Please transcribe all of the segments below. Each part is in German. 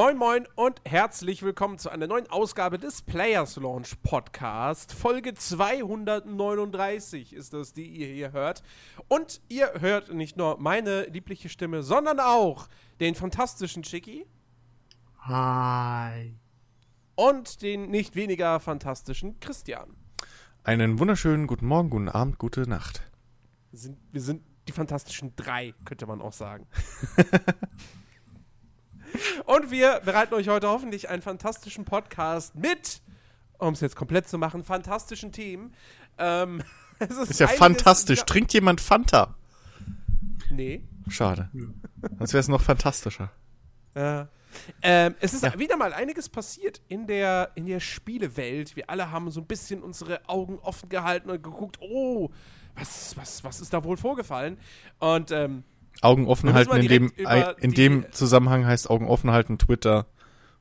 Moin Moin und herzlich willkommen zu einer neuen Ausgabe des Players Launch Podcast. Folge 239 ist das, die ihr hier hört. Und ihr hört nicht nur meine liebliche Stimme, sondern auch den fantastischen Chicky. Hi. Und den nicht weniger fantastischen Christian. Einen wunderschönen guten Morgen, guten Abend, gute Nacht. Wir sind, wir sind die fantastischen drei, könnte man auch sagen. Und wir bereiten euch heute hoffentlich einen fantastischen Podcast mit, um es jetzt komplett zu machen, fantastischen Themen. Ähm, es ist, ist ja fantastisch. Trinkt jemand Fanta? Nee. Schade. Sonst wäre es noch fantastischer. Ja. Ähm, es ist ja. wieder mal einiges passiert in der, in der Spielewelt. Wir alle haben so ein bisschen unsere Augen offen gehalten und geguckt, oh, was, was, was ist da wohl vorgefallen? Und ähm, Augen offen halten in dem, in dem Zusammenhang heißt Augen offen halten, Twitter,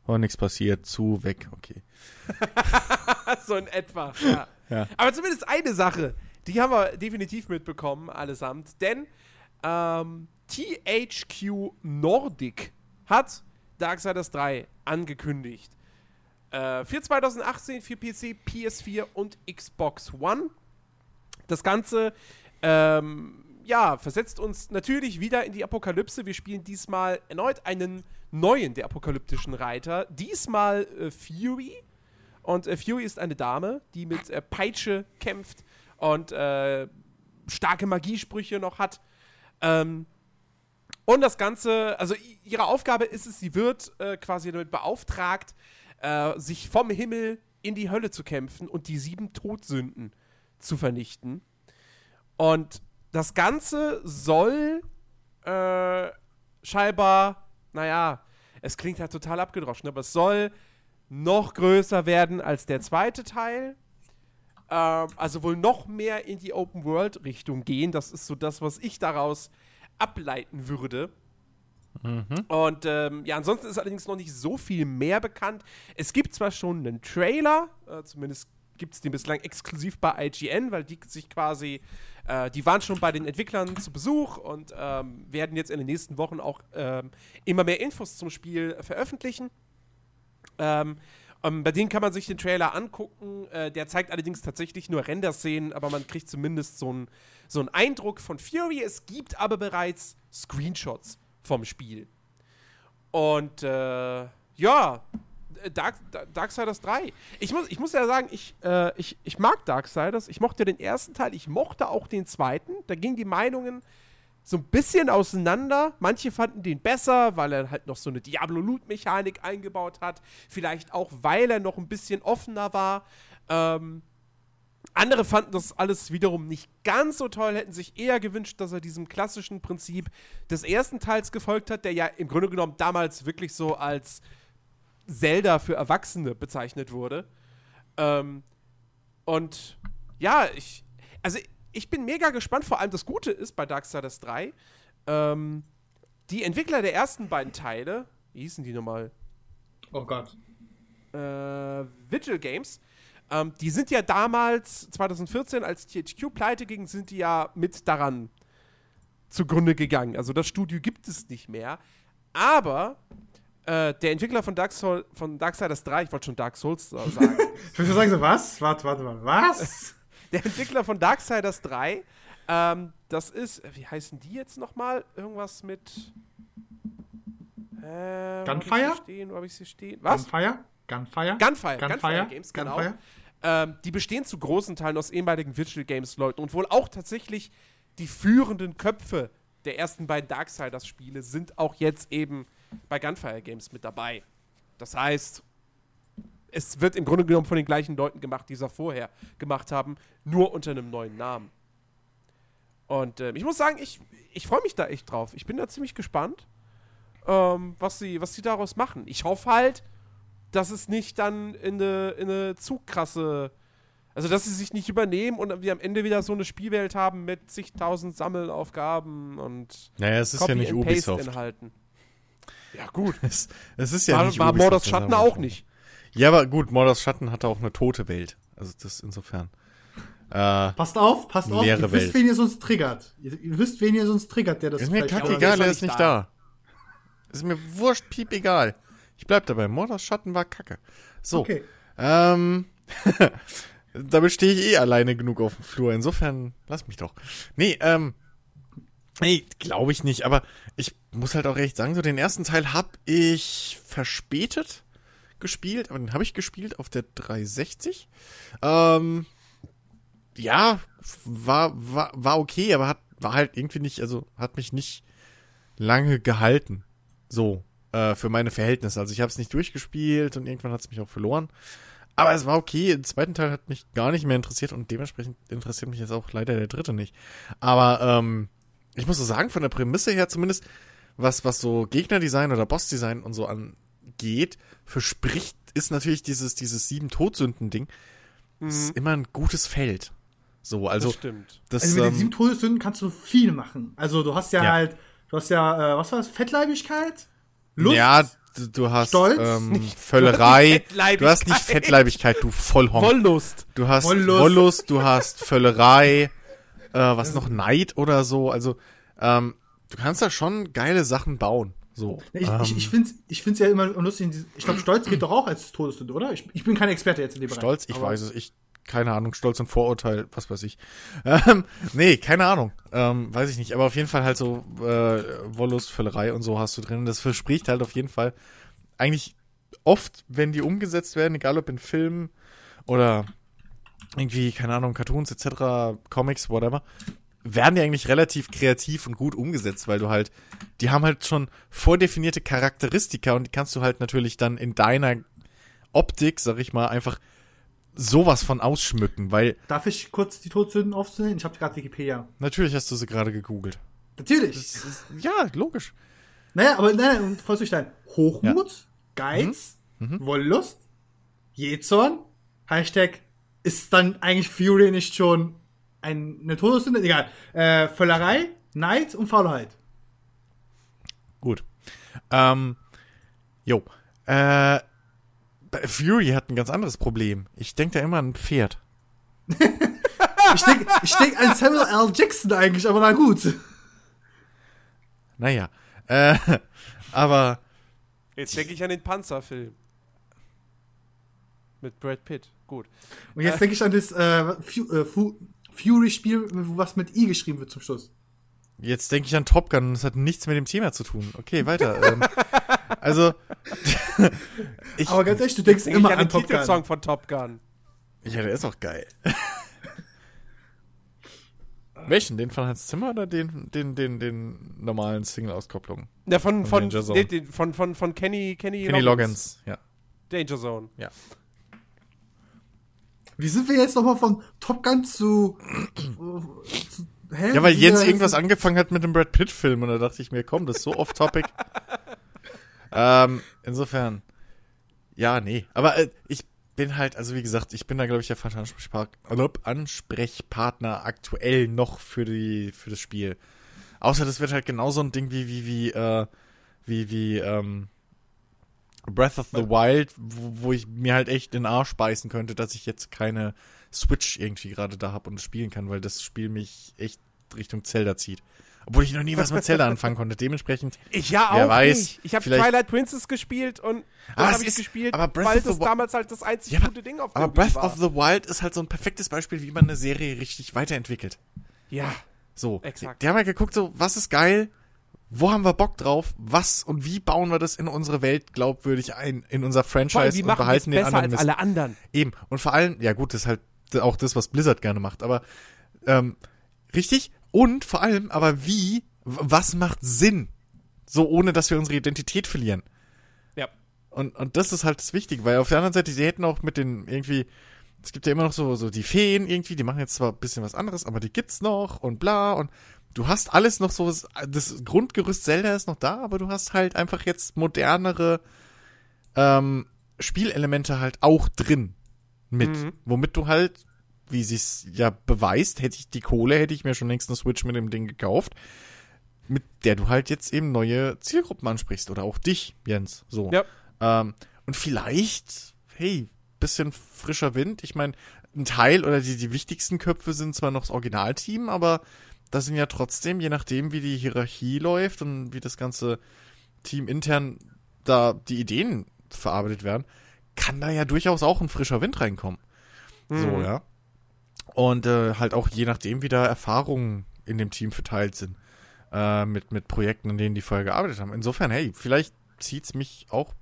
oh, nichts passiert, zu, weg, okay. so in etwa, ja. ja. Aber zumindest eine Sache, die haben wir definitiv mitbekommen, allesamt, denn ähm, THQ Nordic hat Darksiders 3 angekündigt. Äh, für 2018 für PC, PS4 und Xbox One. Das Ganze ähm, ja, versetzt uns natürlich wieder in die Apokalypse. Wir spielen diesmal erneut einen neuen der apokalyptischen Reiter. Diesmal äh, Fury. Und äh, Fury ist eine Dame, die mit äh, Peitsche kämpft und äh, starke Magiesprüche noch hat. Ähm, und das Ganze, also ihre Aufgabe ist es, sie wird äh, quasi damit beauftragt, äh, sich vom Himmel in die Hölle zu kämpfen und die sieben Todsünden zu vernichten. Und das Ganze soll äh, scheinbar, naja, es klingt halt total abgedroschen, aber es soll noch größer werden als der zweite Teil. Ähm, also wohl noch mehr in die Open-World-Richtung gehen. Das ist so das, was ich daraus ableiten würde. Mhm. Und ähm, ja, ansonsten ist allerdings noch nicht so viel mehr bekannt. Es gibt zwar schon einen Trailer, äh, zumindest gibt es den bislang exklusiv bei IGN, weil die sich quasi, äh, die waren schon bei den Entwicklern zu Besuch und ähm, werden jetzt in den nächsten Wochen auch ähm, immer mehr Infos zum Spiel veröffentlichen. Ähm, ähm, bei denen kann man sich den Trailer angucken. Äh, der zeigt allerdings tatsächlich nur Render-Szenen, aber man kriegt zumindest so einen so Eindruck von Fury. Es gibt aber bereits Screenshots vom Spiel. Und äh, ja, Dark, Darksiders 3. Ich muss, ich muss ja sagen, ich, äh, ich, ich mag Darksiders. Ich mochte den ersten Teil, ich mochte auch den zweiten. Da gingen die Meinungen so ein bisschen auseinander. Manche fanden den besser, weil er halt noch so eine Diablo-Loot-Mechanik eingebaut hat. Vielleicht auch, weil er noch ein bisschen offener war. Ähm, andere fanden das alles wiederum nicht ganz so toll, hätten sich eher gewünscht, dass er diesem klassischen Prinzip des ersten Teils gefolgt hat, der ja im Grunde genommen damals wirklich so als Zelda für Erwachsene bezeichnet wurde. Ähm, und ja, ich, also ich bin mega gespannt. Vor allem das Gute ist bei Darksiders 3, ähm, die Entwickler der ersten beiden Teile, wie hießen die nochmal? Oh Gott. Äh, Vigil Games. Ähm, die sind ja damals, 2014, als THQ pleite ging, sind die ja mit daran zugrunde gegangen. Also das Studio gibt es nicht mehr. Aber äh, der Entwickler von, Dark Soul, von Darksiders 3, ich wollte schon Dark Souls sagen. ich würde sagen so, was? Warte, warte mal, was? der Entwickler von Darksiders 3, ähm, das ist, wie heißen die jetzt nochmal? Irgendwas mit. Äh, Gunfire? Wo habe ich sie stehen? Was? Gunfire? Gunfire? Gunfire, Gunfire, Gunfire Games, genau. Gunfire? Ähm, die bestehen zu großen Teilen aus ehemaligen Virtual Games Leuten und wohl auch tatsächlich die führenden Köpfe der ersten beiden Darksiders-Spiele sind auch jetzt eben bei Gunfire Games mit dabei. Das heißt, es wird im Grunde genommen von den gleichen Leuten gemacht, die es auch vorher gemacht haben, nur unter einem neuen Namen. Und äh, ich muss sagen, ich, ich freue mich da echt drauf. Ich bin da ziemlich gespannt, ähm, was, sie, was sie daraus machen. Ich hoffe halt, dass es nicht dann in eine, in eine zu krasse. Also, dass sie sich nicht übernehmen und wir am Ende wieder so eine Spielwelt haben mit zigtausend Sammelaufgaben und naja, es ist Copy ja nicht Ubisoft. Inhalten. Ja, gut. Es, es ist ja war, nicht War Mordors Schatten auch nicht. Ja, aber gut, Mordors Schatten hatte auch eine tote Welt. Also das insofern. Äh, passt auf, passt auf. Ihr wisst, wen ihr sonst triggert. Ihr, ihr, wisst, wen ihr sonst triggert, der das Ist mir kackegal, er ist nicht da. da. Ist mir wurscht, piep egal. Ich bleib dabei. Mord aus Schatten war kacke. So. Okay. Ähm. damit stehe ich eh alleine genug auf dem Flur. Insofern, lass mich doch. Nee, ähm. Nee, glaube ich nicht, aber ich muss halt auch recht sagen, so den ersten Teil habe ich verspätet gespielt, aber den habe ich gespielt auf der 360. Ähm, ja, war, war, war okay, aber hat, war halt irgendwie nicht, also hat mich nicht lange gehalten. So, äh, für meine Verhältnisse. Also ich habe es nicht durchgespielt und irgendwann hat es mich auch verloren. Aber es war okay. Den zweiten Teil hat mich gar nicht mehr interessiert und dementsprechend interessiert mich jetzt auch leider der dritte nicht. Aber ähm, ich muss so sagen, von der Prämisse her zumindest, was, was so Gegnerdesign oder Bossdesign und so angeht, verspricht, ist natürlich dieses, dieses sieben Todsünden-Ding, mhm. ist immer ein gutes Feld. So, also. Das stimmt. Das, also mit ähm, den sieben Todessünden kannst du viel machen. Also du hast ja, ja. halt, du hast ja, äh, was war das? Fettleibigkeit? Lust? Ja, du hast Stolz, ähm, Völlerei. Du hast nicht Fettleibigkeit, du Vollhonk. Wollust. Du hast Wollust, Wollust du hast Völlerei, äh, was noch Neid oder so. Also ähm, du kannst da schon geile Sachen bauen. So. Ich, ähm, ich, ich finde es ich find's ja immer lustig. Ich glaube, Stolz geht doch auch als Todessünde, oder? Ich, ich bin kein Experte jetzt in dem Bereich. Stolz, ich weiß es. Ich keine Ahnung, Stolz und Vorurteil, was weiß ich. Ähm, nee, keine Ahnung, ähm, weiß ich nicht. Aber auf jeden Fall halt so äh, Wollust, Völlerei und so hast du drin. Das verspricht halt auf jeden Fall eigentlich oft, wenn die umgesetzt werden, egal ob in Filmen oder irgendwie, keine Ahnung, Cartoons etc., Comics, whatever, werden die eigentlich relativ kreativ und gut umgesetzt, weil du halt, die haben halt schon vordefinierte Charakteristika und die kannst du halt natürlich dann in deiner Optik, sag ich mal, einfach sowas von ausschmücken, weil. Darf ich kurz die Todsünden aufzunehmen? Ich habe gerade Wikipedia. Natürlich hast du sie gerade gegoogelt. Natürlich. Ist, ja, logisch. Naja, aber nein, und voll dein Hochmut, ja. Geiz, mhm. Mhm. Wollust, Jezorn, Hashtag ist dann eigentlich Fury nicht schon eine Todessünde? Egal. Äh, Völlerei, Neid und Faulheit. Gut. Ähm, jo. Äh, Fury hat ein ganz anderes Problem. Ich denke da immer an ein Pferd. ich denke ich denk an Samuel L. Jackson eigentlich, aber na gut. Naja. Äh, aber. Jetzt denke ich an den Panzerfilm. Mit Brad Pitt. Gut. Und jetzt äh, denke ich an das äh, äh Fury-Spiel, was mit I geschrieben wird zum Schluss. Jetzt denke ich an Top Gun und das hat nichts mit dem Thema zu tun. Okay, weiter. ähm, also. ich, Aber ganz ehrlich, du denkst immer an, an Top Gun. Song von Top Gun. Ja, der ist auch geil. Welchen? Den von Hans Zimmer oder den, den, den, den normalen Single-Auskopplungen? Ja, von, von, von, nee, den, von, von, von Kenny, Kenny, Kenny Loggins. Loggins. ja. Danger Zone. Ja. Wie sind wir jetzt nochmal von Top Gun zu, zu Hä? Ja, weil Jens irgendwas angefangen hat mit dem Brad Pitt-Film und da dachte ich mir, komm, das ist so off-topic. ähm, insofern, ja, nee. Aber äh, ich bin halt, also wie gesagt, ich bin da, glaube ich, der falsche Ansprechpartner aktuell noch für die, für das Spiel. Außer das wird halt genauso ein Ding wie, wie, wie, äh, wie, wie, ähm, Breath of the Wild, wo, wo ich mir halt echt den Arsch beißen könnte, dass ich jetzt keine Switch irgendwie gerade da habe und spielen kann, weil das Spiel mich echt Richtung Zelda zieht. Obwohl ich noch nie was mit Zelda anfangen konnte. Dementsprechend. Ich ja auch weiß, nicht. Ich habe Twilight Princess gespielt und dann habe ich gespielt, aber Breath weil das damals halt das einzige ja, gute Ding auf dem Aber Breath war. of the Wild ist halt so ein perfektes Beispiel, wie man eine Serie richtig weiterentwickelt. Ja. So. Exakt. Die, die haben ja halt geguckt, so, was ist geil? Wo haben wir Bock drauf? Was und wie bauen wir das in unsere Welt glaubwürdig ein, in unser Franchise und behalten den anderen als alle anderen. Eben. Und vor allem, ja gut, das ist halt auch das, was Blizzard gerne macht. Aber ähm, richtig und vor allem, aber wie, was macht Sinn? So ohne, dass wir unsere Identität verlieren. Ja. Und, und das ist halt das Wichtige, weil auf der anderen Seite, sie hätten auch mit den irgendwie, es gibt ja immer noch so, so die Feen irgendwie, die machen jetzt zwar ein bisschen was anderes, aber die gibt's noch und bla und du hast alles noch so, das Grundgerüst Zelda ist noch da, aber du hast halt einfach jetzt modernere ähm, Spielelemente halt auch drin mit. Mhm. Womit du halt, wie sich's ja beweist, hätte ich die Kohle, hätte ich mir schon längst eine Switch mit dem Ding gekauft, mit der du halt jetzt eben neue Zielgruppen ansprichst oder auch dich, Jens. So. Ja. Ähm, und vielleicht, hey, bisschen frischer Wind. Ich meine, ein Teil oder die, die wichtigsten Köpfe sind zwar noch das Originalteam, aber da sind ja trotzdem, je nachdem, wie die Hierarchie läuft und wie das ganze Team intern da die Ideen verarbeitet werden, kann da ja durchaus auch ein frischer Wind reinkommen. Mhm. So, ja. Und äh, halt auch je nachdem, wie da Erfahrungen in dem Team verteilt sind. Äh, mit, mit Projekten, in denen die vorher gearbeitet haben. Insofern, hey, vielleicht zieht es mich auch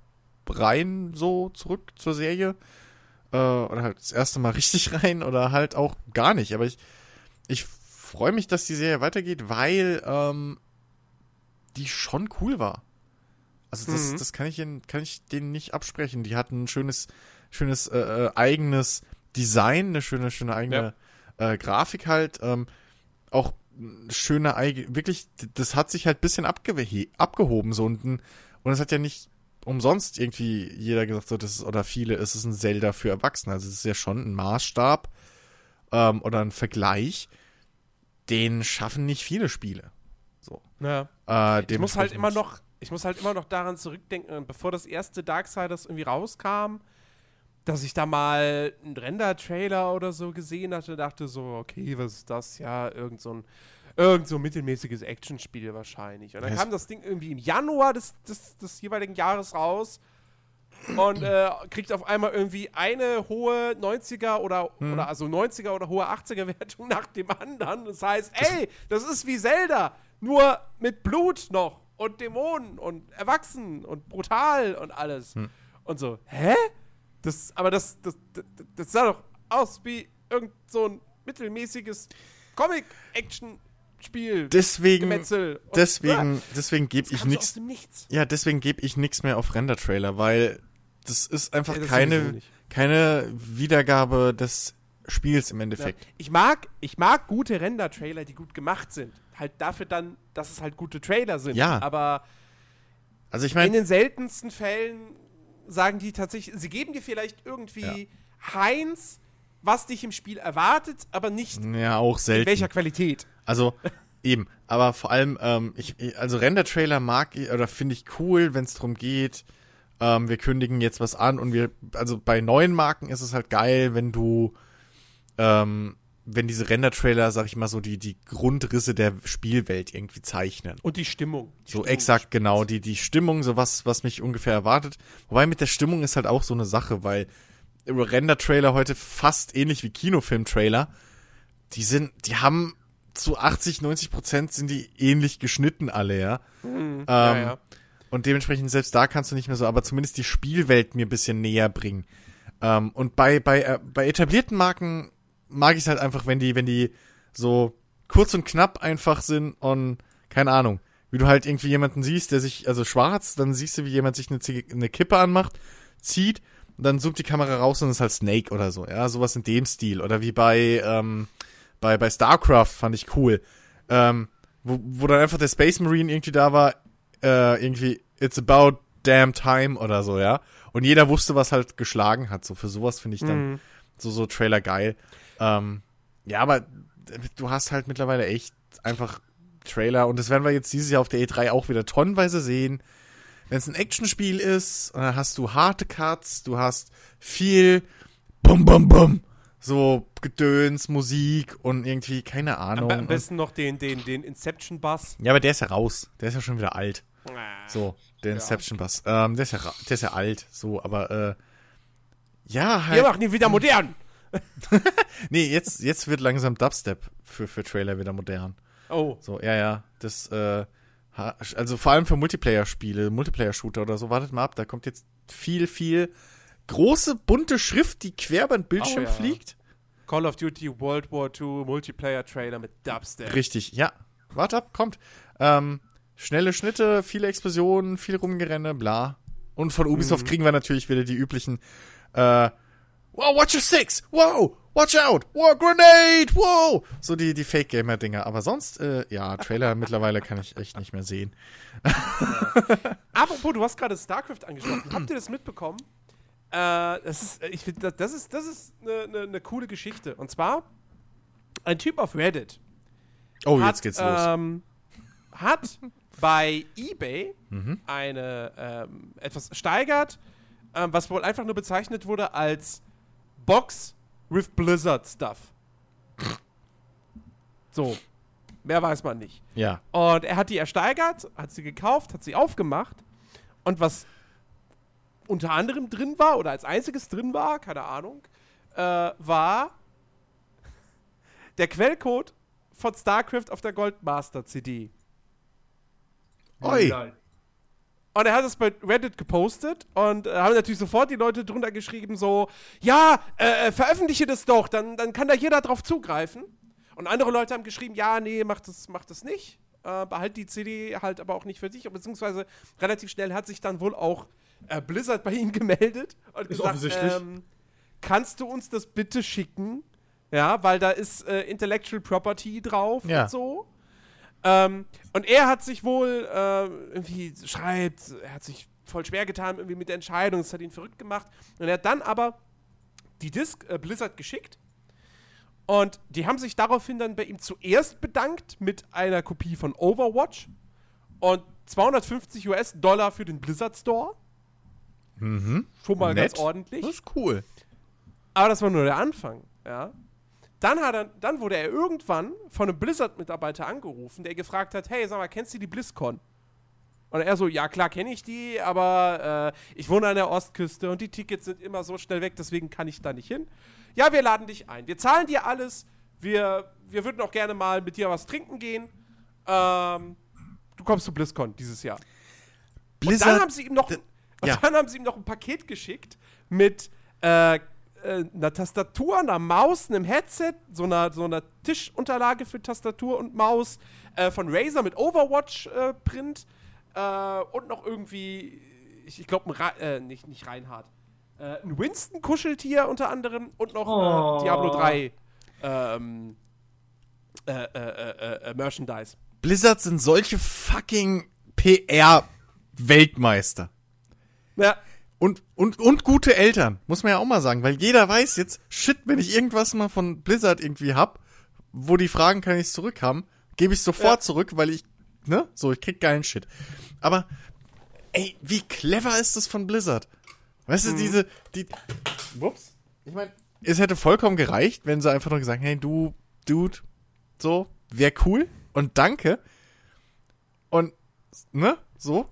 rein so zurück zur Serie. Äh, oder halt das erste Mal richtig rein oder halt auch gar nicht. Aber ich, ich freue mich, dass die Serie weitergeht, weil ähm, die schon cool war. Also das, mhm. das kann ich, ihnen, kann ich denen nicht absprechen. Die hatten ein schönes, schönes äh, äh eigenes Design, eine schöne, schöne eigene ja. äh, Grafik halt. Ähm, auch schöne eigene, wirklich, das hat sich halt ein bisschen abgehoben so und, und es hat ja nicht umsonst irgendwie jeder gesagt, so, das ist, oder viele, es ist ein Zelda für Erwachsene. Also es ist ja schon ein Maßstab ähm, oder ein Vergleich, den schaffen nicht viele Spiele. So. Ja. Äh, ich muss halt immer noch, ich muss halt immer noch daran zurückdenken, bevor das erste Darksiders irgendwie rauskam, dass ich da mal einen Render-Trailer oder so gesehen hatte, dachte so, okay, was ist das? Ja, irgend so ein, irgend so ein mittelmäßiges Actionspiel wahrscheinlich. Und dann kam das Ding irgendwie im Januar des, des, des jeweiligen Jahres raus und äh, kriegt auf einmal irgendwie eine hohe 90er oder, hm. oder also 90er oder hohe 80er Wertung nach dem anderen. Das heißt, ey, das ist wie Zelda, nur mit Blut noch und Dämonen und Erwachsenen und brutal und alles. Hm. Und so, hä? Das, aber das, das, das, das sah doch aus wie irgend so ein mittelmäßiges Comic-Action-Spiel. Deswegen, deswegen, deswegen gebe ich nichts. Ja, deswegen gebe ich nichts mehr auf Render-Trailer, weil das ist einfach ja, keine, keine Wiedergabe des Spiels im Endeffekt. Ja. Ich mag, ich mag gute Render-Trailer, die gut gemacht sind. Halt dafür dann, dass es halt gute Trailer sind. Ja. Aber also ich meine, in den seltensten Fällen sagen die tatsächlich, sie geben dir vielleicht irgendwie ja. Heinz, was dich im Spiel erwartet, aber nicht ja, auch selten. in welcher Qualität. Also eben, aber vor allem, ähm, ich, also Render-Trailer mag ich oder finde ich cool, wenn es darum geht, ähm, wir kündigen jetzt was an und wir, also bei neuen Marken ist es halt geil, wenn du, ähm, wenn diese Render-Trailer, sag ich mal so, die, die Grundrisse der Spielwelt irgendwie zeichnen. Und die Stimmung. Die so Stimmung exakt, genau, die, die Stimmung, so was, was mich ungefähr erwartet. Wobei mit der Stimmung ist halt auch so eine Sache, weil Render-Trailer heute fast ähnlich wie Kinofilm-Trailer, die sind, die haben zu 80, 90 Prozent sind die ähnlich geschnitten alle, ja. Mhm, ähm, ja, ja. Und dementsprechend, selbst da kannst du nicht mehr so, aber zumindest die Spielwelt mir ein bisschen näher bringen. Ähm, und bei, bei, äh, bei etablierten Marken mag ich es halt einfach, wenn die, wenn die so kurz und knapp einfach sind und keine Ahnung. Wie du halt irgendwie jemanden siehst, der sich, also schwarz, dann siehst du, wie jemand sich eine, eine Kippe anmacht, zieht, und dann zoomt die Kamera raus und ist halt Snake oder so, ja, sowas in dem Stil. Oder wie bei, ähm, bei, bei StarCraft fand ich cool. Ähm, wo, wo dann einfach der Space Marine irgendwie da war, äh, irgendwie, it's about damn time oder so, ja. Und jeder wusste, was halt geschlagen hat. So für sowas finde ich dann mhm. so, so Trailer geil. Ähm, ja, aber du hast halt mittlerweile echt einfach Trailer und das werden wir jetzt dieses Jahr auf der E3 auch wieder tonnenweise sehen. Wenn es ein Actionspiel ist, dann hast du harte Cuts, du hast viel Bum Bum Bum so Gedöns, Musik und irgendwie, keine Ahnung. Am besten noch den, den, den Inception-Bass. Ja, aber der ist ja raus. Der ist ja schon wieder alt. So, der Inception-Bass. Ähm, der, ist ja, der ist ja alt, so, aber äh, ja, halt. Wir machen ihn wieder modern. nee, jetzt, jetzt wird langsam Dubstep für, für Trailer wieder modern. Oh. So, ja, ja. Das, äh, also vor allem für Multiplayer-Spiele, Multiplayer-Shooter oder so, wartet mal ab, da kommt jetzt viel, viel große, bunte Schrift, die quer über den Bildschirm oh, ja. fliegt. Call of Duty World War II Multiplayer-Trailer mit Dubstep. Richtig, ja. Warte ab, kommt. Ähm, schnelle Schnitte, viele Explosionen, viel Rumgerenne, bla. Und von Ubisoft mhm. kriegen wir natürlich wieder die üblichen äh, Wow, watch your six! Wow! Watch out! Wow, Grenade! Wow! So die, die Fake-Gamer-Dinger. Aber sonst, äh, ja, Trailer mittlerweile kann ich echt nicht mehr sehen. Apropos, du hast gerade StarCraft angesprochen. Habt ihr das mitbekommen? Äh, das ist, ich finde, das ist, das ist eine ne, ne coole Geschichte. Und zwar, ein Typ auf Reddit. Oh, hat, jetzt geht's ähm, los. Hat bei eBay mhm. eine ähm, etwas steigert, ähm, was wohl einfach nur bezeichnet wurde als Box with Blizzard Stuff. So. Mehr weiß man nicht. Ja. Und er hat die ersteigert, hat sie gekauft, hat sie aufgemacht. Und was unter anderem drin war oder als einziges drin war, keine Ahnung, äh, war der Quellcode von StarCraft auf der Goldmaster CD. Oi. Und er hat es bei Reddit gepostet und äh, haben natürlich sofort die Leute drunter geschrieben, so, ja, äh, äh, veröffentliche das doch, dann, dann kann da jeder drauf zugreifen. Und andere Leute haben geschrieben, ja, nee, mach das, mach das nicht. Äh, behalt die CD halt aber auch nicht für dich. Beziehungsweise relativ schnell hat sich dann wohl auch äh, Blizzard bei ihm gemeldet und Ist gesagt, ähm, kannst du uns das bitte schicken? Ja, weil da ist äh, Intellectual Property drauf Ja. und so. Ähm, und er hat sich wohl äh, irgendwie schreibt, er hat sich voll schwer getan irgendwie mit der Entscheidung, es hat ihn verrückt gemacht. Und er hat dann aber die Disc äh, Blizzard geschickt. Und die haben sich daraufhin dann bei ihm zuerst bedankt mit einer Kopie von Overwatch und 250 US-Dollar für den Blizzard Store. Mhm. Schon mal Nett. ganz ordentlich. Das ist cool. Aber das war nur der Anfang, ja. Dann, hat er, dann wurde er irgendwann von einem Blizzard-Mitarbeiter angerufen, der gefragt hat, hey, sag mal, kennst du die BlizzCon? Und er so, ja klar kenne ich die, aber äh, ich wohne an der Ostküste und die Tickets sind immer so schnell weg, deswegen kann ich da nicht hin. Ja, wir laden dich ein. Wir zahlen dir alles. Wir, wir würden auch gerne mal mit dir was trinken gehen. Ähm, du kommst zu BlizzCon dieses Jahr. Und dann haben sie ihm noch, ja. dann haben sie ihm noch ein Paket geschickt mit äh, äh, einer Tastatur, einer Maus, einem Headset, so einer, so einer Tischunterlage für Tastatur und Maus, äh, von Razer mit Overwatch-Print äh, und noch irgendwie, ich, ich glaube, äh, nicht, nicht Reinhard, äh, ein Winston-Kuscheltier unter anderem und noch Oh. äh, Diablo 3 ähm, äh, äh, äh, äh, Merchandise. Blizzard sind solche fucking PR-Weltmeister. Ja, Und, und, und gute Eltern, muss man ja auch mal sagen, weil jeder weiß jetzt, shit, wenn ich irgendwas mal von Blizzard irgendwie hab, wo die fragen, kann ich es zurückhaben, gebe ich sofort Ja. zurück, weil ich, ne, so, ich krieg geilen Shit. Aber, ey, wie clever ist das von Blizzard? Weißt du, diese, die, whoops, ich meine, es hätte vollkommen gereicht, wenn sie einfach nur gesagt, hey, du, Dude, so, wär cool und danke. Und, ne, so,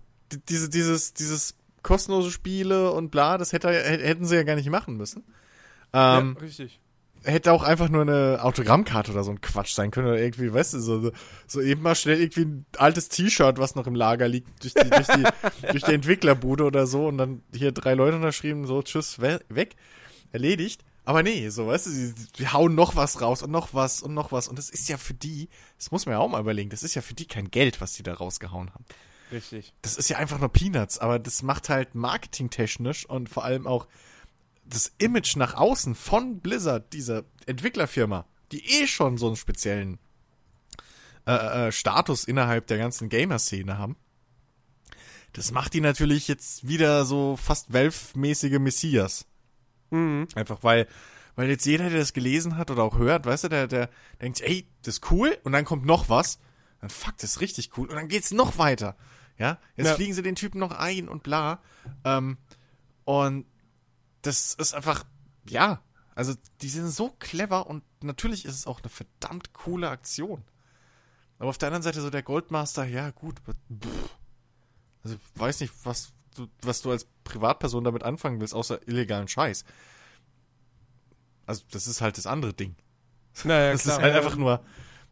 diese, dieses, dieses kostenlose Spiele und bla, das hätte, hätten sie ja gar nicht machen müssen. Ähm, ja richtig. hätte auch einfach nur eine Autogrammkarte oder so ein Quatsch sein können oder irgendwie, weißt du, so, so, eben mal schnell irgendwie ein altes T-Shirt, was noch im Lager liegt, durch die, durch die, durch die Entwicklerbude oder so und dann hier drei Leute unterschrieben, so, tschüss, we weg, erledigt. Aber nee, so, weißt du, sie, die hauen noch was raus und noch was und noch was und das ist ja für die, das muss man ja auch mal überlegen, das ist ja für die kein Geld, was die da rausgehauen haben. Richtig. Das ist ja einfach nur Peanuts, aber das macht halt marketingtechnisch und vor allem auch das Image nach außen von Blizzard, dieser Entwicklerfirma, die eh schon so einen speziellen äh, äh, Status innerhalb der ganzen Gamer-Szene haben. Das macht die natürlich jetzt wieder so fast Valve-mäßige Messias. Mhm. Einfach weil, weil jetzt jeder, der das gelesen hat oder auch hört, weißt du, der, der denkt, ey, das ist cool und dann kommt noch was. Dann fuck, das ist richtig cool und dann geht's noch weiter. Ja, jetzt Ja. fliegen sie den Typen noch ein und bla. Ähm, und das ist einfach, ja, also die sind so clever und natürlich ist es auch eine verdammt coole Aktion. Aber auf der anderen Seite so der Goldmaster, ja gut, pff, also ich weiß nicht, was du, was du als Privatperson damit anfangen willst, außer illegalen Scheiß. Also das ist halt das andere Ding. Naja, Das ist halt einfach nur.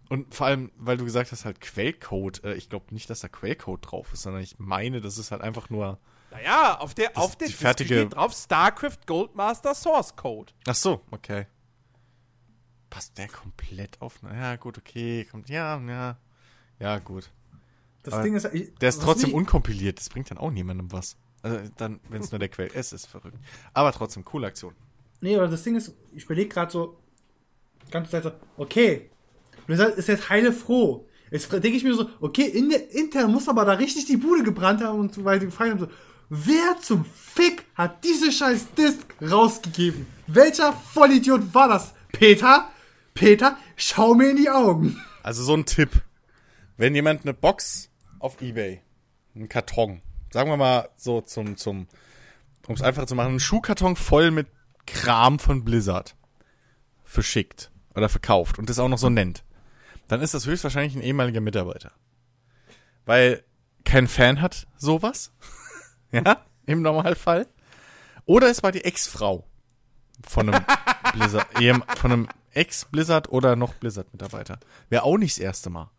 Und vor allem, weil du gesagt hast, halt Quellcode. Äh, ich glaube nicht, dass da Quellcode drauf ist, sondern ich meine, das ist halt einfach nur. Naja, auf der, auf der die fertige- steht drauf StarCraft Goldmaster Source Code. Ach so, okay. Passt der komplett auf? Ja, gut, okay. Kommt, ja, ja. Ja, gut. Das Aber Ding ist, ich, Der ist trotzdem mich- unkompiliert. Das bringt dann auch niemandem was. Also dann, wenn es nur der Quell ist, ist verrückt. Aber trotzdem, coole Aktion. Nee, aber das Ding ist, ich überlege gerade so, ganze Zeit so, okay, Blizzard ist jetzt heile froh. Jetzt denke ich mir so, okay, in der Intel muss aber da richtig die Bude gebrannt haben und so, die gefragt haben so, wer zum Fick hat diese scheiß Disk rausgegeben? Welcher Vollidiot war das? Peter? Peter, schau mir in die Augen. Also so ein Tipp. Wenn jemand eine Box auf Ebay, einen Karton, sagen wir mal so zum, zum, um es einfach zu machen, einen Schuhkarton voll mit Kram von Blizzard verschickt oder verkauft und das auch noch so nennt, dann ist das höchstwahrscheinlich ein ehemaliger Mitarbeiter. Weil kein Fan hat sowas. ja, im Normalfall. Oder es war die Ex-Frau von einem Blizzard, von einem Ex-Blizzard oder noch Blizzard-Mitarbeiter. Wäre auch nicht das erste Mal.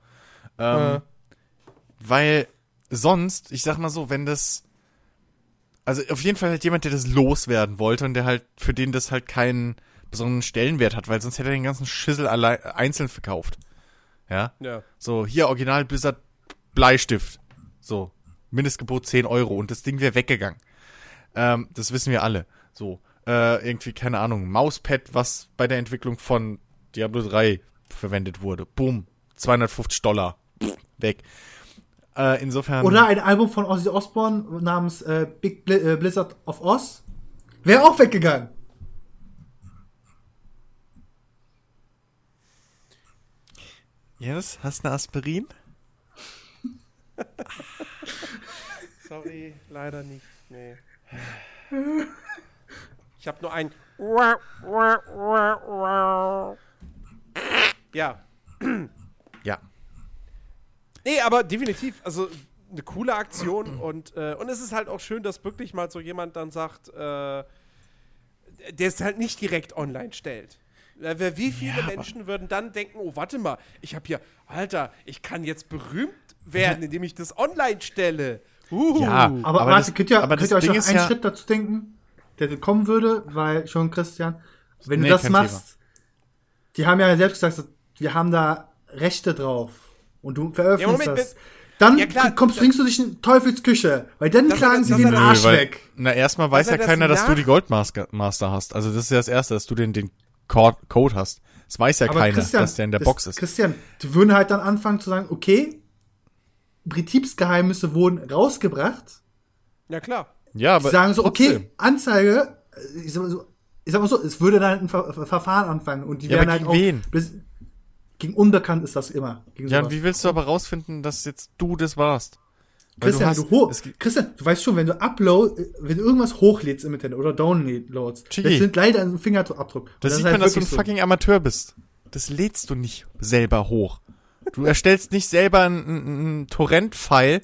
Ähm, äh. Weil sonst, ich sag mal so, wenn das, also auf jeden Fall halt jemand, der das loswerden wollte und der halt, für den das halt keinen besonderen Stellenwert hat, weil sonst hätte er den ganzen Schissel allein, einzeln verkauft. Ja? Ja. So, hier Original Blizzard Bleistift. So, Mindestgebot 10 Euro und das Ding wäre weggegangen. Ähm, das wissen wir alle. So, äh, irgendwie, keine Ahnung, Mauspad, was bei der Entwicklung von Diablo 3 verwendet wurde. Boom, 250 Dollar. weg. Äh, insofern. Oder ein Album von Ozzy Osbourne namens äh, Big Bl äh, Blizzard of Oz. Wäre auch weggegangen. Yes, hast du eine Aspirin? Sorry, leider nicht. Nee. Ich habe nur ein. Ja. Ja. Nee, aber definitiv, also eine coole Aktion und, äh, und es ist halt auch schön, dass wirklich mal so jemand dann sagt, äh, der es halt nicht direkt online stellt. Wie viele ja, Menschen würden dann denken, oh, warte mal, ich habe hier, Alter, ich kann jetzt berühmt werden, indem ich das online stelle. Uh. Ja, aber, aber warte, das, könnt ihr, aber könnt ihr euch noch einen ja Schritt dazu denken, der kommen würde, weil schon Christian, wenn nee, du das machst, Thema. die haben ja selbst gesagt, wir haben da Rechte drauf und du veröffentlichst ja, Moment, das. Dann ja, klar, kommst, bringst du dich in Teufelsküche, weil dann das klagen sie den Arsch weil, weg. Na, erstmal weiß ja keiner, dass du die Goldmaster hast. Also das ist ja das Erste, dass du den, den Code hast. Das weiß ja Aber keiner, Christian, dass der in der das, Box ist. Christian, die würden halt dann anfangen zu sagen, okay, Betriebsgeheimnisse wurden rausgebracht. Ja, klar. Ja, aber. Die sagen so, trotzdem. okay, Anzeige, ich sag, mal so, ich sag mal so, es würde dann ein Ver Verfahren anfangen und die ja, werden halt auch. Wen? Gegen Unbekannt ist das immer. ja, und wie willst du aber rausfinden, dass jetzt du das warst? Christian, du, du Christian, du weißt schon, wenn du upload, wenn du irgendwas hochlädst im Internet oder downloads, Chigi. das sind leider ein Fingerabdruck. Das, das sieht halt man, dass du ein so. fucking Amateur bist. Das lädst du nicht selber hoch. Du erstellst nicht selber einen, einen Torrent-File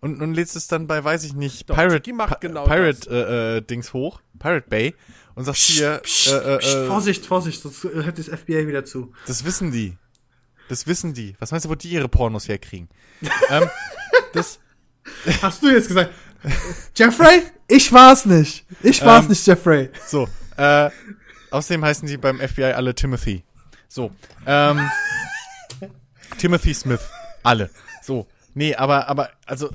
und, und lädst es dann bei, weiß ich nicht, Doch, Pirate, genau Pirate äh, äh, Dings hoch, Pirate Bay und sagst hier, psch, äh, äh, äh, Vorsicht, Vorsicht, sonst hört das FBI wieder zu. Das wissen die. Das wissen die. Was meinst du, wo die ihre Pornos herkriegen? ähm, das, Hast du jetzt gesagt? Jeffrey? Ich war's nicht. Ich war's ähm, nicht, Jeffrey. So, äh, außerdem heißen die beim FBI alle Timothy. So, ähm, Timothy Smith. Alle. So. Nee, aber, aber, also,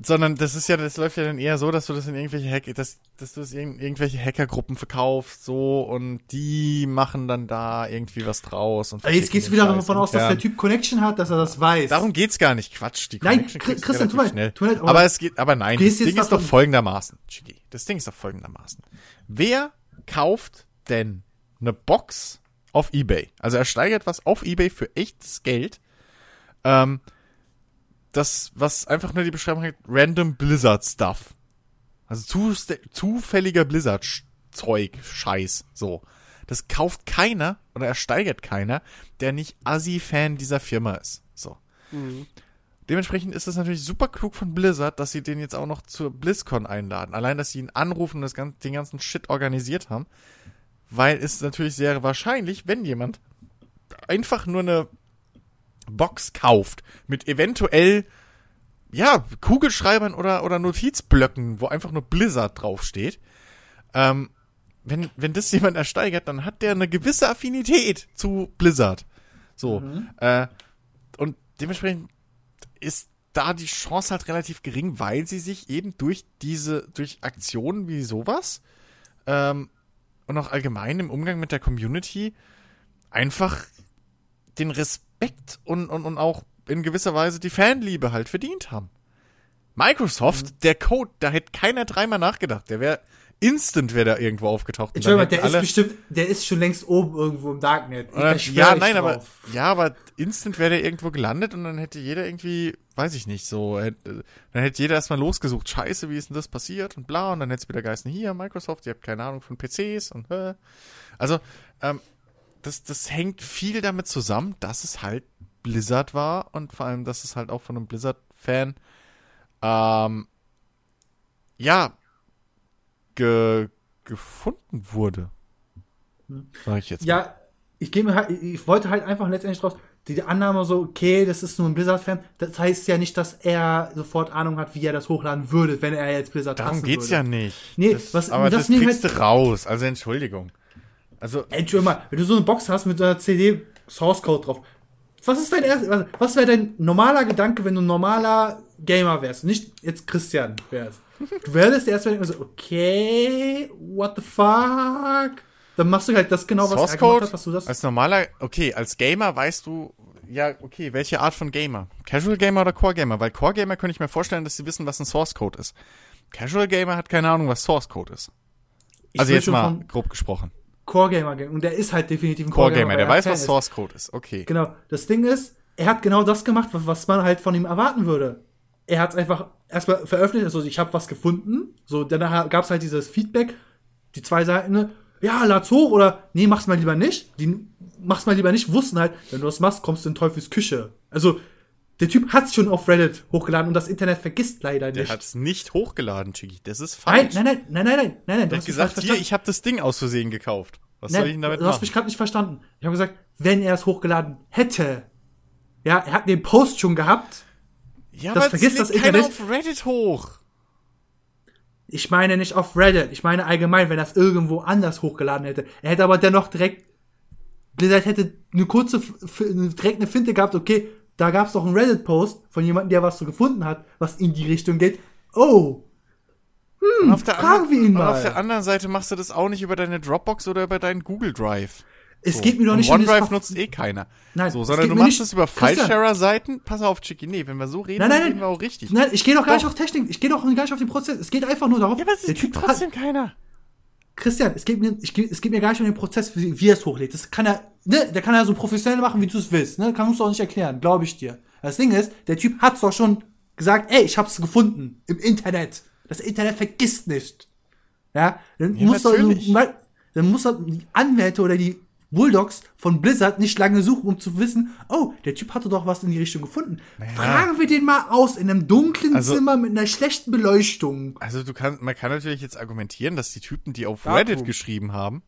sondern das ist ja, das läuft ja dann eher so, dass du das in irgendwelche Hack, dass, dass du das in irgendwelche Hackergruppen verkaufst, so, und die machen dann da irgendwie was draus. Und jetzt gehst du wieder davon aus, dass der Typ Connection hat, dass er das weiß. Darum geht's gar nicht, Quatsch. Die nein, Christian, tu mal, schnell. Tu mal, aber, aber es geht, aber nein, das Ding ist doch folgendermaßen, Chigi. Das Ding ist doch folgendermaßen. Wer kauft denn eine Box auf Ebay? Also er steigert was auf Ebay für echtes Geld, ähm, das, was einfach nur die Beschreibung hat, random Blizzard Stuff. Also zu, zufälliger Blizzard-Zeug, Scheiß, so. Das kauft keiner oder ersteigert keiner, der nicht Assi-Fan dieser Firma ist. So. Mhm. Dementsprechend ist es natürlich super klug von Blizzard, dass sie den jetzt auch noch zur BlizzCon einladen. Allein, dass sie ihn anrufen und das ganze, den ganzen Shit organisiert haben. Weil es natürlich sehr wahrscheinlich, wenn jemand einfach nur eine Box kauft mit eventuell ja, Kugelschreibern oder, oder Notizblöcken, wo einfach nur Blizzard draufsteht. Ähm, wenn, wenn das jemand ersteigert, dann hat der eine gewisse Affinität zu Blizzard. So. Mhm. Äh, und dementsprechend ist da die Chance halt relativ gering, weil sie sich eben durch diese, durch Aktionen wie sowas ähm, und auch allgemein im Umgang mit der Community einfach den Respekt Respekt und, und, und auch in gewisser Weise die Fanliebe halt verdient haben. Microsoft, mhm. der Code, da hätte keiner dreimal nachgedacht. Der wäre instant wäre da irgendwo aufgetaucht. Entschuldigung, der ist bestimmt, der ist schon längst oben irgendwo im Darknet. Dann, ja, nein, aber ja, aber instant wäre der irgendwo gelandet und dann hätte jeder irgendwie, weiß ich nicht, so, hätte, dann hätte jeder erstmal losgesucht, scheiße, wie ist denn das passiert und bla, und dann hätte es wieder geheißen, hier, Microsoft, ihr habt keine Ahnung von PCs und äh. Also, ähm, das, das hängt viel damit zusammen, dass es halt Blizzard war und vor allem, dass es halt auch von einem Blizzard-Fan ähm, ja ge, gefunden wurde. Sag ich jetzt. Mal. Ja, ich gehe mir halt, ich wollte halt einfach letztendlich draus, die Annahme so, okay, das ist nur ein Blizzard-Fan, das heißt ja nicht, dass er sofort Ahnung hat, wie er das hochladen würde, wenn er jetzt Blizzard Darum geht's würde. ja nicht. Nee, das, was, aber das, das kriegst halt, du raus, also Entschuldigung. Also. Entschuldigung mal, wenn du so eine Box hast mit einer CD Source Code drauf, was ist dein erst, was, wäre dein normaler Gedanke, wenn du ein normaler Gamer wärst, nicht jetzt Christian wärst? Du werdest erst mal so, okay, what the fuck? Dann machst du halt das genau, was Source er Code hat, was du das. Als normaler, okay, als Gamer weißt du, ja, okay, welche Art von Gamer? Casual Gamer oder Core Gamer? Weil Core Gamer könnte ich mir vorstellen, dass sie wissen, was ein Source Code ist. Casual Gamer hat keine Ahnung, was Source Code ist. Ich also jetzt mal grob gesprochen. Core Gamer und der ist halt definitiv ein Core, Core Gamer. Der weiß, was Source Code ist. Okay. Genau. Das Ding ist, er hat genau das gemacht, was man halt von ihm erwarten würde. Er hat es einfach erstmal veröffentlicht, also ich habe was gefunden. So, danach gab es halt dieses Feedback, die zwei Seiten, ne? ja, lad's hoch oder nee, mach's mal lieber nicht. Die mach's mal lieber nicht, wussten halt, wenn du das machst, kommst du in Teufels Küche. Also, der Typ hat's schon auf Reddit hochgeladen und das Internet vergisst leider nicht. Der hat's nicht hochgeladen, Chigi. Das ist falsch. Nein, nein, nein, nein, nein, nein, nein. nein du hast gesagt, hier, ich habe das Ding aus Versehen gekauft. Was nein, soll ich denn damit du machen? Du hast mich gerade nicht verstanden. Ich habe gesagt, wenn er es hochgeladen hätte, ja, er hat den Post schon gehabt. Ja, das aber vergisst das Internet. auf Reddit hoch. Ich meine nicht auf Reddit. Ich meine allgemein, wenn er es irgendwo anders hochgeladen hätte. Er hätte aber dennoch direkt, Blizzard hätte eine kurze, direkt eine Finte gehabt, okay, da gab es doch einen Reddit-Post von jemandem, der was so gefunden hat, was in die Richtung geht. Oh, hm, fragen wir ihn mal. auf der anderen Seite machst du das auch nicht über deine Dropbox oder über deinen Google Drive. Es so. geht mir doch nicht um OneDrive nutzt eh keiner. Nein, so, sondern du machst es über File-Sharer-Seiten. Pass auf, Chicky. Nee, wenn wir so reden, nein, nein, reden wir auch richtig. Nein, ich gehe doch gar nicht auf Technik. Ich gehe doch gar nicht auf den Prozess. Es geht einfach nur darauf. Ja, aber es ist trotzdem hat, keiner. Christian, es geht, mir, ich, es geht mir gar nicht um den Prozess, wie, wie er es hochlädt. Das kann er, ne, der kann er so professionell machen, wie du es willst. Ne, kannst du auch nicht erklären, glaube ich dir. Das Ding ist, der Typ hat's doch schon gesagt, ey, ich hab's gefunden im Internet. Das Internet vergisst nicht. Ja, dann ja, muss doch, dann muss doch die Anwälte oder die Bulldogs von Blizzard nicht lange suchen, um zu wissen, oh, der Typ hatte doch was in die Richtung gefunden. Naja. Fragen wir den mal aus in einem dunklen also, Zimmer mit einer schlechten Beleuchtung. Also du kannst, man kann natürlich jetzt argumentieren, dass die Typen, die auf Datum. Reddit geschrieben haben,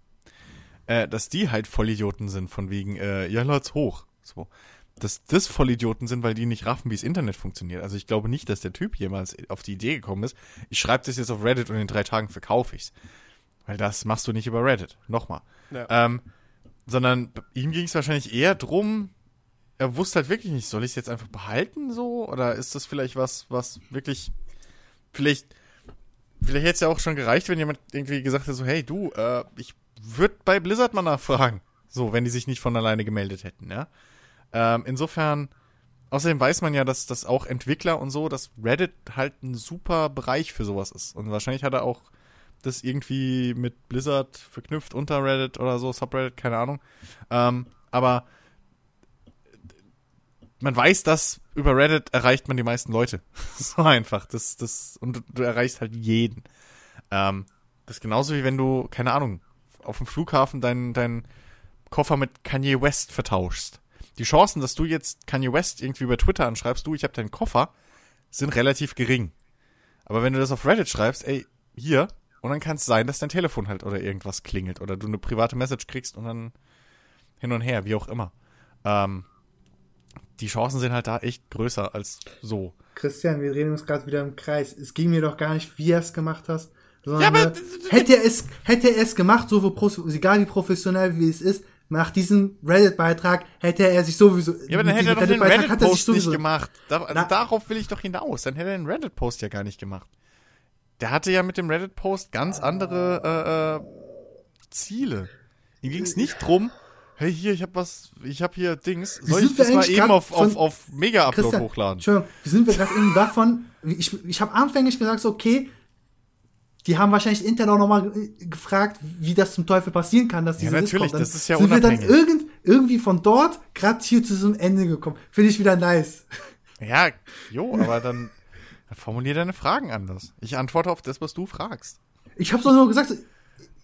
äh, dass die halt Vollidioten sind, von wegen, äh, ja, lad's hoch. So. Dass das Vollidioten sind, weil die nicht raffen, wie das Internet funktioniert. Also ich glaube nicht, dass der Typ jemals auf die Idee gekommen ist, ich schreibe das jetzt auf Reddit und in drei Tagen verkaufe ich's. Weil das machst du nicht über Reddit. Nochmal. Ja. Ähm, sondern ihm ging es wahrscheinlich eher drum, er wusste halt wirklich nicht, soll ich es jetzt einfach behalten so? Oder ist das vielleicht was, was wirklich, vielleicht, vielleicht hätte es ja auch schon gereicht, wenn jemand irgendwie gesagt hätte, so, hey du, äh, ich würde bei Blizzard mal nachfragen. So, wenn die sich nicht von alleine gemeldet hätten, ja. Ähm, insofern, außerdem weiß man ja, dass, dass auch Entwickler und so, dass Reddit halt ein super Bereich für sowas ist. Und wahrscheinlich hat er auch das irgendwie mit Blizzard verknüpft unter Reddit oder so, Subreddit, keine Ahnung. Ähm, aber man weiß, dass über Reddit erreicht man die meisten Leute. so einfach. Das, das, und du, erreichst halt jeden. Ähm, das ist genauso wie wenn du, keine Ahnung, auf dem Flughafen deinen dein Koffer mit Kanye West vertauschst. Die Chancen, dass du jetzt Kanye West irgendwie über Twitter anschreibst, du, ich habe deinen Koffer, sind relativ gering. Aber wenn du das auf Reddit schreibst, ey, hier, und dann kann es sein, dass dein Telefon halt oder irgendwas klingelt oder du eine private Message kriegst und dann hin und her, wie auch immer. Ähm, die Chancen sind halt da echt größer als so. Christian, wir reden uns gerade wieder im Kreis. Es ging mir doch gar nicht, wie er es gemacht hast. Sondern ja, aber hätte er es, hätte er es gemacht, so wie, egal wie professionell wie es ist, nach diesem Reddit-Beitrag hätte er sich sowieso. Ja, aber dann hätte er doch den Reddit-Post Reddit nicht gemacht. Da, also darauf will ich doch hinaus. Dann hätte er den Reddit-Post ja gar nicht gemacht der hatte ja mit dem Reddit-Post ganz andere äh, äh, Ziele. Ihm ging es nicht drum, hey, hier, ich hab was, ich hab hier Dings, soll ich das mal eben auf, auf, auf Mega-Upload hochladen? Entschuldigung, wie sind wir gerade eben davon, ich, ich habe anfänglich gesagt, so, okay, die haben wahrscheinlich intern auch nochmal gefragt, wie das zum Teufel passieren kann, dass diese ja, natürlich, das ist ja sind unabhängig. wir dann irgend, irgendwie von dort gerade hier zu diesem Ende gekommen. Finde ich wieder nice. Ja, jo, aber dann Formulier deine Fragen anders. Ich antworte auf das, was du fragst. Ich hab's doch nur gesagt,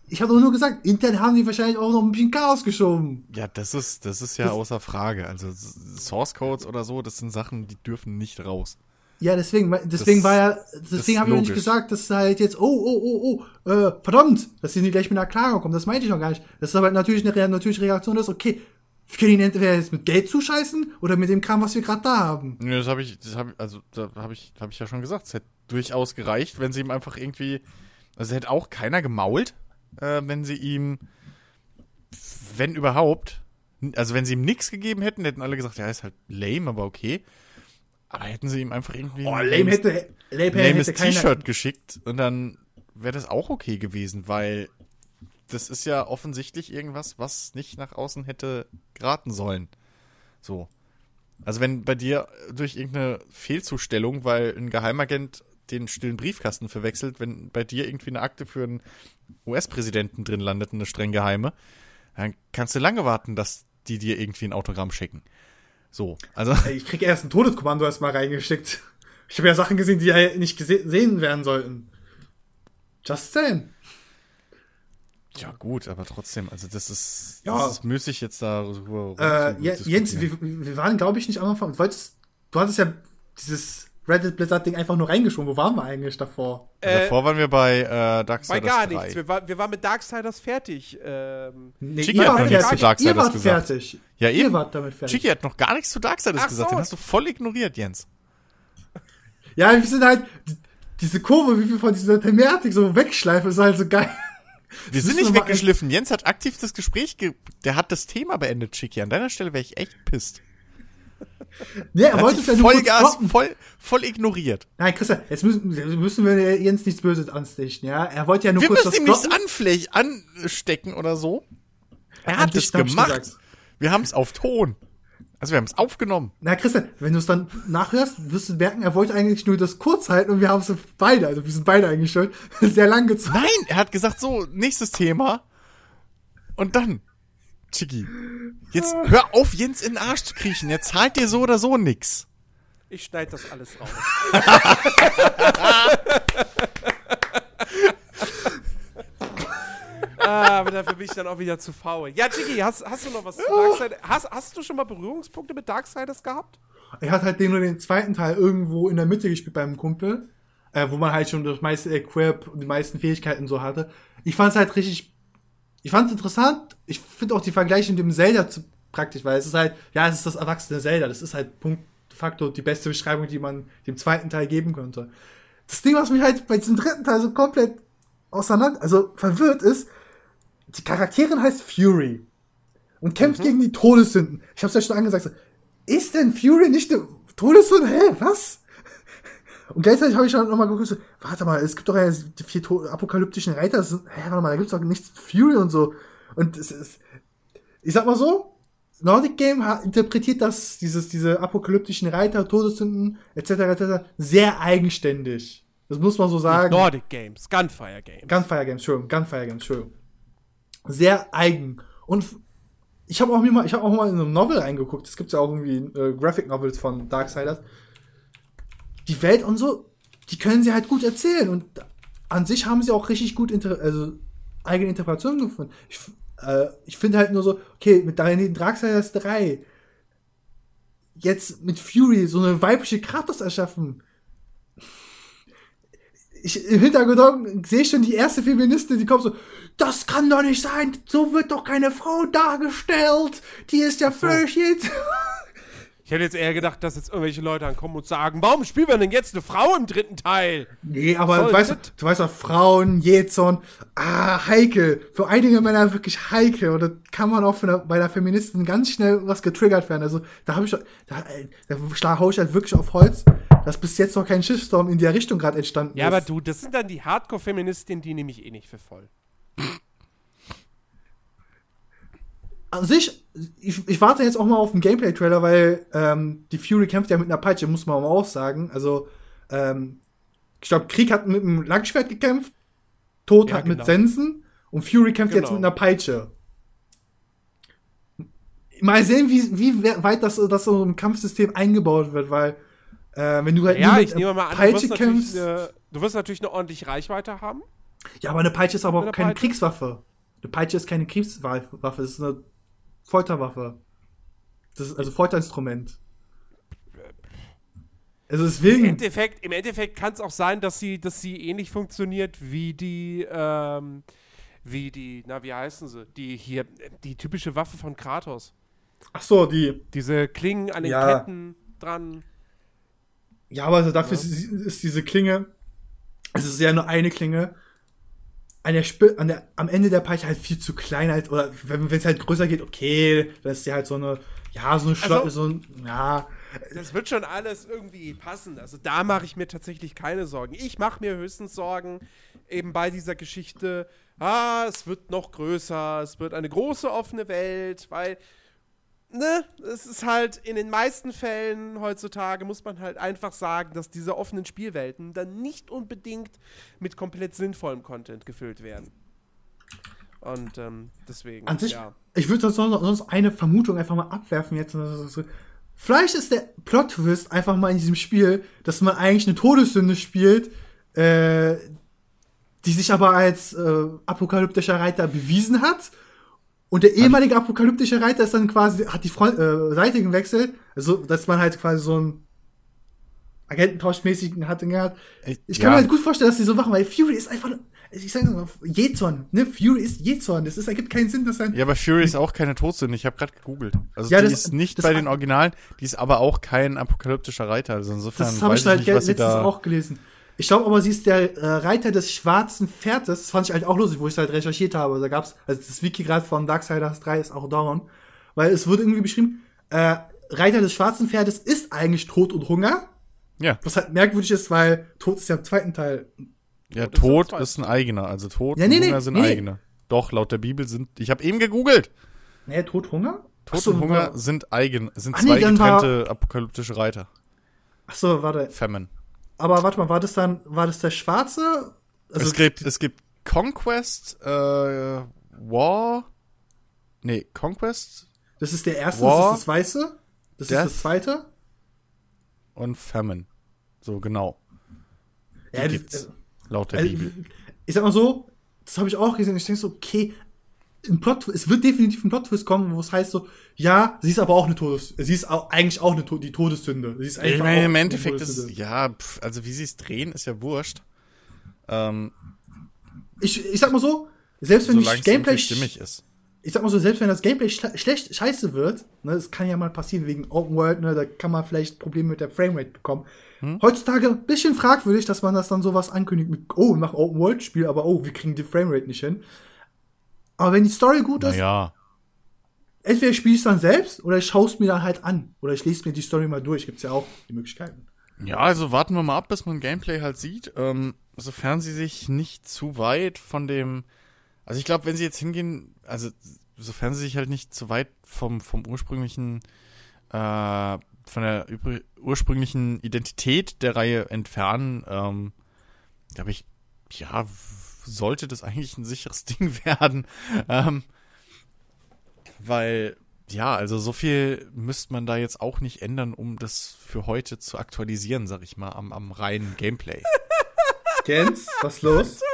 ich habe doch nur gesagt, intern haben die wahrscheinlich auch noch ein bisschen Chaos geschoben. Ja, das ist, das ist ja das außer Frage. Also Source Codes oder so, das sind Sachen, die dürfen nicht raus. Ja, deswegen, deswegen das, war ja, deswegen habe ich nicht gesagt, dass halt jetzt, oh, oh, oh, oh, äh, verdammt, dass sie nicht gleich mit einer Klage kommen. Das meinte ich noch gar nicht. Das ist aber natürlich eine natürliche Reaktion ist, okay, wir können ihn entweder jetzt mit Geld zuscheißen oder mit dem Kram, was wir gerade da haben. Ja, das habe ich, das habe also da habe ich, habe ich ja schon gesagt. Es hätte durchaus gereicht, wenn sie ihm einfach irgendwie, also hätte auch keiner gemault, äh, wenn sie ihm, wenn überhaupt, also wenn sie ihm nichts gegeben hätten, hätten alle gesagt, ja, ist halt lame, aber okay. Aber hätten sie ihm einfach irgendwie oh, lame hätte, lame hätte T-Shirt geschickt und dann wäre das auch okay gewesen, weil das ist ja offensichtlich irgendwas, was nicht nach außen hätte geraten sollen. So. Also wenn bei dir durch irgendeine Fehlzustellung, weil ein Geheimagent den stillen Briefkasten verwechselt, wenn bei dir irgendwie eine Akte für einen US-Präsidenten drin landet, eine streng geheime, dann kannst du lange warten, dass die dir irgendwie ein Autogramm schicken. So, also. Ich krieg erst ein Todeskommando erstmal reingeschickt. Ich habe ja Sachen gesehen, die ja nicht gesehen werden sollten. Just saying. Ja, gut, aber trotzdem, also das ist, ja. das ist müßig jetzt darüber. Äh, ja, Jens, wir, wir waren, glaube ich, nicht am Anfang. Du, wolltest, du hattest ja dieses Reddit Blizzard-Ding einfach nur reingeschoben. Wo waren wir eigentlich davor? Äh, davor waren wir bei äh, Darksiders. Bei gar 3. nichts. Wir, war, wir waren mit Darksiders fertig. Ähm, nee, Chiki hat noch nichts zu Darksiders ihr wart gesagt. Fertig. Ja, ihr eben. wart damit fertig. Chiki hat noch gar nichts zu Darksiders Ach gesagt. So. Den hast du voll ignoriert, Jens. Ja, wir sind halt. Diese Kurve, wie wir von dieser Thematik so wegschleifen, ist halt so geil. Wir sind nicht weggeschliffen. Jens hat aktiv das Gespräch, ge der hat das Thema beendet, Chiki. An deiner Stelle wäre ich echt pisst. Nee, er wollte es ja nur voll Gas, voll, voll ignoriert. Nein, Christian, jetzt müssen, müssen wir Jens nichts Böses anstechen, ja? Er wollte ja nur wir kurz müssen ihm nichts anfläch, anstecken oder so. Er hat es gemacht. Wir haben es auf Ton. Also wir haben es aufgenommen. Na Christian, wenn du es dann nachhörst, wirst du merken, er wollte eigentlich nur das kurz halten und wir haben es beide, also wir sind beide eigentlich schon sehr lang gezogen. Nein, er hat gesagt so, nächstes Thema. Und dann, Chiki, jetzt hör auf, Jens in den Arsch zu kriechen. Er zahlt dir so oder so nix. Ich schneide das alles raus. ah, aber dafür bin ich dann auch wieder zu faul. Ja, Chiki, hast, hast du noch was zu Darksiders? Hast, hast du schon mal Berührungspunkte mit Darksiders gehabt? Er hat halt den nur den zweiten Teil irgendwo in der Mitte gespielt beim Kumpel, äh, wo man halt schon das meiste Equip und die meisten Fähigkeiten so hatte. Ich fand es halt richtig, ich fand es interessant. Ich finde auch die Vergleiche mit dem Zelda zu praktisch, weil es ist halt, ja, es ist das erwachsene Zelda. Das ist halt Punkt de die beste Beschreibung, die man dem zweiten Teil geben könnte. Das Ding, was mich halt bei diesem dritten Teil so komplett auseinander, also verwirrt ist, die Charakterin heißt Fury und kämpft mhm. gegen die Todessünden. Ich hab's ja schon angesagt. So, ist denn Fury nicht eine Todessünde? Hä, was? Und gleichzeitig habe ich schon nochmal geguckt, so, warte mal, es gibt doch ja die vier apokalyptischen Reiter. Sind, hä, warte mal, da gibt's doch nichts Fury und so. Und es ist, ich sag mal so, Nordic Game interpretiert das, dieses, diese apokalyptischen Reiter, Todessünden, etc., etc., sehr eigenständig. Das muss man so sagen. Nordic Games, Gunfire Games. Gunfire Games, Entschuldigung, Gunfire Games, Entschuldigung sehr eigen. Und ich habe auch mir mal, ich habe auch mal in einem Novel reingeguckt. Es gibt ja auch irgendwie äh, Graphic Novels von Darksiders. Die Welt und so, die können sie halt gut erzählen und an sich haben sie auch richtig gut inter also eigene Interpretationen gefunden. Ich, äh, ich finde halt nur so, okay, mit Darksiders 3 jetzt mit Fury so eine weibliche Kratos erschaffen ich, im Hintergrund sehe ich schon die erste Feministin, die kommt so, das kann doch nicht sein, so wird doch keine Frau dargestellt, die ist ja völlig jetzt. Ich hätte jetzt eher gedacht, dass jetzt irgendwelche Leute ankommen und sagen, warum spielen wir denn jetzt eine Frau im dritten Teil? Nee, aber du weißt, du weißt doch, Frauen, Jezon, ah, heikel. Für einige Männer wirklich heikel. Und da kann man auch eine, bei der Feministin ganz schnell was getriggert werden. Also da habe ich schon, da, da hau ich halt wirklich auf Holz, dass bis jetzt noch kein Shitstorm in der Richtung gerade entstanden ja, ist. Ja, aber du, das sind dann die Hardcore-Feministinnen, die nehme ich eh nicht für voll. An sich, ich, ich warte jetzt auch mal auf den Gameplay-Trailer, weil ähm, die Fury kämpft ja mit einer Peitsche, muss man auch sagen. Also, ähm, ich glaube, Krieg hat mit einem Langschwert gekämpft, Tod ja, hat genau. mit Sensen und Fury kämpft genau. jetzt mit einer Peitsche. Mal sehen, wie, wie weit das, das so im Kampfsystem eingebaut wird, weil äh, wenn du halt ja, nur mit einer Peitsche an, kämpfst. Eine, du wirst natürlich eine ordentliche Reichweite haben. Ja, aber eine Peitsche ist aber auch keine Peitsche? Kriegswaffe. Eine Peitsche ist keine Kriegswaffe, das ist eine Folterwaffe. Das ist also Folterinstrument. Also deswegen. Im Endeffekt, im Endeffekt kann es auch sein, dass sie, dass sie ähnlich funktioniert wie die, ähm, wie die, na, wie heißen sie? Die hier, die typische Waffe von Kratos. Ach so, die. Diese Klingen an den ja. Ketten dran. Ja, aber also dafür ja. ist, ist, diese Klinge, es ist ja nur eine Klinge, an der, Sp an der am Ende der Peitsche halt viel zu klein halt, oder wenn es halt größer geht, okay, dann ist die halt so eine, ja, so eine Schlo also, so ein, ja. Das wird schon alles irgendwie passen. Also da mache ich mir tatsächlich keine Sorgen. Ich mache mir höchstens Sorgen eben bei dieser Geschichte, ah, es wird noch größer, es wird eine große offene Welt, weil ne, es ist halt in den meisten Fällen heutzutage muss man halt einfach sagen, dass diese offenen Spielwelten dann nicht unbedingt mit komplett sinnvollem Content gefüllt werden. Und ähm, deswegen. An sich, ja. ich würde sonst, sonst eine Vermutung einfach mal abwerfen jetzt. Vielleicht ist der Plot-Twist einfach mal in diesem Spiel, dass man eigentlich eine Todessünde spielt, äh, die sich aber als äh, apokalyptischer Reiter bewiesen hat und der ehemalige apokalyptische Reiter ist dann quasi, hat die Front, äh, Seite gewechselt, also dass man halt quasi so einen Agententauschmäßigen hat. Ich kann ja. mir halt gut vorstellen, dass die so machen, weil Fury ist einfach, ich sag mal, Jezorn, ne? Fury ist Jezorn. Das ist, ergibt keinen Sinn, dass ein. Ja, aber Fury ist auch keine Todsünde. Ich habe gerade gegoogelt. Also ja, die das, ist nicht bei den Originalen, die ist aber auch kein apokalyptischer Reiter. Also insofern. Das habe ich halt nicht, letztens auch gelesen. Ich glaube aber, sie ist der äh, Reiter des schwarzen Pferdes. Das fand ich halt auch lustig, wo ich es halt recherchiert habe. Da gab's, also das Wiki gerade von Darksiders 3 ist auch down. Weil es wurde irgendwie beschrieben, äh, Reiter des schwarzen Pferdes ist eigentlich Tod und Hunger. Ja. Was halt merkwürdig ist, weil Tod ist ja im zweiten Teil. Ja, Tod ist, ist ein eigener. Also Tod ja, nee, und Hunger nee, sind nee. eigene. Doch, laut der Bibel sind, ich habe eben gegoogelt. Nee, Tod, Hunger? Tod so, und Hunger war, sind eigen, sind ah, zwei getrennte war, apokalyptische Reiter. Ach so, warte. Famine. Aber warte mal, war das dann, war das der schwarze? Also es gibt, es gibt Conquest, äh, War. Nee, Conquest. Das ist der erste, War, das ist das weiße. Das Death ist das zweite. Und Famine. So, genau. Die ja, gibt's, das, laut der also, Bibel. Ich sag mal so, das habe ich auch gesehen. Ich denke so, okay, ein Plot, es wird definitiv ein Plot-Twist kommen, wo es heißt so, ja, sie ist aber auch eine Todes, sie ist auch, eigentlich auch eine die Todessünde. Sie ist ich meine, im Endeffekt ist, ja, pf, also wie sie es drehen, ist ja wurscht. Ähm, ich, ich sag mal so, selbst wenn das Gameplay stimmig ist. Ich sag mal so, selbst wenn das Gameplay schlecht, scheiße wird, ne, das kann ja mal passieren wegen Open World, ne, da kann man vielleicht Probleme mit der Framerate bekommen. Hm? Heutzutage ein bisschen fragwürdig, dass man das dann sowas ankündigt mit, oh, wir machen Open World Spiel, aber oh, wir kriegen die Framerate nicht hin. Aber wenn die Story gut ist, ja. entweder spiele ich es dann selbst oder ich schaue es mir dann halt an. Oder ich lese mir die Story mal durch. Gibt's ja auch die Möglichkeiten. Ja, also warten wir mal ab, bis man Gameplay halt sieht. Ähm, sofern sie sich nicht zu weit von dem. Also ich glaube, wenn sie jetzt hingehen, also sofern sie sich halt nicht zu weit vom, vom ursprünglichen, äh, von der ursprünglichen Identität der Reihe entfernen, ähm, glaube ich, ja, sollte das eigentlich ein sicheres Ding werden. Ähm, weil, ja, also so viel müsste man da jetzt auch nicht ändern, um das für heute zu aktualisieren, sag ich mal, am, am reinen Gameplay. Jens, was los?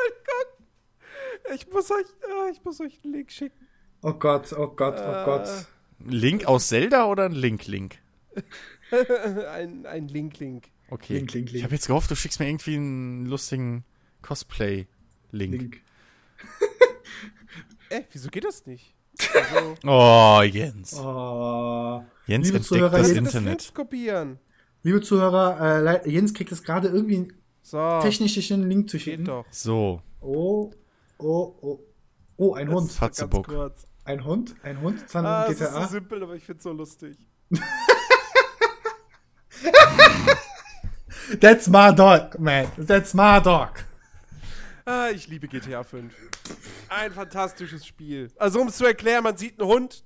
Ich muss euch, ah, ich muss euch einen Link schicken. Oh Gott, oh Gott, oh Gott. Link aus Zelda oder ein Link-Link? ein, ein Link-Link. Okay. Link, Link, Link. Ich habe jetzt gehofft, du schickst mir irgendwie einen lustigen Cosplay. Link. Link. äh, wieso geht das nicht? Also, oh, Jens. Oh. Jens Liebe entdeckt Zuhörer, das Internet. Das kopieren. Liebe Zuhörer, äh, Jens kriegt es gerade irgendwie so. technischen Link zu schicken. doch. So. Oh, oh, oh. Oh, ein das Hund. Fatzebuck. Ein Hund? Ein Hund? Zahn ah, GTA? Das ist so simpel, aber ich find's so lustig. That's my dog, man. That's my dog. Ah, ich liebe GTA 5. Ein fantastisches Spiel. Also um es zu erklären, man sieht einen Hund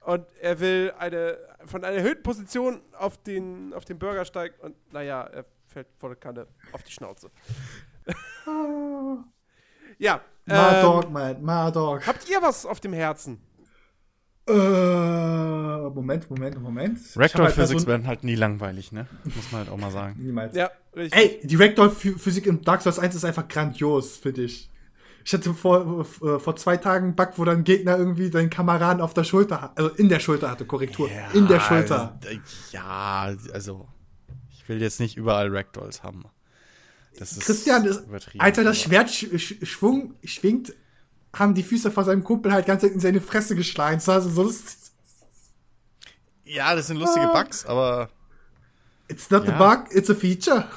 und er will eine von einer erhöhten Position auf den, auf den Bürgersteig und naja, er fällt volle Kanne auf die Schnauze. ja. My ähm, dog, man, my dog. Habt ihr was auf dem Herzen? Äh, Moment, Moment, Moment. Ragdoll halt Physics so werden halt nie langweilig, ne? Muss man halt auch mal sagen. Niemals. Ja, richtig. Ey, die Ragdoll Physik in Dark Souls 1 ist einfach grandios, finde ich. Ich hatte vor, äh, vor zwei Tagen einen Bug, wo dann Gegner irgendwie seinen Kameraden auf der Schulter, also in der Schulter hatte, Korrektur. Ja, in der Schulter. Ja, also. Ich will jetzt nicht überall Ragdolls haben. Das ist Christian, ist, als er das Schwert sch sch schwung, schwingt, haben die Füße vor seinem Kumpel halt ganz in seine Fresse geschlagen. Das war so lustig. Ja, das sind lustige Bugs, aber. It's not ja. a bug, it's a feature.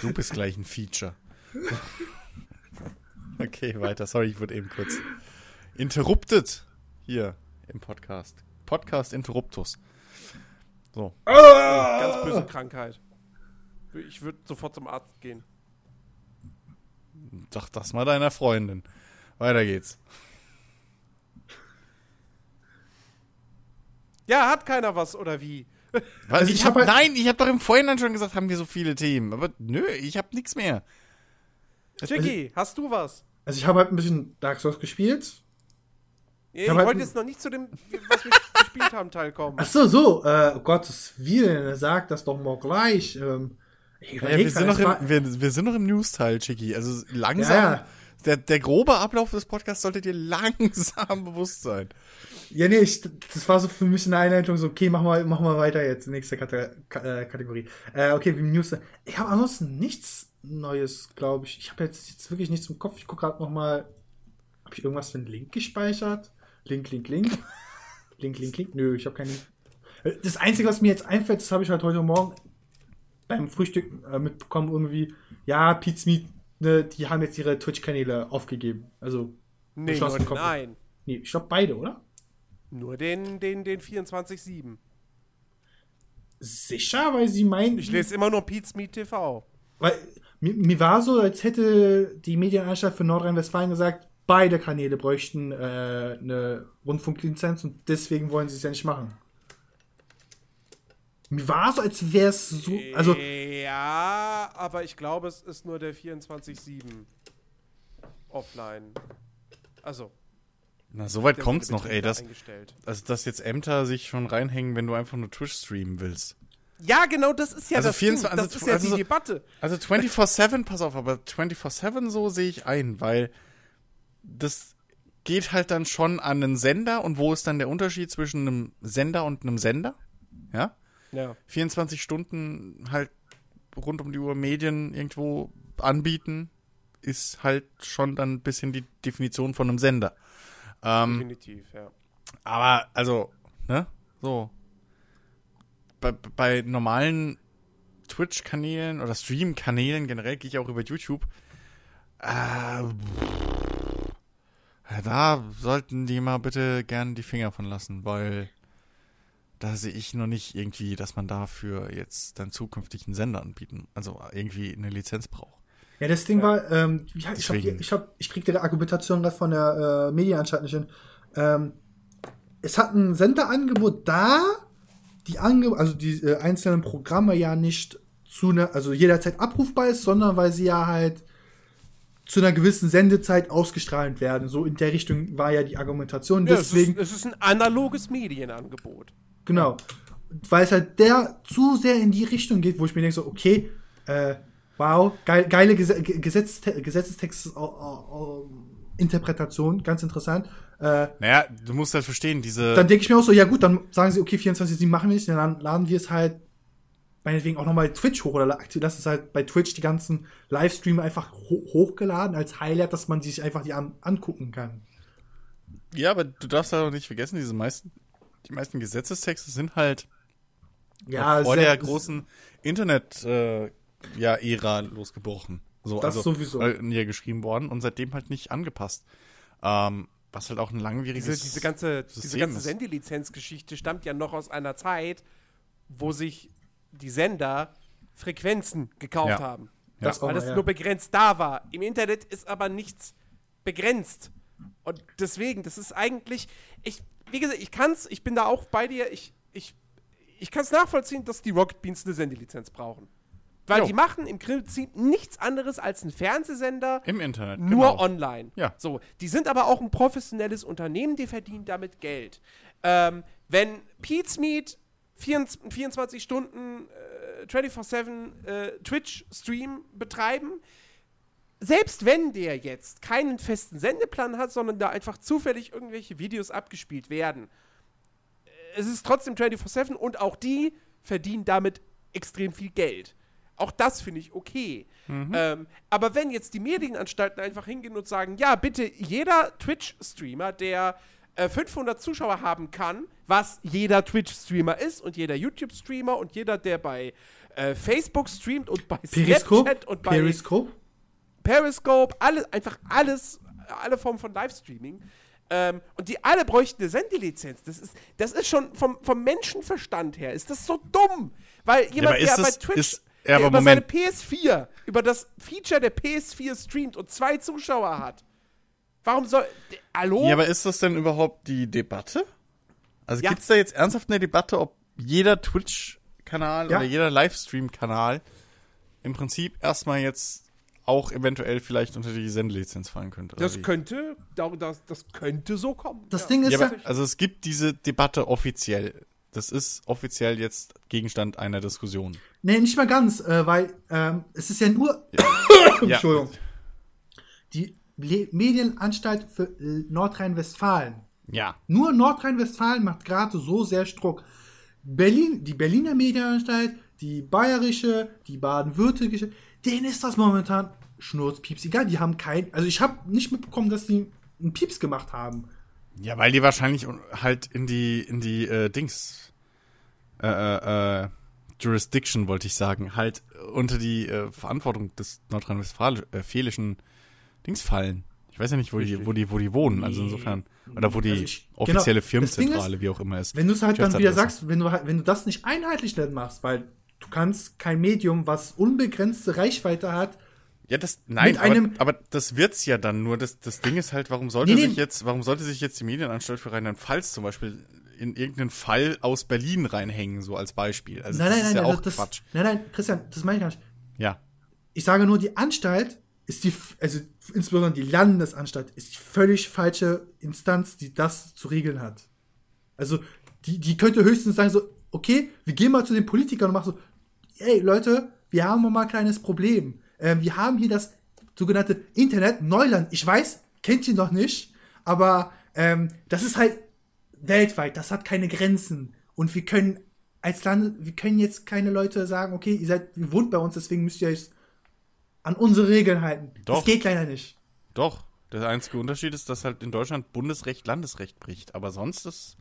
Du bist gleich ein Feature. okay, weiter. Sorry, ich wurde eben kurz interrupted hier im Podcast. Podcast Interruptus. So. Ah! Ganz böse Krankheit. Ich würde sofort zum Arzt gehen. Sag das mal deiner Freundin. Weiter geht's. Ja, hat keiner was, oder wie? Was? Also ich, hab, halt nein, ich habe doch im Vorhinein schon gesagt, haben wir so viele Themen. Aber nö, ich habe nichts mehr. Jackie, also, hast du was? Also ich habe halt ein bisschen Dark Souls gespielt. Ja, ich, ich halt wollte jetzt noch nicht zu dem, was wir gespielt haben, Teil kommen. Ach so, so. Äh, Gottes Willen, sag das doch mal gleich. Ähm, ja, wir, sind noch im, wir, wir, sind noch im News-Teil, Chicky. Also langsam. Ja. Der, der grobe Ablauf des Podcasts sollte dir langsam bewusst sein. Ja, nee, ich, das war so für mich eine Einleitung, so, okay, mach mal, mach mal weiter jetzt, nächste Kate äh, Kategorie. Äh, okay, wie News. Ich habe ansonsten nichts Neues, glaube ich. Ich habe jetzt, jetzt wirklich nichts im Kopf. Ich gucke gerade noch mal, habe ich irgendwas für einen Link gespeichert? Link, Link, Link. Link, Link, Link. Nö, ich habe keinen Link. Das Einzige, was mir jetzt einfällt, das habe ich halt heute Morgen beim Frühstück äh, mitbekommen, irgendwie, ja, Pizza Meat, ne, die haben jetzt ihre Twitch-Kanäle aufgegeben. Also, nee, geschlossen nur, nein. Nee, ich glaube beide, oder? Nur den, den, den 24-7. Sicher, weil sie meinen. Ich lese immer nur Pizza Meat TV. Weil mir, mir, war so, als hätte die Medienanstalt für Nordrhein-Westfalen gesagt, beide Kanäle bräuchten äh, eine Rundfunklizenz und deswegen wollen sie es ja nicht machen. Mir war so, als wäre es so. Also, ja, aber ich glaube, es ist nur der 24-7 offline. Also. Na, soweit kommt's noch, ey. Das, also, dass jetzt Ämter sich schon reinhängen, wenn du einfach nur Twitch streamen willst. Ja, genau, das ist ja also das 24, Ding. Das also, ist ja also die so, Debatte. Also 24-7, pass auf, aber 24-7 so sehe ich ein, weil das geht halt dann schon an einen Sender und wo ist dann der Unterschied zwischen einem Sender und einem Sender? Ja? Ja. 24 Stunden halt rund um die Uhr Medien irgendwo anbieten, ist halt schon dann ein bisschen die Definition von einem Sender. Ähm, Definitiv, ja. Aber, also, ne? So. Bei, bei normalen Twitch-Kanälen oder Stream-Kanälen generell gehe ich auch über YouTube. Äh, da sollten die mal bitte gern die Finger von lassen, weil da sehe ich noch nicht irgendwie, dass man dafür jetzt dann zukünftig einen Sender anbieten, also irgendwie eine Lizenz braucht. Ja, das Ding war, ähm, ja, ich, hab, ich, hab, ich kriegte die Argumentation gerade von der äh, Medienanstalt nicht hin. Ähm, es hat ein Senderangebot da, die Ange also die äh, einzelnen Programme ja nicht zu einer, also jederzeit abrufbar ist, sondern weil sie ja halt zu einer gewissen Sendezeit ausgestrahlt werden. So in der Richtung war ja die Argumentation. Ja, Deswegen, es, ist, es ist ein analoges Medienangebot. Genau. Weil es halt der zu sehr in die Richtung geht, wo ich mir denke, so, okay, äh, wow, geil, geile Ges Gesetz Gesetzestext Interpretation, ganz interessant. Äh, naja, du musst halt verstehen, diese. Dann denke ich mir auch so, ja gut, dann sagen sie, okay, 24-7 machen wir nicht, dann laden wir es halt meinetwegen auch nochmal Twitch hoch oder lass es halt bei Twitch die ganzen Livestream einfach ho hochgeladen als Highlight, dass man sich einfach die an angucken kann. Ja, aber du darfst halt auch nicht vergessen, diese meisten die meisten Gesetzestexte sind halt ja, vor der großen Internet-Ära äh, ja, losgebrochen. So, das also, sowieso. Äh, geschrieben worden und seitdem halt nicht angepasst. Ähm, was halt auch ein langwieriges diese, diese ganze, System diese ganze Sendelizenzgeschichte stammt ja noch aus einer Zeit, wo sich die Sender Frequenzen gekauft ja. haben. Ja. Das, weil das ja. nur begrenzt da war. Im Internet ist aber nichts begrenzt. Und deswegen, das ist eigentlich, ich, wie gesagt, ich kann's, ich bin da auch bei dir, ich, ich, ich kann es nachvollziehen, dass die Rocket Beans eine Sendelizenz brauchen. Weil jo. die machen im Prinzip nichts anderes als einen Fernsehsender. Im Internet. Nur genau. online. Ja. So. Die sind aber auch ein professionelles Unternehmen, die verdienen damit Geld. Ähm, wenn Pete's Meat 24, 24 Stunden äh, 24-7 äh, Twitch-Stream betreiben, selbst wenn der jetzt keinen festen Sendeplan hat, sondern da einfach zufällig irgendwelche Videos abgespielt werden, es ist trotzdem 24-7 und auch die verdienen damit extrem viel Geld. Auch das finde ich okay. Mhm. Ähm, aber wenn jetzt die Medienanstalten einfach hingehen und sagen, ja, bitte jeder Twitch-Streamer, der äh, 500 Zuschauer haben kann, was jeder Twitch-Streamer ist und jeder YouTube-Streamer und jeder, der bei äh, Facebook streamt und bei Periscope? Snapchat und bei Periscope? Periscope, alles, einfach alles, alle Formen von Livestreaming. Ähm, und die alle bräuchten eine Sendelizenz. Das ist, das ist schon vom, vom Menschenverstand her, ist das so dumm. Weil jemand, ja, der bei Twitch ist, ja, über Moment. seine PS4, über das Feature der PS4 streamt und zwei Zuschauer hat, warum soll. Hallo? Ja, aber ist das denn überhaupt die Debatte? Also Ja. gibt's da jetzt ernsthaft eine Debatte, ob jeder Twitch-Kanal Ja. oder jeder Livestream-Kanal im Prinzip erstmal jetzt auch eventuell vielleicht unter die Sendelizenz fallen könnte? das wie? könnte, da- das, das könnte so kommen. Das ja. Ding ist Ja, ja, aber, also es gibt diese Debatte offiziell. Das ist offiziell jetzt Gegenstand einer Diskussion. nee, nicht mal ganz, äh, weil ähm, es ist ja nur, Ja. Entschuldigung, die Le Medienanstalt für Nordrhein-Westfalen. Ja. Nur Nordrhein-Westfalen macht gerade so sehr Druck. Berlin, die Berliner Medienanstalt, die bayerische, die baden-württembergische, denen ist das momentan schnurzpieps egal. Die haben kein, also ich habe nicht mitbekommen, dass die einen Pieps gemacht haben. Ja, weil die wahrscheinlich halt in die, in die äh, Dings, äh, äh, äh, Jurisdiction, wollte ich sagen, halt unter die äh, Verantwortung des nordrhein-westfälischen Dings fallen. Ich weiß ja nicht, wo die, wo die, wo die wohnen, also insofern. Oder wo die Also ich- offizielle genau, das Ding Firmenzentrale, ist, wie auch immer ist. Wenn du es halt dann wieder sagst, wenn du halt, wenn du das nicht einheitlich nicht machst, weil du kannst kein Medium, was unbegrenzte Reichweite hat, Ja, das, nein, aber, aber das wird's ja dann nur. Das, das Ding ist halt, warum sollte Nee, sich jetzt, warum sollte sich jetzt die Medienanstalt für Rheinland-Pfalz zum Beispiel in irgendeinen Fall aus Berlin reinhängen, so als Beispiel? Also nein, das nein, ist nein, ja also auch das, Quatsch. nein, nein, Christian, das meine ich gar nicht. Ja. Ich sage nur, die Anstalt ist die, also insbesondere die Landesanstalt, ist die völlig falsche Instanz, die das zu regeln hat. Also, die, die könnte höchstens sagen so, okay, wir gehen mal zu den Politikern und machen so, ey, Leute, wir haben mal ein kleines Problem. Ähm, wir haben hier das sogenannte Internet Neuland. Ich weiß, kennt ihr noch nicht, aber ähm, das ist halt weltweit, das hat keine Grenzen. Und wir können als Land, wir können jetzt keine Leute sagen, okay, ihr seid, ihr wohnt bei uns, deswegen müsst ihr euch an unsere Regeln halten. Doch. Das geht leider nicht. Doch. Der einzige Unterschied ist, dass halt in Deutschland Bundesrecht Landesrecht bricht. Aber sonst ist.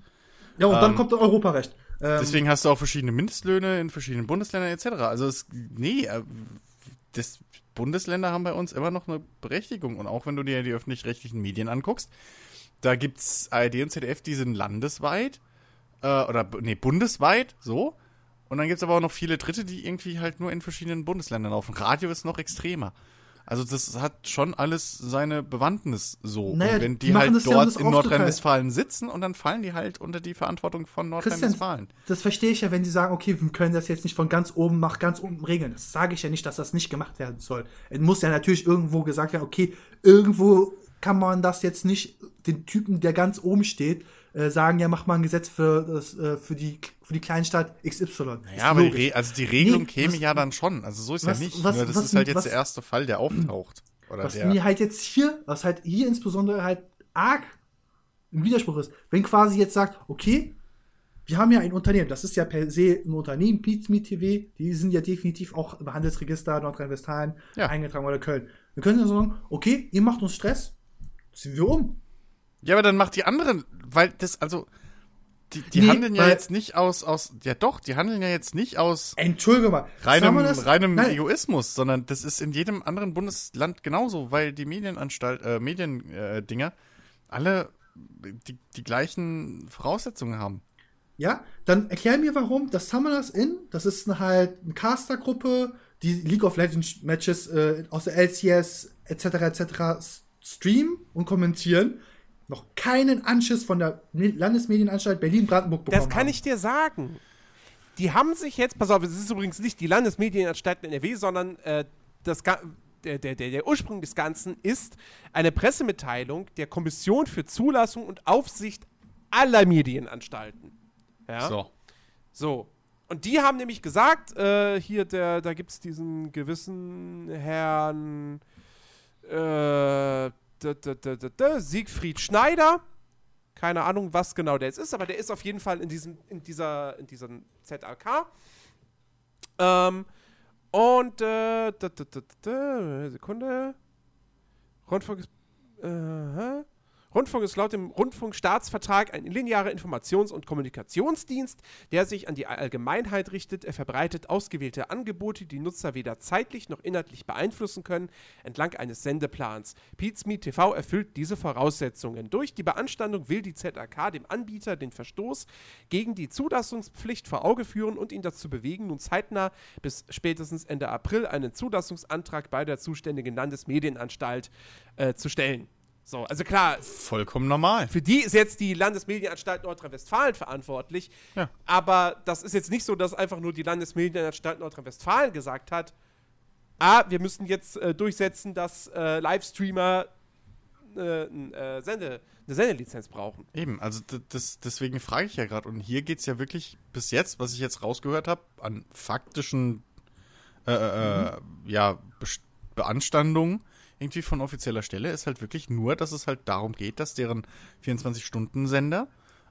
Ja, und dann Ähm, kommt Europarecht. Deswegen hast du auch verschiedene Mindestlöhne in verschiedenen Bundesländern etc. Also es. Nee, äh, das, Bundesländer haben bei uns immer noch eine Berechtigung. Und auch wenn du dir die öffentlich-rechtlichen Medien anguckst, da gibt's ARD und ZDF, die sind landesweit. Äh, oder nee, bundesweit, so. Und dann gibt's aber auch noch viele Dritte, die irgendwie halt nur in verschiedenen Bundesländern laufen. Radio ist noch extremer. Also das hat schon alles seine Bewandtnis so. Naja, und wenn die die, halt das ja, dort das in. Nordrhein-Westfalen sitzen und dann fallen die halt unter die Verantwortung von Nordrhein-Westfalen. das verstehe ich ja, wenn sie sagen, okay, wir können das jetzt nicht von ganz oben nach ganz unten regeln. Das sage ich ja nicht, dass das nicht gemacht werden soll. Es muss ja natürlich irgendwo gesagt werden, okay, irgendwo kann man das jetzt nicht den Typen, der ganz oben steht, äh, sagen, ja, mach mal ein Gesetz für, das, äh, für, die, für die Kleinstadt XY. Ist Ja, aber die. Re also die Regelung Nee, käme was- ja dann schon. Also so ist was- ja nicht. was- Nur das ist halt jetzt der erste Fall, der auftaucht. Oder Was der. mir halt jetzt hier, was halt hier insbesondere halt arg ein Widerspruch ist, wenn quasi jetzt sagt, okay, wir haben ja ein Unternehmen, das ist ja per se ein Unternehmen, Pizmeet TV, die sind ja definitiv auch im Handelsregister Nordrhein-Westfalen Ja. eingetragen oder Köln. Wir können ja sagen, okay, ihr macht uns Stress, ziehen wir um. Ja, aber dann macht die anderen, weil das, also, die, die Nee, handeln ja jetzt nicht aus, aus, ja doch, die handeln ja jetzt nicht aus Entschuldige mal. reinem, reinem Nein, Egoismus, sondern das ist in jedem anderen Bundesland genauso, weil die Medienanstalt, äh, Mediendinger äh, alle die, die gleichen Voraussetzungen haben. Ja, dann erklär mir warum das Summoners Inn, das ist halt eine Caster-Gruppe, die League of Legends Matches äh, aus der LCS etc. etc. streamen und kommentieren, noch keinen Anschiss von der Me- Landesmedienanstalt Berlin-Brandenburg bekommen Das kann haben. ich dir sagen. Die haben sich jetzt, pass auf, es ist übrigens nicht die Landesmedienanstalten NRW, sondern äh, das, der, der, der Ursprung des Ganzen ist eine Pressemitteilung der Kommission für Zulassung und Aufsicht aller Medienanstalten. Ja? So. So. Und die haben nämlich gesagt, äh, hier, der, da gibt es diesen gewissen Herrn äh, Siegfried Schneider. Keine Ahnung, was genau der jetzt ist, aber der ist auf jeden Fall in diesem, in dieser, in diesem ZAK. Ähm, und, äh, Sekunde. Rundfunk ist, äh, Rundfunk ist laut dem Rundfunkstaatsvertrag ein linearer Informations- und Kommunikationsdienst, der sich an die Allgemeinheit richtet. Er verbreitet ausgewählte Angebote, die Nutzer weder zeitlich noch inhaltlich beeinflussen können, entlang eines Sendeplans. Pizme TV erfüllt diese Voraussetzungen. Durch die Beanstandung will die ZAK dem Anbieter den Verstoß gegen die Zulassungspflicht vor Auge führen und ihn dazu bewegen, nun zeitnah bis spätestens Ende April einen Zulassungsantrag bei der zuständigen Landesmedienanstalt äh, zu stellen. So, also klar. Vollkommen normal. Für die ist jetzt die Landesmedienanstalt Nordrhein-Westfalen verantwortlich. Ja. Aber das ist jetzt nicht so, dass einfach nur die Landesmedienanstalt Nordrhein-Westfalen gesagt hat, ah, wir müssen jetzt äh, durchsetzen, dass äh, Livestreamer äh, äh Sende, eine Sendelizenz brauchen. Eben, also das, deswegen frage ich ja gerade. Und hier geht es ja wirklich bis jetzt, was ich jetzt rausgehört habe, an faktischen äh, äh, mhm. ja, Be Beanstandungen irgendwie von offizieller Stelle ist halt wirklich nur, dass es halt darum geht, dass deren 24-Stunden-Sender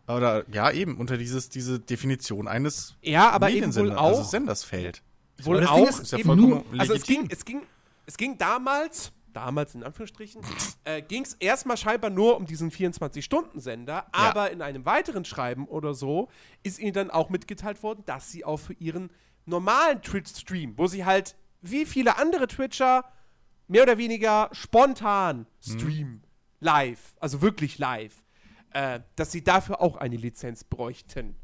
oder ja eben unter dieses diese Definition eines ja, aber eben wohl auch also Senders fällt. Wohl auch ist ja nur, also es ging, es ging es ging damals damals in Anführungsstrichen, äh, ging es erstmal scheinbar nur um diesen 24-Stunden-Sender, aber ja. in einem weiteren Schreiben oder so ist ihnen dann auch mitgeteilt worden, dass sie auch für ihren normalen Twitch-Stream, wo sie halt wie viele andere Twitcher mehr oder weniger spontan streamen. Mhm. Live. Also wirklich live. Äh, dass sie dafür auch eine Lizenz bräuchten.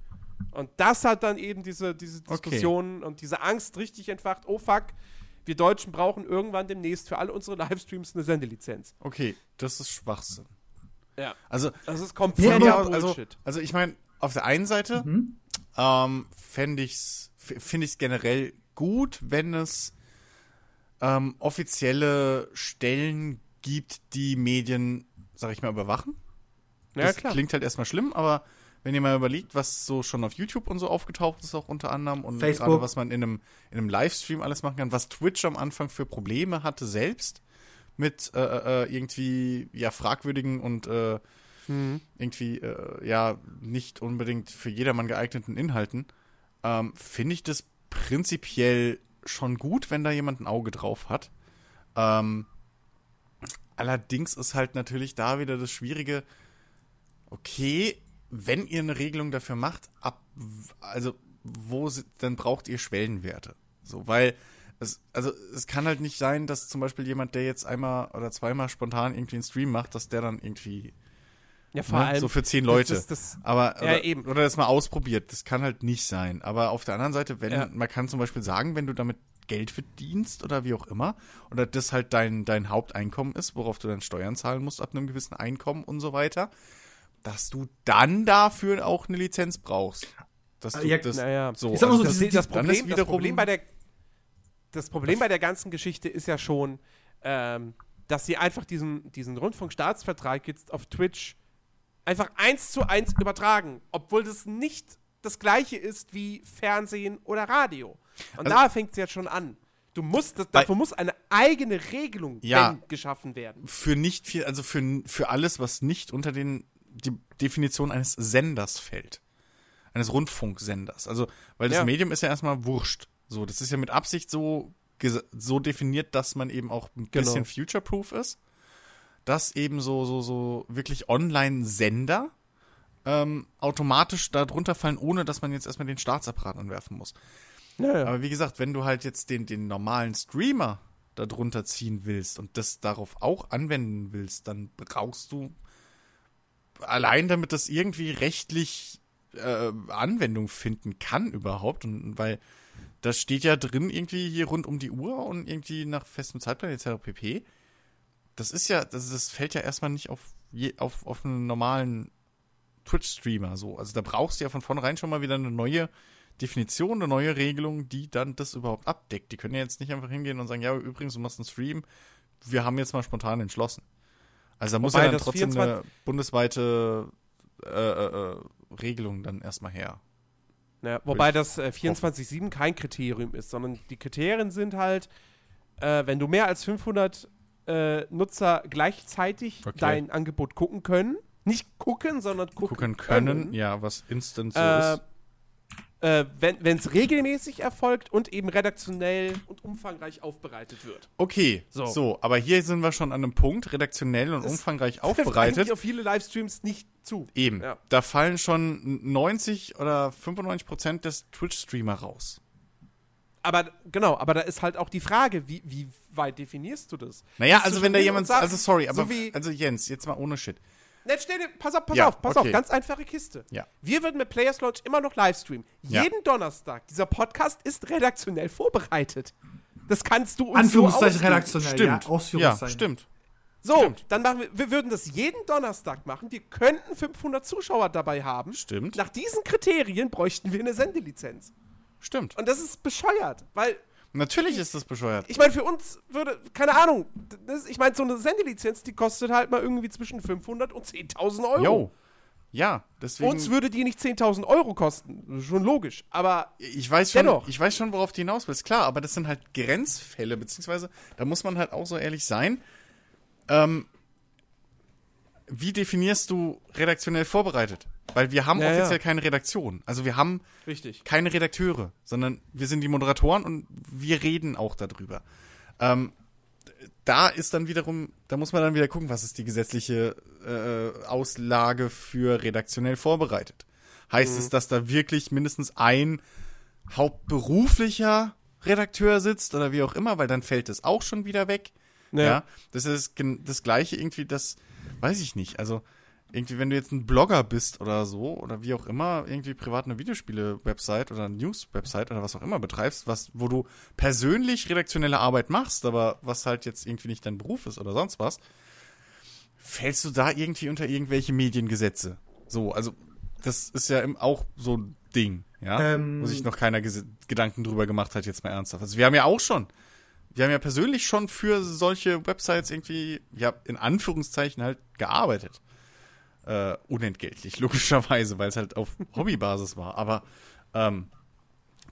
Und das hat dann eben diese, diese Diskussion okay. und diese Angst richtig entfacht. Oh fuck, wir Deutschen brauchen irgendwann demnächst für alle unsere Livestreams eine Sendelizenz. Okay, das ist Schwachsinn. Ja. Also, das ist komplett ja, also, Bullshit. Also, ich meine, auf der einen Seite mhm. ähm, fände ich es generell gut, wenn es ähm, offizielle Stellen gibt, die Medien, sag ich mal, überwachen. Ja, das klar. klingt halt erstmal schlimm, aber wenn ihr mal überlegt, was so schon auf YouTube und so aufgetaucht ist, auch unter anderem, und Facebook. gerade was man in einem, in einem Livestream alles machen kann, was Twitch am Anfang für Probleme hatte selbst mit äh, äh, äh irgendwie ja fragwürdigen und äh, mhm. irgendwie äh, ja nicht unbedingt für jedermann geeigneten Inhalten, ähm, finde ich das prinzipiell schon gut, wenn da jemand ein Auge drauf hat. Ähm, allerdings ist halt natürlich da wieder das Schwierige, okay, wenn ihr eine Regelung dafür macht, ab, also wo dann braucht ihr Schwellenwerte. So, weil es, also es kann halt nicht sein, dass zum Beispiel jemand, der jetzt einmal oder zweimal spontan irgendwie einen Stream macht, dass der dann irgendwie ja, vor ne? allem. So für zehn Leute. Das, das, aber, ja, oder, eben. oder das mal ausprobiert. Das kann halt nicht sein. Aber auf der anderen Seite, wenn, ja. man kann zum Beispiel sagen, wenn du damit Geld verdienst oder wie auch immer, oder das halt dein, dein Haupteinkommen ist, worauf du dann Steuern zahlen musst ab einem gewissen Einkommen und so weiter, dass du dann dafür auch eine Lizenz brauchst. Dass du ja, das, naja. so, ich sag mal so, also das, das, Problem, das Problem bei der das Problem bei der ganzen Geschichte ist ja schon, ähm, dass sie einfach diesen, diesen Rundfunkstaatsvertrag jetzt auf Twitch einfach eins zu eins übertragen, obwohl das nicht das gleiche ist wie Fernsehen oder Radio. Und also, da fängt es jetzt schon an. Du musst, das, dafür muss eine eigene Regelung ja, geschaffen werden. Für nicht viel, also für, für alles, was nicht unter den, die Definition eines Senders fällt. Eines Rundfunksenders. Also, weil das ja. Medium ist ja erstmal wurscht. So, das ist ja mit Absicht so, so definiert, dass man eben auch ein genau. bisschen future-proof ist dass eben so, so, so wirklich Online-Sender ähm, automatisch da drunter fallen, ohne dass man jetzt erstmal den Staatsapparat anwerfen muss. Ja, ja. Aber wie gesagt, wenn du halt jetzt den, den normalen Streamer da drunter ziehen willst und das darauf auch anwenden willst, dann brauchst du allein damit das irgendwie rechtlich äh, Anwendung finden kann überhaupt und weil das steht ja drin irgendwie hier rund um die Uhr und irgendwie nach festem Zeitplan etc. pp das ist ja, das, das fällt ja erstmal nicht auf, je, auf, auf einen normalen Twitch-Streamer so. Also da brauchst du ja von vornherein schon mal wieder eine neue Definition, eine neue Regelung, die dann das überhaupt abdeckt. Die können ja jetzt nicht einfach hingehen und sagen, ja, übrigens, du machst einen Stream, wir haben jetzt mal spontan entschlossen. Also da muss ja dann trotzdem eine bundesweite äh, äh, äh, Regelung dann erstmal her. Ja, wobei das äh, 24-7 kein Kriterium ist, sondern die Kriterien sind halt, äh, wenn du mehr als 500 äh, Nutzer gleichzeitig okay. dein Angebot gucken können. Nicht gucken, sondern gucken, gucken können. können. Ja, was Instant so äh, ist. äh, wenn es regelmäßig erfolgt und eben redaktionell und umfangreich aufbereitet wird. Okay, so. so, aber hier sind wir schon an einem Punkt, redaktionell und das umfangreich aufbereitet. Das auf viele Livestreams nicht zu. Eben, ja. da fallen schon 90 oder 95 Prozent des Twitch-Streamer raus. Aber genau, aber da ist halt auch die Frage, wie, wie weit definierst du das? Naja, also wenn da jemand, sagt, also sorry, aber, so also Jens, jetzt mal ohne Shit. Jetzt stell dir, pass auf, pass ja, auf, pass okay. auf, ganz einfache Kiste. Ja. Wir würden mit Players Launch immer noch Livestreamen. Ja. Jeden Donnerstag. Dieser Podcast ist redaktionell vorbereitet. Das kannst du uns Anführungszeichen so redaktionell, stimmt. ja, Ausführungszeichen. Ja, stimmt. So, stimmt. dann machen wir, wir würden das jeden Donnerstag machen. Wir könnten 500 Zuschauer dabei haben. Stimmt. Nach diesen Kriterien bräuchten wir eine Sendelizenz. Stimmt. Und das ist bescheuert, weil Natürlich ist das bescheuert. Ich meine, für uns würde, keine Ahnung, das, ich meine, so eine Sendelizenz, die kostet halt mal irgendwie zwischen 500 und 10.000 Euro. Jo. Ja, deswegen. Uns würde die nicht 10.000 Euro kosten. Schon logisch. Aber. Ich weiß schon, dennoch. ich weiß schon, worauf du hinaus willst. Klar, aber das sind halt Grenzfälle, beziehungsweise, da muss man halt auch so ehrlich sein. Ähm, wie definierst du redaktionell vorbereitet? Weil wir haben ja, offiziell ja. keine Redaktion. Also wir haben Richtig. keine Redakteure, sondern wir sind die Moderatoren und wir reden auch darüber. Ähm, da ist dann wiederum, da muss man dann wieder gucken, was ist die gesetzliche äh, Auslage für redaktionell vorbereitet. Heißt mhm. es, dass da wirklich mindestens ein hauptberuflicher Redakteur sitzt oder wie auch immer, weil dann fällt es auch schon wieder weg. Ja. ja. Das ist das gleiche irgendwie, das weiß ich nicht. Also irgendwie, wenn du jetzt ein Blogger bist oder so, oder wie auch immer, irgendwie privat eine Videospiele-Website oder News-Website oder was auch immer betreibst, was, wo du persönlich redaktionelle Arbeit machst, aber was halt jetzt irgendwie nicht dein Beruf ist oder sonst was, fällst du da irgendwie unter irgendwelche Mediengesetze? So, also, das ist ja auch so ein Ding, ja, ähm, wo sich noch keiner Gedanken drüber gemacht hat, jetzt mal ernsthaft. Also, wir haben ja auch schon wir haben ja persönlich schon für solche Websites irgendwie, ja, in Anführungszeichen halt gearbeitet. Äh, unentgeltlich, logischerweise, weil es halt auf Hobbybasis war. Aber ähm,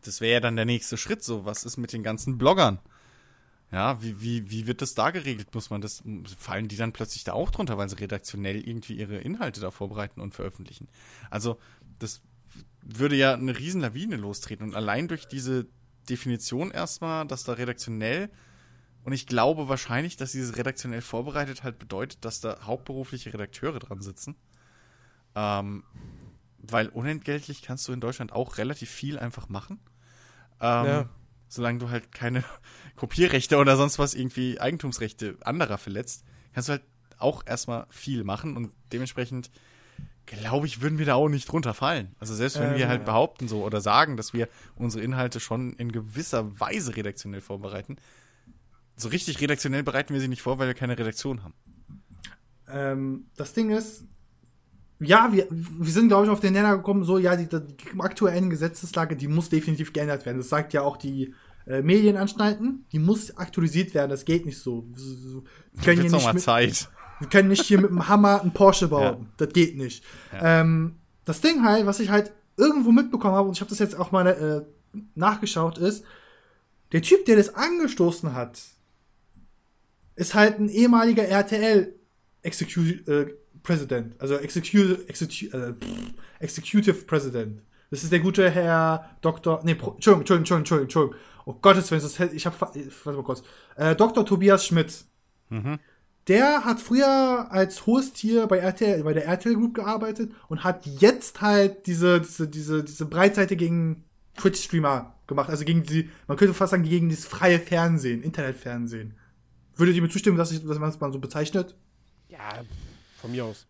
das wäre ja dann der nächste Schritt. So, was ist mit den ganzen Bloggern? Ja, wie, wie, wie wird das da geregelt? Muss man das, fallen die dann plötzlich da auch drunter, weil sie redaktionell irgendwie ihre Inhalte da vorbereiten und veröffentlichen? Also, das würde ja eine riesen Lawine lostreten. Und allein durch diese Definition erstmal, dass da redaktionell und ich glaube wahrscheinlich, dass dieses redaktionell vorbereitet halt bedeutet, dass da hauptberufliche Redakteure dran sitzen. Ähm, weil unentgeltlich kannst du in Deutschland auch relativ viel einfach machen. Ähm, ja. Solange du halt keine Kopierrechte oder sonst was irgendwie Eigentumsrechte anderer verletzt, kannst du halt auch erstmal viel machen und dementsprechend glaube ich, würden wir da auch nicht drunter fallen. Also selbst wenn ähm, wir halt ja. behaupten so oder sagen, dass wir unsere Inhalte schon in gewisser Weise redaktionell vorbereiten, so richtig redaktionell bereiten wir sie nicht vor, weil wir keine Redaktion haben. Ähm, das Ding ist, ja, wir, wir sind, glaube ich, auf den Nenner gekommen, so, ja, die, die aktuellen Gesetzeslage, die muss definitiv geändert werden. Das sagt ja auch die äh, Medienanstalten, die muss aktualisiert werden, das geht nicht so. Wir können, hier nicht mit, Zeit. wir können nicht hier mit dem Hammer einen Porsche bauen, ja. das geht nicht. Ja. Ähm, das Ding halt, was ich halt irgendwo mitbekommen habe, und ich habe das jetzt auch mal äh, nachgeschaut, ist, der Typ, der das angestoßen hat, ist halt ein ehemaliger RTL Executive äh, President, also Executive, Executive, äh, Executive President. Das ist der gute Herr Dr. Nee, Pro, Entschuldigung, Entschuldigung, Entschuldigung, Entschuldigung. Oh Gottes Willen, das, ich hab, warte mal kurz. Äh, Dr. Tobias Schmidt. Mhm. Der hat früher als Host hier bei RTL, bei der RTL Group gearbeitet und hat jetzt halt diese, diese, diese, diese Breitseite gegen Twitch-Streamer gemacht. Also gegen die, man könnte fast sagen, gegen dieses freie Fernsehen, Internetfernsehen. Würdet ihr mir zustimmen, dass, ich, dass man es mal so bezeichnet? Ja, von mir aus.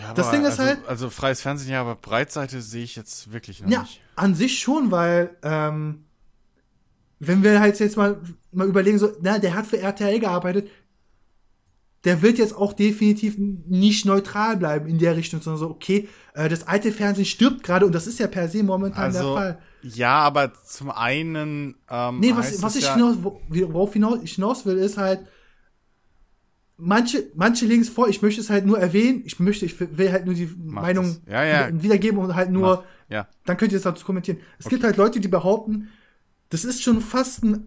Ja, das Ding ist also, halt. Also freies Fernsehen, ja, aber Breitseite sehe ich jetzt wirklich noch ja, nicht. An sich schon, weil, ähm, wenn wir halt jetzt mal, mal überlegen, so, na, der hat für RTL gearbeitet, der wird jetzt auch definitiv nicht neutral bleiben in der Richtung, sondern so, okay, äh, das alte Fernsehen stirbt gerade und das ist ja per se momentan also, der Fall. Ja, aber zum einen. Ähm, nee, was, was ich ja hinaus, worauf ich hinaus will, ist halt, manche, manche legen es vor, ich möchte es halt nur erwähnen, ich möchte, ich will halt nur die Mach Meinung ja, ja. wiedergeben und halt nur, ja. dann könnt ihr es dazu kommentieren. Es okay. gibt halt Leute, die behaupten, das ist schon fast ein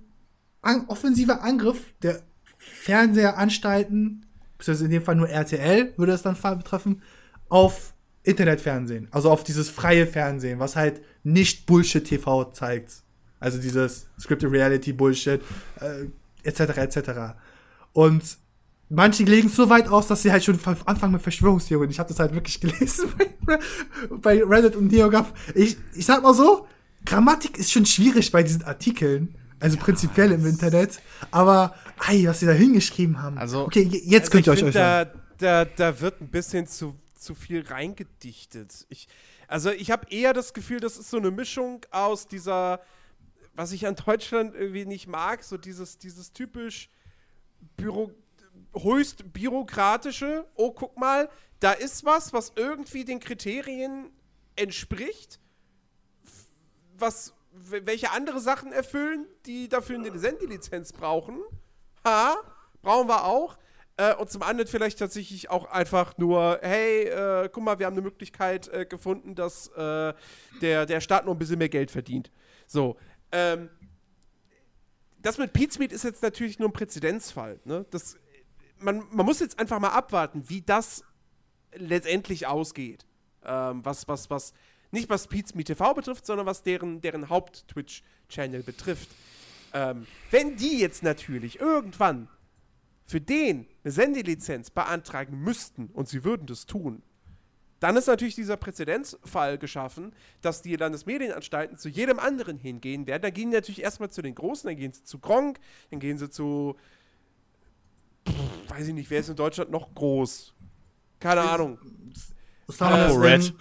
an, offensiver Angriff der Fernsehanstalten, beziehungsweise in dem Fall nur RTL, würde es dann betreffen, auf Internetfernsehen, also auf dieses freie Fernsehen, was halt nicht Bullshit TV zeigt. Also dieses Scripted Reality Bullshit, äh, etc. etc. Und manche legen es so weit aus, dass sie halt schon anfangen mit Verschwörungstheorien. Ich habe das halt wirklich gelesen bei, bei Reddit und NeoGAF. Ich, ich sag mal so, Grammatik ist schon schwierig bei diesen Artikeln. Also ja, prinzipiell im Internet. Aber, ei, was sie da hingeschrieben haben. Also, okay, jetzt also könnt ihr euch euch da, da, da wird ein bisschen zu, zu viel reingedichtet. Ich, also ich habe eher das Gefühl, das ist so eine Mischung aus dieser was ich an Deutschland irgendwie nicht mag, so dieses, dieses typisch Büro, höchst bürokratische, oh, guck mal, da ist was, was irgendwie den Kriterien entspricht, was, welche andere Sachen erfüllen, die dafür eine Sendelizenz brauchen. Ha, brauchen wir auch. Äh, und zum anderen vielleicht tatsächlich auch einfach nur, hey, äh, guck mal, wir haben eine Möglichkeit äh, gefunden, dass äh, der, der Staat noch ein bisschen mehr Geld verdient. So, ähm, das mit Pizmeet ist jetzt natürlich nur ein Präzedenzfall. Ne? Das, man, man muss jetzt einfach mal abwarten, wie das letztendlich ausgeht. Ähm, was, was, was, nicht was Pizmeet TV betrifft, sondern was deren, deren Haupt-Twitch-Channel betrifft. Ähm, wenn die jetzt natürlich irgendwann für den eine Sendelizenz beantragen müssten und sie würden das tun, dann ist natürlich dieser Präzedenzfall geschaffen, dass die Landesmedienanstalten zu jedem anderen hingehen werden. Dann gehen die natürlich erstmal zu den Großen, dann gehen sie zu Gronk, dann gehen sie zu. Pff, weiß ich nicht, wer ist in Deutschland noch groß? Keine ist, Ahnung. Star Red.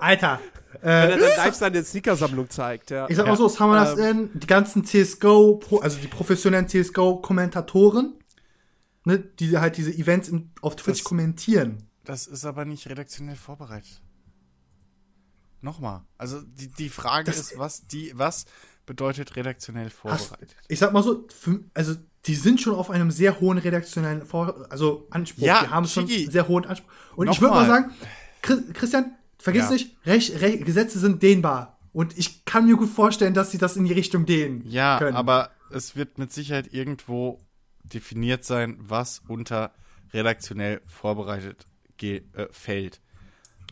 Alter. Äh, Wenn er dann live seine Sneakersammlung zeigt, ja. Ich sag mal so, was haben wir das ähm, denn? Die ganzen CSGO, also die professionellen CSGO-Kommentatoren, ne, die halt diese Events in, auf Twitch das, kommentieren. Das ist aber nicht redaktionell vorbereitet. Nochmal. Also die, die Frage das, ist, was die, was bedeutet redaktionell vorbereitet? Hast, ich sag mal so, für, also die sind schon auf einem sehr hohen redaktionellen Vor also Anspruch. Ja, die haben schon einen sehr hohen Anspruch. Und ich würde mal sagen, Christian, vergiss ja. nicht, Recht, Recht, Gesetze sind dehnbar. Und ich kann mir gut vorstellen, dass sie das in die Richtung dehnen ja, können. Aber es wird mit Sicherheit irgendwo definiert sein, was unter redaktionell vorbereitet äh, fällt.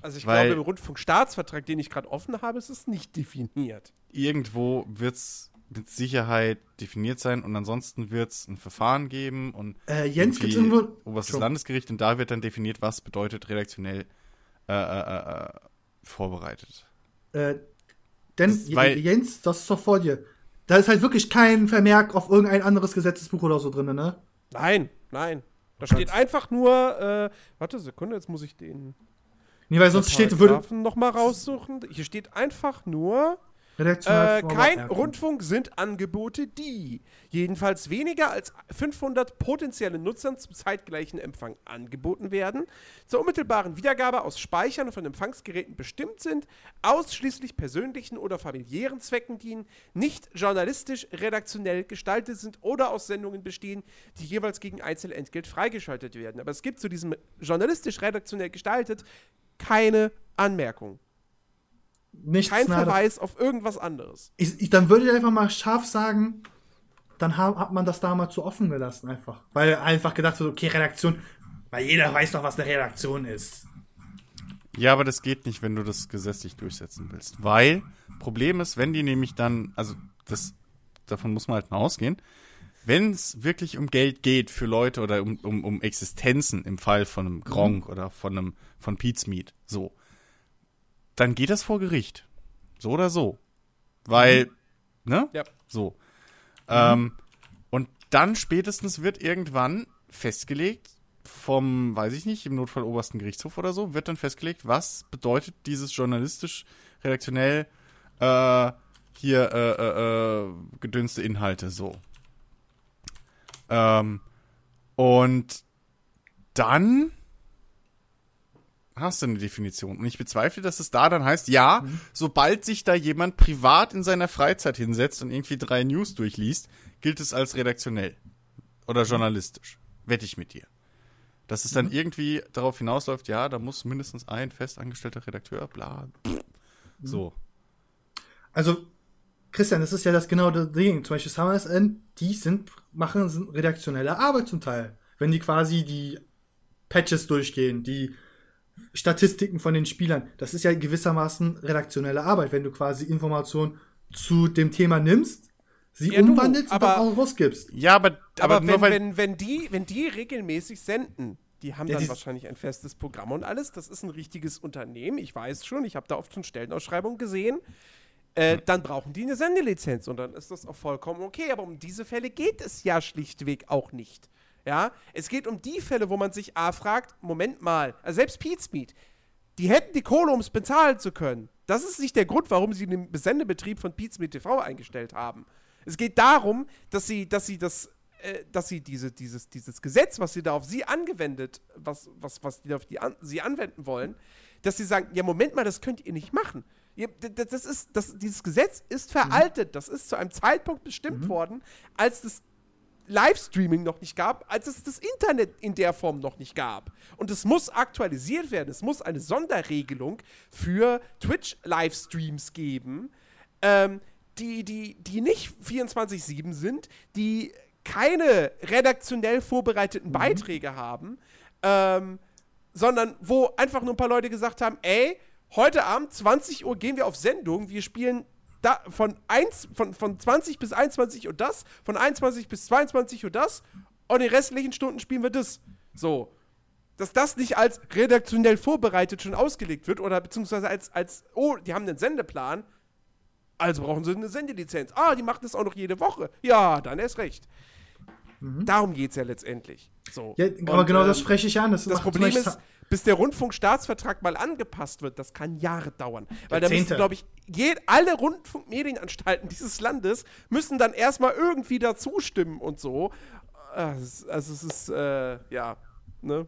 Also ich Weil glaube, im Rundfunkstaatsvertrag, den ich gerade offen habe, ist es nicht definiert. Irgendwo wird es mit Sicherheit definiert sein und ansonsten wird es ein Verfahren geben und äh, Jens gibt irgendwo oberstes. Landesgericht und da wird dann definiert, was bedeutet redaktionell äh, äh, äh vorbereitet. Äh, denn das, weil, Jens, das ist doch vor dir. Da ist halt wirklich kein Vermerk auf irgendein anderes Gesetzesbuch oder so drin, ne? Nein, nein. Da steht einfach nur, äh, warte Sekunde, jetzt muss ich den. Nee, weil sonst steht, würde. noch mal raussuchen. Hier steht einfach nur, äh, kein Rundfunk sind Angebote, die jedenfalls weniger als 500 potenziellen Nutzern zum zeitgleichen Empfang angeboten werden, zur unmittelbaren Wiedergabe aus Speichern von Empfangsgeräten bestimmt sind, ausschließlich persönlichen oder familiären Zwecken dienen, nicht journalistisch redaktionell gestaltet sind oder aus Sendungen bestehen, die jeweils gegen Einzelentgelt freigeschaltet werden. Aber es gibt zu diesem journalistisch redaktionell gestaltet keine Anmerkung. Nichts Kein Verweis auf irgendwas anderes. Ich, ich, dann würde ich einfach mal scharf sagen, dann ha, hat man das damals so offen gelassen einfach. Weil einfach gedacht wird, okay, Redaktion, weil jeder weiß doch, was eine Redaktion ist. Ja, aber das geht nicht, wenn du das gesetzlich durchsetzen willst. Weil, Problem ist, wenn die nämlich dann, also das, davon muss man halt mal ausgehen, wenn es wirklich um Geld geht für Leute oder um, um, um Existenzen im Fall von einem Gronk mhm. oder von einem von Pete's Meat, so, dann geht das vor Gericht. So oder so. Weil, mhm. ne? Ja. So. Ähm, und dann spätestens wird irgendwann festgelegt, vom, weiß ich nicht, im Notfall obersten Gerichtshof oder so, wird dann festgelegt, was bedeutet dieses journalistisch, redaktionell, äh, hier, äh, äh, äh gedünste Inhalte, so. Ähm, und dann hast du eine Definition. Und ich bezweifle, dass es da dann heißt, ja, mhm. sobald sich da jemand privat in seiner Freizeit hinsetzt und irgendwie drei News durchliest, gilt es als redaktionell oder journalistisch. Wette ich mit dir. Dass es dann mhm. irgendwie darauf hinausläuft, ja, da muss mindestens ein festangestellter Redakteur, bla. Mhm. So. Also, Christian, das ist ja das genau das Ding. Zum Beispiel Summers End, die sind, machen redaktionelle Arbeit zum Teil. Wenn die quasi die Patches durchgehen, die Statistiken von den Spielern. Das ist ja gewissermaßen redaktionelle Arbeit, wenn du quasi Informationen zu dem Thema nimmst, sie ja, umwandelst und dann auch rausgibst. Ja, aber, aber, aber wenn, wenn, wenn, die, wenn die regelmäßig senden, die haben ja, dann wahrscheinlich ein festes Programm und alles. Das ist ein richtiges Unternehmen. Ich weiß schon, ich habe da oft schon Stellenausschreibungen gesehen. Äh. Dann brauchen die eine Sendelizenz und dann ist das auch vollkommen okay. Aber um diese Fälle geht es ja schlichtweg auch nicht. Ja, es geht um die Fälle, wo man sich A fragt, Moment mal, also selbst Pizmeet, die hätten die Kohle, um es bezahlen zu können. Das ist nicht der Grund, warum sie den Sendebetrieb von Pizmeet TV eingestellt haben. Es geht darum, dass sie, dass sie das, äh, dass sie diese, dieses, dieses Gesetz, was sie da auf sie angewendet, was, was, was die auf die an, sie anwenden wollen, dass sie sagen, ja, Moment mal, das könnt ihr nicht machen. Ihr, das ist, das, dieses Gesetz ist veraltet. Das ist zu einem Zeitpunkt bestimmt mhm. worden, als das Livestreaming noch nicht gab, als es das Internet in der Form noch nicht gab. Und es muss aktualisiert werden. Es muss eine Sonderregelung für Twitch-Livestreams geben, ähm, die, die, die nicht 24-7 sind, die keine redaktionell vorbereiteten mhm. Beiträge haben, ähm, sondern wo einfach nur ein paar Leute gesagt haben, ey, heute Abend 20 Uhr gehen wir auf Sendung, wir spielen da, von, 1, von, von 20 bis 21 Uhr das, von 21 bis 22 Uhr das und den restlichen Stunden spielen wir das. So. Dass das nicht als redaktionell vorbereitet schon ausgelegt wird oder beziehungsweise als, als oh, die haben einen Sendeplan, also brauchen sie eine Sendelizenz. Ah, die machen das auch noch jede Woche. Ja, dann erst recht. Mhm. Darum geht es ja letztendlich. So. Ja, aber und, genau das ähm, spreche ich an. Das, das Problem ist, bis der Rundfunkstaatsvertrag mal angepasst wird, das kann Jahre dauern. Weil da müssen, glaube ich, alle Rundfunkmedienanstalten dieses Landes müssen dann erstmal irgendwie dazu stimmen und so. Also, also es ist, äh, ja, ne?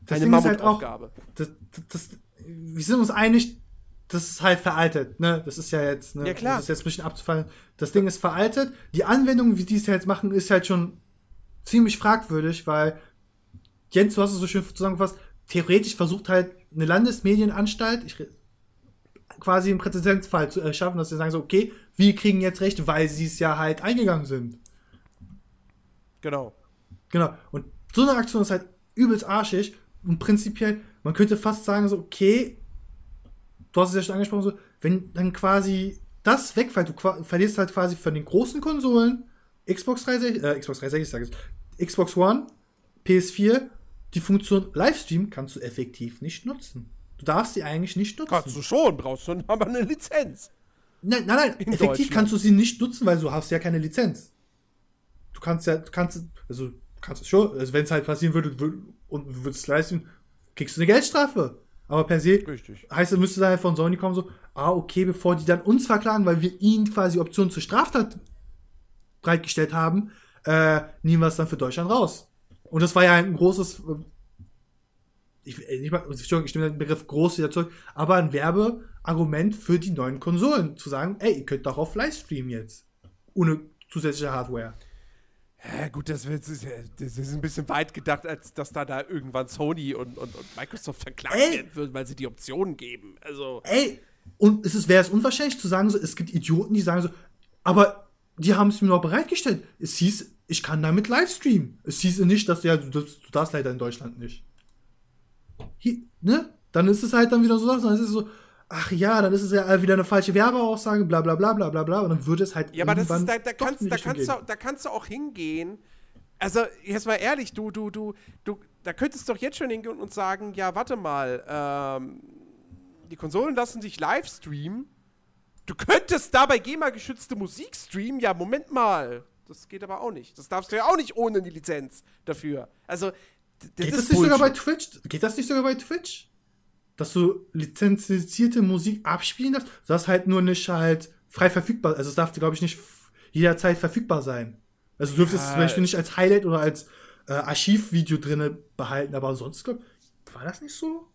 Das Eine Mammutaufgabe. Halt das, das, wir sind uns einig, das ist halt veraltet, ne? Das ist ja jetzt, ne? Ja, klar. Das ist jetzt ein bisschen abzufallen. Das Ding ist veraltet. Die Anwendung, wie die es jetzt machen, ist halt schon ziemlich fragwürdig, weil Jens, du hast es so schön zusammengefasst, theoretisch versucht halt eine Landesmedienanstalt, ich, quasi einen Präzedenzfall zu erschaffen, dass sie sagen so, okay, wir kriegen jetzt Recht, weil sie es ja halt eingegangen sind. Genau. Genau. Und so eine Aktion ist halt übelst arschig und prinzipiell, man könnte fast sagen so, okay, du hast es ja schon angesprochen, so, wenn dann quasi das wegfällt, du verlierst halt quasi von den großen Konsolen, Xbox 360, äh, Xbox 360, sag ich, Xbox One, PS4 die Funktion Livestream kannst du effektiv nicht nutzen. Du darfst sie eigentlich nicht nutzen. Kannst du schon, brauchst du aber eine Lizenz. Nein, nein, nein. In effektiv kannst du sie nicht nutzen, weil du hast ja keine Lizenz. Du kannst ja, du kannst, also kannst es schon, also wenn es halt passieren würde und du würdest leisten, kriegst du eine Geldstrafe. Aber per se Richtig. heißt es, müsste halt von Sony kommen, so, ah, okay, bevor die dann uns verklagen, weil wir ihnen quasi Optionen zur Straftat bereitgestellt haben, äh, nehmen wir es dann für Deutschland raus. Und das war ja ein großes, ich, äh, nicht mal, ich stimme den Begriff groß wieder zurück, aber ein Werbeargument für die neuen Konsolen. Zu sagen, ey, ihr könnt doch auf Livestream jetzt. Ohne zusätzliche Hardware. Ja, gut, das, wird, das ist ein bisschen weit gedacht, als dass da, da irgendwann Sony und, und, und Microsoft verklagt werden würden, weil sie die Optionen geben. Also. Ey, und es wäre es unwahrscheinlich zu sagen, so, es gibt Idioten, die sagen so, aber die haben es mir noch bereitgestellt. Es hieß, ich kann damit Livestreamen. Es hieß nicht, dass ja, du, du darfst leider in Deutschland nicht. Hier, ne? Dann ist es halt dann wieder so, dann ist es so, ach ja, dann ist es ja wieder eine falsche Werbeaussage, bla bla bla bla bla bla. Und dann würde es halt. Ja, aber das ist, da, da, kannst, da, kannst du, da kannst du auch hingehen. Also, jetzt mal ehrlich, du, du, du, du, da könntest du doch jetzt schon hingehen und sagen, ja, warte mal, ähm, die Konsolen lassen sich live streamen. Du könntest dabei GEMA-geschützte Musik streamen? Ja, Moment mal. Das geht aber auch nicht. Das darfst du ja auch nicht ohne die Lizenz dafür. Also, das Geht das nicht sogar bei Twitch? Geht das nicht sogar bei Twitch? Dass du lizenzierte Musik abspielen darfst? Du darfst halt nur nicht halt frei verfügbar. Also, es darf, glaube ich, nicht jederzeit verfügbar sein. Also, du dürftest ja. zum Beispiel nicht als Highlight oder als äh, Archivvideo drinne behalten, aber sonst, glaub, war das nicht so?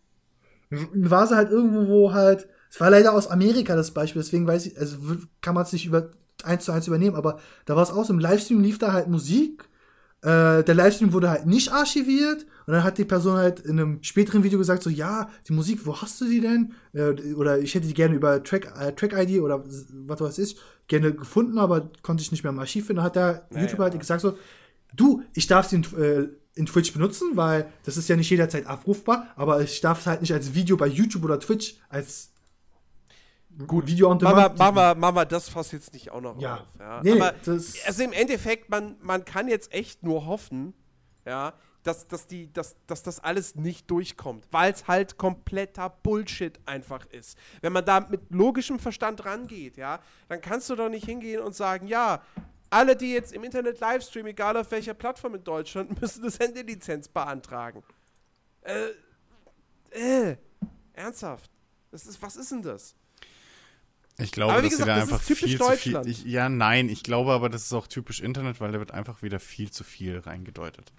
War sie halt irgendwo, wo halt es war leider aus Amerika das Beispiel, deswegen weiß ich, also kann man es nicht über eins zu eins übernehmen, aber da war es auch so, im Livestream lief da halt Musik, äh, der Livestream wurde halt nicht archiviert und dann hat die Person halt in einem späteren Video gesagt so, ja, die Musik, wo hast du die denn? Äh, oder ich hätte die gerne über Track, äh, Track-ID oder was weiß ich, gerne gefunden, aber konnte ich nicht mehr im Archiv finden. Dann hat der naja. YouTuber halt gesagt so, du, ich darf sie in, äh, in Twitch benutzen, weil das ist ja nicht jederzeit abrufbar, aber ich darf es halt nicht als Video bei YouTube oder Twitch als Gut, Video on Demand. Wir, machen wir das fast jetzt nicht auch noch ja. auf. Ja. Nee, aber also im Endeffekt, man, man kann jetzt echt nur hoffen, ja, dass, dass, die, dass, dass das alles nicht durchkommt, weil es halt kompletter Bullshit einfach ist. Wenn man da mit logischem Verstand rangeht, ja, dann kannst du doch nicht hingehen und sagen, ja, alle, die jetzt im Internet livestreamen, egal auf welcher Plattform in Deutschland, müssen eine Sendelizenz beantragen. Äh, äh, ernsthaft. Das ist, was ist denn das? Ich glaube, dass gesagt, da einfach viel zu viel. Ich, ja, nein, ich glaube aber, das ist auch typisch Internet, weil da wird einfach wieder viel zu viel reingedeutet.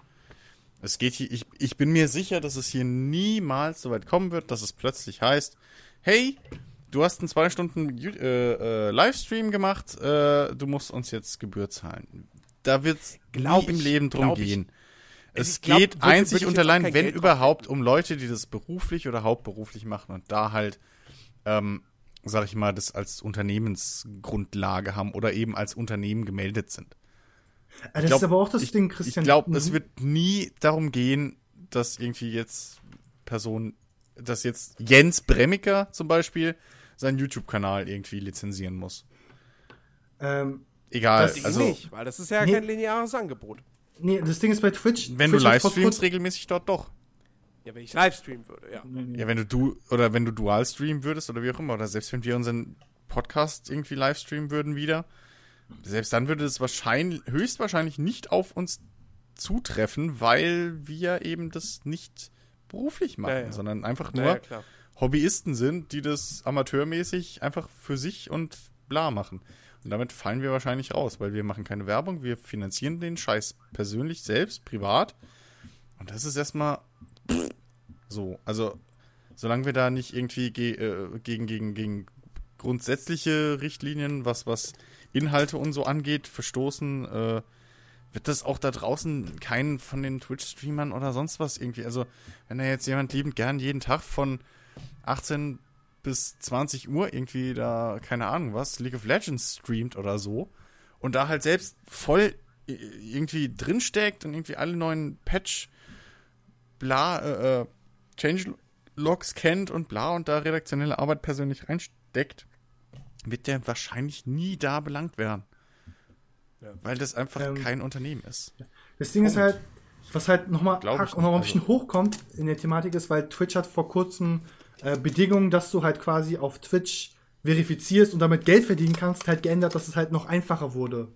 Es geht hier, ich, ich bin mir sicher, dass es hier niemals so weit kommen wird, dass es plötzlich heißt, hey, du hast einen zwei Stunden äh, äh, Livestream gemacht, äh, du musst uns jetzt Gebühr zahlen. Da wird es im Leben drum gehen. Es glaub, geht einzig und allein, wenn Geld überhaupt, um Leute, die das beruflich oder hauptberuflich machen und da halt, ähm, sag ich mal, das als Unternehmensgrundlage haben oder eben als Unternehmen gemeldet sind. Das glaub, ist aber auch das ich, Ding, Christian. Ich glaube, mhm. es wird nie darum gehen, dass irgendwie jetzt Personen, dass jetzt Jens Bremmiker zum Beispiel seinen YouTube-Kanal irgendwie lizenzieren muss. Ähm, Egal. Das also nicht, weil das ist ja nee, kein lineares Angebot. Nee, das Ding ist bei Twitch. Wenn Twitch du livestreamst, regelmäßig dort doch. Ja, wenn ich livestreamen würde, ja. Ja, wenn du du oder wenn du dual streamen würdest oder wie auch immer, oder selbst wenn wir unseren Podcast irgendwie livestreamen würden wieder, selbst dann würde es wahrscheinlich, höchstwahrscheinlich nicht auf uns zutreffen, weil wir eben das nicht beruflich machen, ja, ja. sondern einfach nur ja, Hobbyisten sind, die das amateurmäßig einfach für sich und bla machen. Und damit fallen wir wahrscheinlich raus, weil wir machen keine Werbung, wir finanzieren den Scheiß persönlich selbst, privat. Und das ist erstmal so. Also, solange wir da nicht irgendwie ge äh, gegen, gegen, gegen grundsätzliche Richtlinien, was, was Inhalte und so angeht, verstoßen, äh, wird das auch da draußen keinen von den Twitch-Streamern oder sonst was irgendwie. Also, wenn da jetzt jemand liebend gern jeden Tag von 18 bis 20 Uhr irgendwie da, keine Ahnung was, League of Legends streamt oder so und da halt selbst voll irgendwie drinsteckt und irgendwie alle neuen Patch, bla, äh, äh Change-Logs kennt und bla und da redaktionelle Arbeit persönlich reinsteckt, wird der wahrscheinlich nie da belangt werden. Ja. Weil das einfach ähm, kein Unternehmen ist. Das Ding Punkt. ist halt, was halt nochmal noch mal ein bisschen also. hochkommt in der Thematik ist, weil Twitch hat vor kurzem äh, Bedingungen, dass du halt quasi auf Twitch verifizierst und damit Geld verdienen kannst, halt geändert, dass es halt noch einfacher wurde.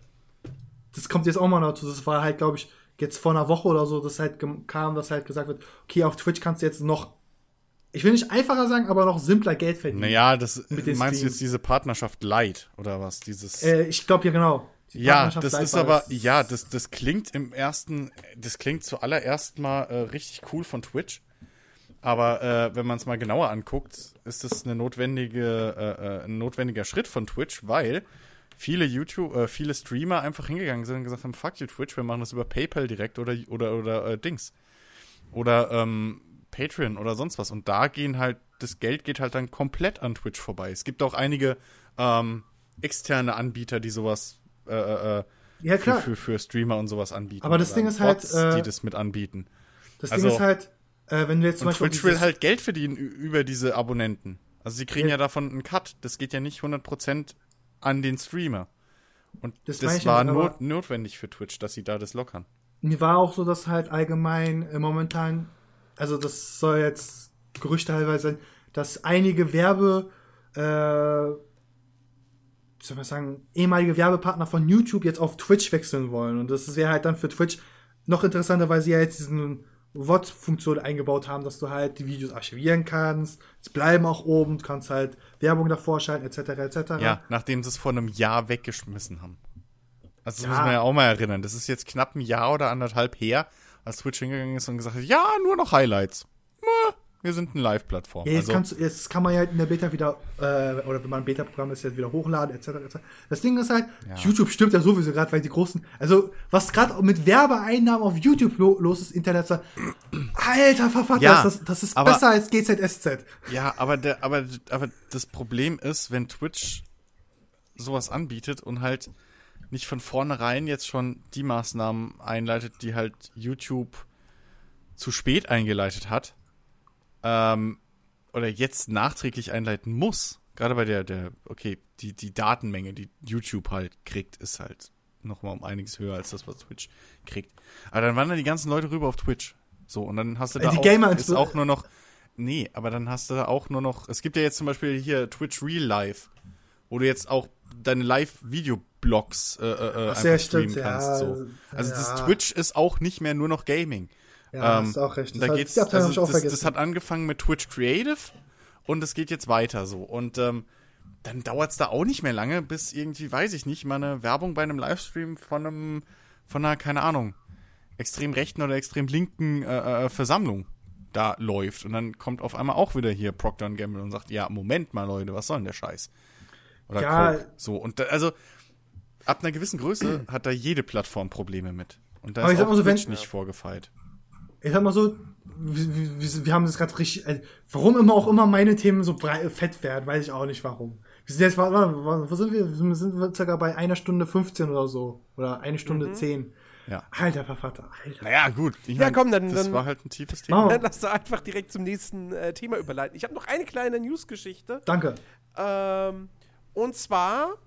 Das kommt jetzt auch mal dazu. Das war halt, glaube ich, jetzt vor einer Woche oder so, dass halt kam, dass halt gesagt wird, okay, auf Twitch kannst du jetzt noch ich will nicht einfacher sagen, aber noch simpler Geld verdienen. Naja, das meinst du jetzt diese Partnerschaft Light oder was? Dieses. Äh, ich glaube ja genau. Ja, das ist aber, ja, das, das klingt im ersten, das klingt zuallererst mal äh, richtig cool von Twitch. Aber äh, wenn man es mal genauer anguckt, ist das eine notwendige, äh, äh, ein notwendiger Schritt von Twitch, weil viele YouTube, äh, viele Streamer einfach hingegangen sind und gesagt haben, fuck you Twitch, wir machen das über PayPal direkt oder oder oder äh, Dings. Oder ähm, Patreon oder sonst was. Und da gehen halt, das Geld geht halt dann komplett an Twitch vorbei. Es gibt auch einige ähm, externe Anbieter, die sowas äh, äh, äh ja, klar. Für, für, für, Streamer und sowas anbieten. Aber das Ding ist halt, Bots, halt. Äh, die das mit anbieten. Das also, Ding ist halt, äh, wenn du jetzt zum Beispiel. Twitch will halt Geld verdienen über diese Abonnenten. Also sie kriegen ja, ja davon einen Cut. Das geht ja nicht 100% an den Streamer. Und das, das war not notwendig für Twitch, dass sie da das lockern. Mir war auch so, dass halt allgemein äh, momentan also das soll jetzt Gerüchte teilweise sein, dass einige Werbe, äh, wie soll man sagen, ehemalige Werbepartner von YouTube jetzt auf Twitch wechseln wollen. Und das wäre halt dann für Twitch noch interessanter, weil sie ja jetzt diesen WOT-Funktion eingebaut haben, dass du halt die Videos archivieren kannst. Es bleiben auch oben, du kannst halt Werbung davor schalten, etc. etc. Ja, nachdem sie es vor einem Jahr weggeschmissen haben. Also das ja. muss man ja auch mal erinnern. Das ist jetzt knapp ein Jahr oder anderthalb her als Twitch hingegangen ist und gesagt hat, ja, nur noch Highlights. Wir sind eine Live-Plattform. Ja, jetzt, also, jetzt kann man ja in der Beta wieder, äh, oder wenn man ein Beta-Programm ist, jetzt wieder hochladen, etc. etc. Das Ding ist halt, ja. YouTube stimmt ja sowieso gerade, weil die großen, also was gerade mit Werbeeinnahmen auf YouTube lo los ist, Internet, alter Vervater, ja, das, das ist aber, besser als GZSZ. Ja, aber, der, aber, aber das Problem ist, wenn Twitch sowas anbietet und halt nicht von vornherein jetzt schon die Maßnahmen einleitet, die halt YouTube zu spät eingeleitet hat, ähm, oder jetzt nachträglich einleiten muss, gerade bei der, der, okay, die, die Datenmenge, die YouTube halt kriegt, ist halt nochmal um einiges höher als das, was Twitch kriegt. Aber dann wandern die ganzen Leute rüber auf Twitch. So, und dann hast du da die auch, Gamer ist auch nur noch, nee, aber dann hast du da auch nur noch, es gibt ja jetzt zum Beispiel hier Twitch Real Life, wo du jetzt auch deine Live-Video-Blogs äh, äh, Ach, ja, stimmt, kannst. Ja, so. Also ja. das Twitch ist auch nicht mehr nur noch Gaming. Ja, ähm, hast auch recht. Das da geht's, also, das, das, hat angefangen mit Twitch Creative und es geht jetzt weiter so. Und ähm, dann dauert es da auch nicht mehr lange, bis irgendwie, weiß ich nicht, mal eine Werbung bei einem Livestream von einem, von einer, keine Ahnung, extrem rechten oder extrem linken äh, äh, Versammlung da läuft. Und dann kommt auf einmal auch wieder hier Procter Gamble und sagt, ja, Moment mal, Leute, was soll denn der Scheiß? Oder ja. Coke. So, und da, also ab einer gewissen Größe hat da jede Plattform Probleme mit. Und da ist auch so, Twitch wenn, nicht vorgefeilt. Ich sag mal so, wir, wir, wir haben das gerade richtig. Also, warum immer auch immer meine Themen so breit, fett werden, weiß ich auch nicht warum. Wir sind jetzt, wo sind wir? Wir sind circa bei einer Stunde 15 oder so. Oder eine Stunde mhm. 10. Ja. Alter Vervater, Alter. Naja, gut. Ich ja, mein, komm, dann. Das dann, war halt ein tiefes Thema. Dann lass du einfach direkt zum nächsten äh, Thema überleiten. Ich habe noch eine kleine News-Geschichte. Danke. Ähm, und zwar.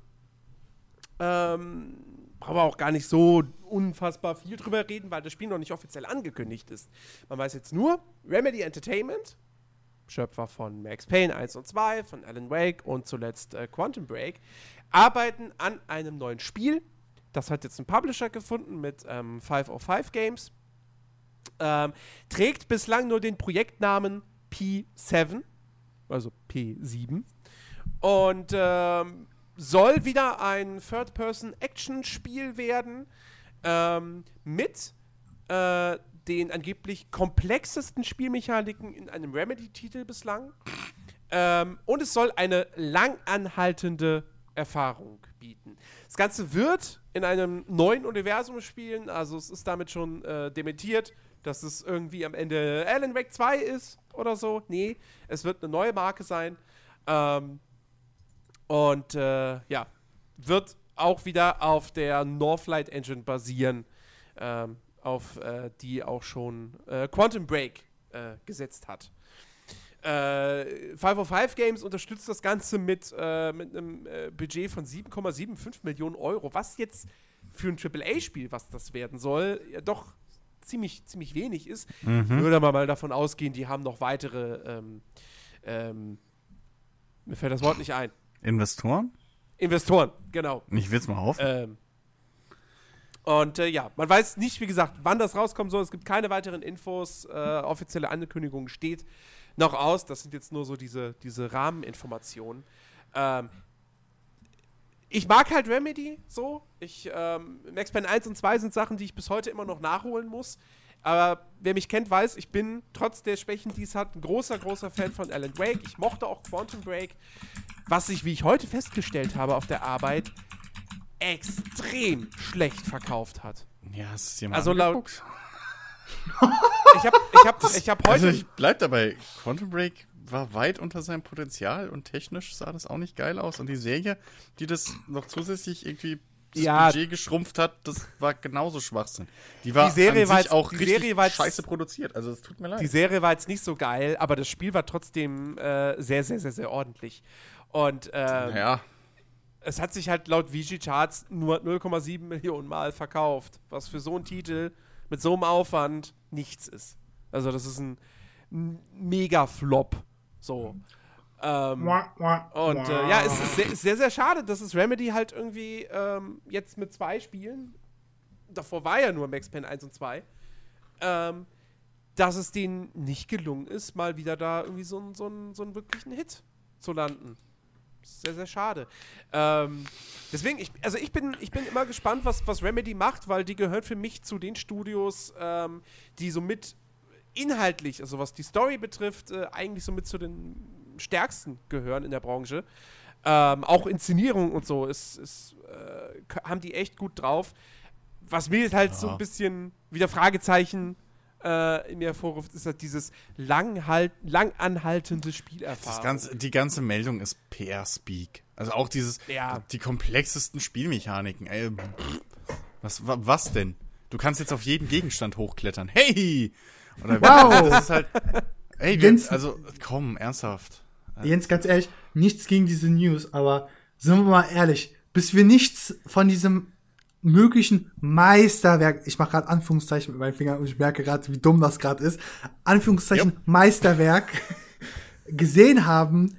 Ähm, brauchen wir auch gar nicht so unfassbar viel drüber reden, weil das Spiel noch nicht offiziell angekündigt ist. Man weiß jetzt nur, Remedy Entertainment Schöpfer von Max Payne 1 und 2, von Alan Wake und zuletzt äh, Quantum Break, arbeiten an einem neuen Spiel. Das hat jetzt einen Publisher gefunden mit ähm, 505 Games. Ähm, trägt bislang nur den Projektnamen P7, also P7. Und ähm, soll wieder ein Third-Person-Action-Spiel werden ähm, mit äh, den angeblich komplexesten Spielmechaniken in einem Remedy-Titel bislang. Ähm, und es soll eine langanhaltende Erfahrung bieten. Das Ganze wird in einem neuen Universum spielen, also es ist damit schon äh, dementiert, dass es irgendwie am Ende Alan Wake 2 ist oder so. Nee, es wird eine neue Marke sein. Ähm, und äh, ja, wird auch wieder auf der Northlight Engine basieren. Ähm, auf äh, die auch schon äh, Quantum Break äh, gesetzt hat. Äh, 505 Games unterstützt das Ganze mit, äh, mit einem äh, Budget von 7,75 Millionen Euro, was jetzt für ein AAA-Spiel, was das werden soll, ja doch ziemlich, ziemlich wenig ist. Mhm. Würde man mal davon ausgehen, die haben noch weitere, ähm, ähm, mir fällt das Wort nicht ein. Investoren? Investoren, genau. Ich will es mal auf. Ähm, und äh, ja, man weiß nicht, wie gesagt, wann das rauskommen soll. Es gibt keine weiteren Infos. Äh, offizielle Ankündigung steht noch aus. Das sind jetzt nur so diese, diese Rahmeninformationen. Ähm, ich mag halt Remedy so. Ich, ähm, Max Payne 1 und 2 sind Sachen, die ich bis heute immer noch nachholen muss. Aber wer mich kennt, weiß, ich bin trotz der Schwächen, die es hat, ein großer, großer Fan von Alan Wake. Ich mochte auch Quantum Break. Was sich, wie ich heute festgestellt habe auf der Arbeit, extrem schlecht verkauft hat. Ja, du dir mal Also laut. ich habe ich hab, ich hab heute. Also ich bleib dabei. Quantum Break war weit unter seinem Potenzial und technisch sah das auch nicht geil aus. Und die Serie, die das noch zusätzlich irgendwie das ja, Budget geschrumpft hat, das war genauso Schwachsinn. Die war die Serie war jetzt, auch die richtig Serie war jetzt, scheiße produziert. Also es tut mir leid. Die Serie war jetzt nicht so geil, aber das Spiel war trotzdem äh, sehr, sehr, sehr, sehr ordentlich. Und ähm, ja es hat sich halt laut VG Charts nur 0,7 Millionen Mal verkauft, was für so einen Titel mit so einem Aufwand nichts ist. Also das ist ein Mega-Flop. So. Ähm, und äh, ja, es ist sehr, sehr, sehr, schade, dass es Remedy halt irgendwie ähm, jetzt mit zwei Spielen, davor war ja nur Max Payne 1 und 2, ähm, dass es denen nicht gelungen ist, mal wieder da irgendwie so, so, so einen wirklichen Hit zu landen sehr, sehr schade. Ähm, deswegen, ich, also ich bin, ich bin immer gespannt, was, was Remedy macht, weil die gehört für mich zu den Studios, ähm, die so mit inhaltlich, also was die Story betrifft, äh, eigentlich so mit zu den stärksten gehören in der Branche. Ähm, auch Inszenierung und so ist, ist äh, haben die echt gut drauf. Was mir halt ja. so ein bisschen wieder Fragezeichen äh, in mir hervorruft, ist halt dieses langhalt, langanhaltende Spielerfahrung. Das ganze, die ganze Meldung ist PR-Speak. Also auch dieses, ja. die komplexesten Spielmechaniken. Ey, was, was denn? du kannst jetzt auf jeden Gegenstand hochklettern. Hey! Oder wow! Das ist halt. Ey, Jens, also komm, ernsthaft. Jens, ganz ehrlich, nichts gegen diese News, aber sind wir mal ehrlich, bis wir nichts von diesem möglichen Meisterwerk, ich mache gerade Anführungszeichen mit meinen Fingern und ich merke gerade, wie dumm das gerade ist, Anführungszeichen yep. Meisterwerk gesehen haben,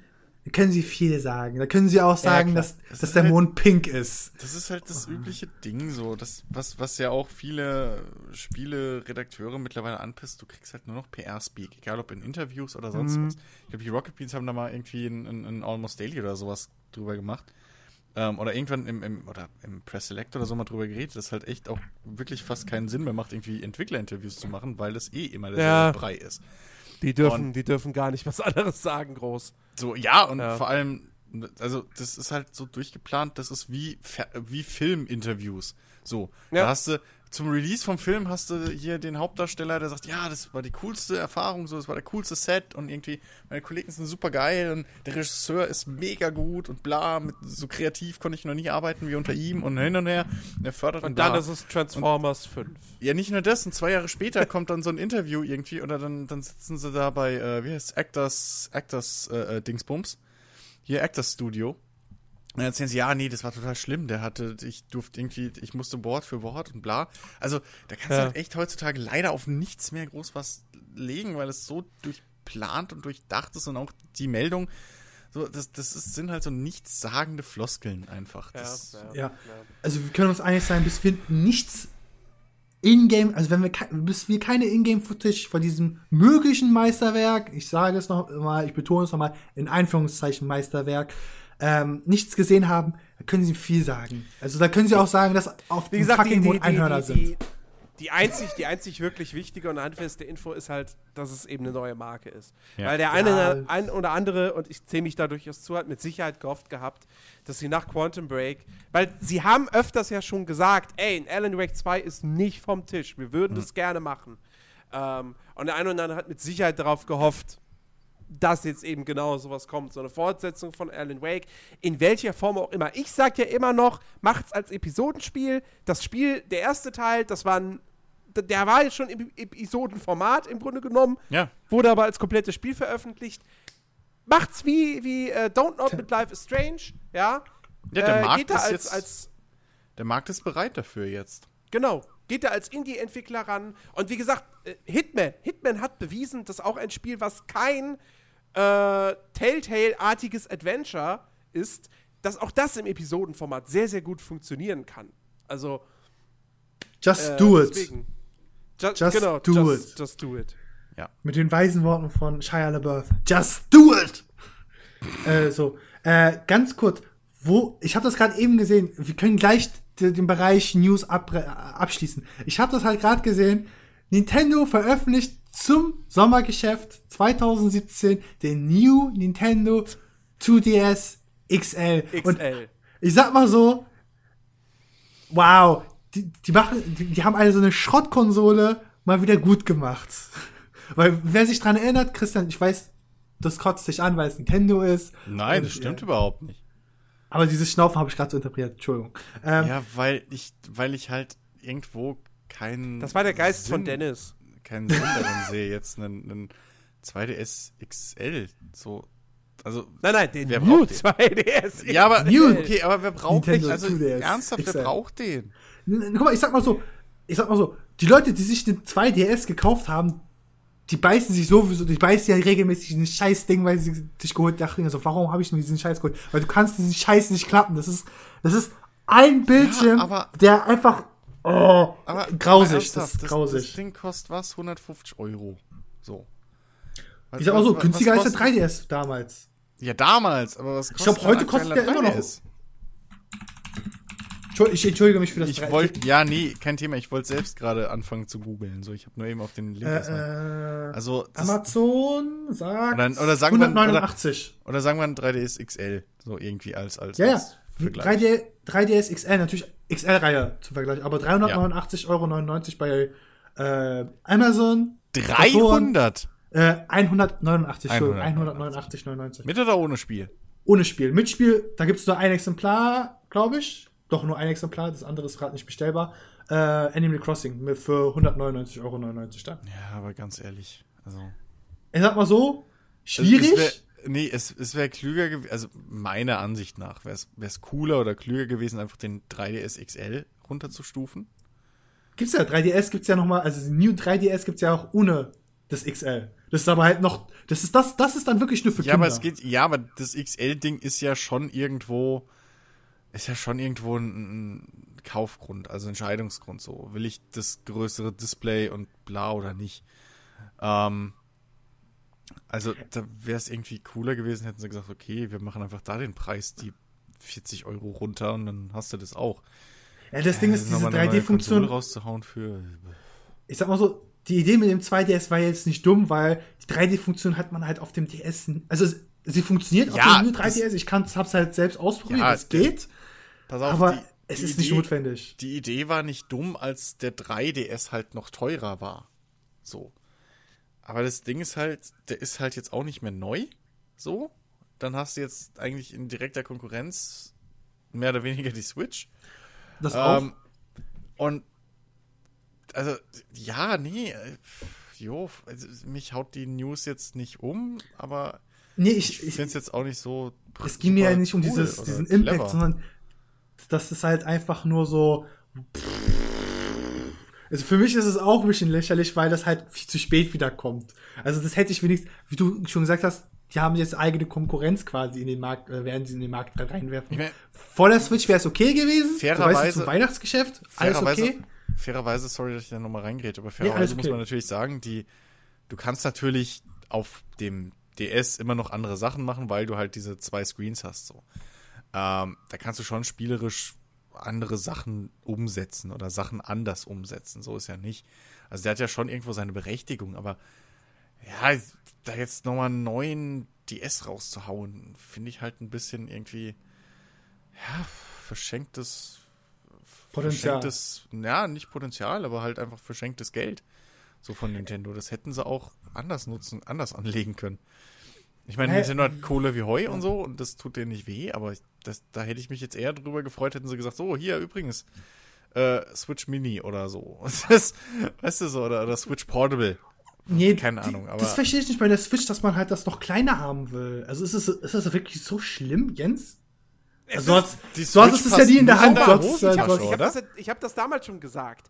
können sie viel sagen. Da können sie auch sagen, ja, dass, das dass der halt, Mond pink ist. Das ist halt das übliche Ding so, das, was, was ja auch viele Spiele-Redakteure mittlerweile anpisst, du kriegst halt nur noch PR-Speak, egal ob in Interviews oder sonst mhm. was. Ich glaube, die Rocket Beans haben da mal irgendwie ein, ein, ein Almost Daily oder sowas drüber gemacht. Ähm, oder irgendwann im, im, oder im Press Select oder so mal drüber geredet, dass halt echt auch wirklich fast keinen Sinn mehr macht, irgendwie Entwicklerinterviews zu machen, weil das eh immer der ja. Brei ist. Die dürfen, und, die dürfen gar nicht was anderes sagen, groß. So, ja, und ja. vor allem, also das ist halt so durchgeplant, das ist wie, wie Filminterviews. So, ja. da hast du, zum Release vom Film hast du hier den Hauptdarsteller, der sagt, ja, das war die coolste Erfahrung, so, das war der coolste Set und irgendwie, meine Kollegen sind super geil und der Regisseur ist mega gut und bla, mit, so kreativ konnte ich noch nie arbeiten wie unter ihm und hin und her. Und er fördert und dann bla. ist es Transformers und, 5. Ja, nicht nur das, und zwei Jahre später kommt dann so ein Interview irgendwie oder dann, dann sitzen sie da bei, äh, wie heißt Actors, Actors, äh, äh Dingsbums. Hier Actors Studio und dann erzählen sie, ja, nee, das war total schlimm. Der hatte, ich durfte irgendwie, ich musste Wort für Wort und bla. Also, da kannst ja. du halt echt heutzutage leider auf nichts mehr groß was legen, weil es so durchplant und durchdacht ist und auch die Meldung, so, das, das ist, sind halt so nichtssagende Floskeln einfach. Das, ja, ja, ja, Also, wir können uns einig sein, bis wir nichts Ingame, also wenn wir, bis wir keine Ingame-Footage von diesem möglichen Meisterwerk, ich sage es noch mal, ich betone es noch mal, in Einführungszeichen Meisterwerk, ähm, nichts gesehen haben, da können sie viel sagen. Also da können sie auch sagen, dass auf Wie gesagt, fucking die, die, Einhörner die, sind. Die einzig, die einzig wirklich wichtige und handfeste Info ist halt, dass es eben eine neue Marke ist. Ja. Weil der eine ja. ein oder andere, und ich zähle mich da durchaus zu, hat mit Sicherheit gehofft gehabt, dass sie nach Quantum Break, weil sie haben öfters ja schon gesagt, ey, ein Alan Wake 2 ist nicht vom Tisch, wir würden mhm. das gerne machen. Ähm, und der eine oder andere hat mit Sicherheit darauf gehofft, dass jetzt eben genau sowas kommt, so eine Fortsetzung von Alan Wake, in welcher Form auch immer. Ich sag ja immer noch, macht's als Episodenspiel. Das Spiel, der erste Teil, das war ein, der war jetzt schon im Episodenformat im Grunde genommen, ja. wurde aber als komplettes Spiel veröffentlicht. Macht's wie, wie uh, Don't Not mit Life is Strange, ja. Ja, der äh, Markt ist als, jetzt, als, der Markt ist bereit dafür jetzt. Genau, geht da als Indie-Entwickler ran. Und wie gesagt, äh, Hitman. Hitman hat bewiesen, dass auch ein Spiel, was kein äh, Telltale-artiges Adventure ist, dass auch das im Episodenformat sehr, sehr gut funktionieren kann. Also. Just äh, do it. Just, just genau, do just, it. Just do it. Ja. Mit den weisen Worten von Shia LaBeouf. Just do it! äh, so. Äh, ganz kurz. Wo, ich habe das gerade eben gesehen. Wir können gleich den Bereich News ab, abschließen. Ich habe das halt gerade gesehen. Nintendo veröffentlicht zum Sommergeschäft 2017 den New Nintendo 2DS XL. XL. Und ich sag mal so, wow, die, die machen, die, die haben also eine Schrottkonsole mal wieder gut gemacht. Weil, wer sich dran erinnert, Christian, ich weiß, das kotzt dich an, weil es Nintendo ist. Nein, das stimmt ja. überhaupt nicht. Aber dieses Schnaufen habe ich gerade so interpretiert, Entschuldigung. Ähm, ja, weil ich, weil ich halt irgendwo keinen. Das war der Geist Sinn, von Dennis keinen Sinn darin sehe, jetzt einen, einen 2DS XL so. Also, nein, nein, den wer New 2DS. Ja, aber New, okay, aber wer braucht den? Also 2DS ernsthaft, XL. wer braucht den? Guck mal, ich sag mal so, ich sag mal so, die Leute, die sich den 2DS gekauft haben, die beißen sich sowieso, die beißen ja regelmäßig in ein scheiß Ding, weil sie sich geholt dachten, also warum habe ich nur diesen Scheiß geholt? Weil du kannst diesen Scheiß nicht klappen. Das ist, das ist ein Bildschirm, ja, der einfach Oh, aber grausig, das ist grausig. Das, Ding kostet was? 150 Euro. So. Was, ich sag auch so, günstiger als der 3DS damals. Ja, damals, aber was kostet Ich glaube, heute kostet der immer noch. Ich entschuldige mich für das Ich wollte, ja, nee, kein Thema. Ich wollte selbst gerade anfangen zu googeln. So, ich habe nur eben auf den Link. Äh, also Amazon sagt oder, oder sagen 189. Wir, oder, oder sagen wir ein 3DS XL, so irgendwie als als. Ja, ja. 3D, 3DS XL, natürlich XL-Reihe zu vergleichen, aber 389,99 ja. Euro bei äh, Amazon. 300? Äh, 189, 189,99. Mit oder ohne Spiel? Ohne Spiel. Mit Spiel, da gibt es nur ein Exemplar, glaube ich. doch nur ein Exemplar, das andere ist gerade nicht bestellbar. Äh, Animal Crossing für 199,99 Euro dann. Ja, aber ganz ehrlich, also. Ich sag mal so, schwierig. Es, es nee, es, es wäre klüger gewesen, also meiner Ansicht nach wäre es cooler oder klüger gewesen, einfach den 3DS XL runterzustufen. Gibt's ja, 3DS gibt's ja nochmal, also New 3DS gibt's ja auch ohne das XL. Das ist aber halt noch, das ist das, das ist dann wirklich nur für ja, Kinder. Ja, aber es geht, ja, aber das XL-Ding ist ja schon irgendwo, ist ja schon irgendwo ein, ein Kaufgrund, also Entscheidungsgrund so. Will ich das größere Display und bla oder nicht? Ähm, also da wäre es irgendwie cooler gewesen, hätten sie gesagt, okay, wir machen einfach da den Preis, die 40 Euro runter und dann hast du das auch. Ja, das Ding ist, diese 3D-Funktion rauszuhauen für. Ich sag mal so, die Idee mit dem 2DS war jetzt nicht dumm, weil die 3D-Funktion hat man halt auf dem DS. Also sie funktioniert ja, auf dem 3DS. Ich kann's, hab's halt selbst ausprobiert. Ja, es geht. Pass auf, aber die, es die ist Idee, nicht notwendig. Die Idee war nicht dumm, als der 3DS halt noch teurer war. So. Aber das Ding ist halt, der ist halt jetzt auch nicht mehr neu. So. Dann hast du jetzt eigentlich in direkter Konkurrenz mehr oder weniger die Switch. Das ähm, auch. Und also, ja, nee, äh, jo, also, mich haut die News jetzt nicht um, aber nee, ich, ich finde es jetzt auch nicht so. Es ging mir ja nicht um dieses, diesen clever. Impact, sondern das ist halt einfach nur so. Also für mich ist es auch ein bisschen lächerlich, weil das halt viel zu spät wieder kommt. Also das hätte ich wenigstens, wie du schon gesagt hast, die haben jetzt eigene Konkurrenz quasi in den Markt, äh, werden sie in den Markt reinwerfen. Ich mein, Vor der Switch wäre es okay gewesen. Fairerweise. Zum Weihnachtsgeschäft. Alles okay fairerweise, sorry, dass ich da nochmal reingehe, aber fairerweise ja, muss man natürlich sagen, die, du kannst natürlich auf dem DS immer noch andere Sachen machen, weil du halt diese zwei Screens hast. So. Ähm, da kannst du schon spielerisch andere Sachen umsetzen oder Sachen anders umsetzen. So ist ja nicht. Also der hat ja schon irgendwo seine Berechtigung, aber ja, da jetzt nochmal einen neuen DS rauszuhauen, finde ich halt ein bisschen irgendwie, ja, verschenktes Potenzial. verschenktes, ja, nicht Potenzial, aber halt einfach verschenktes Geld. So von Nintendo. Das hätten sie auch anders nutzen, anders anlegen können. Ich meine, Nintendo hat Kohle wie Heu und so und das tut denen nicht weh, aber das, da hätte ich mich jetzt eher drüber gefreut, hätten sie gesagt, so, hier übrigens, äh, Switch Mini oder so. Das, weißt du so, oder, oder Switch Portable. Nee, keine die, Ahnung. Aber das verstehe ich nicht bei der Switch, dass man halt das noch kleiner haben will. Also ist es, ist das wirklich so schlimm, Jens? Also sonst, sonst ist es ja nie in der Hand. Sonst, ich habe hab das, hab das damals schon gesagt.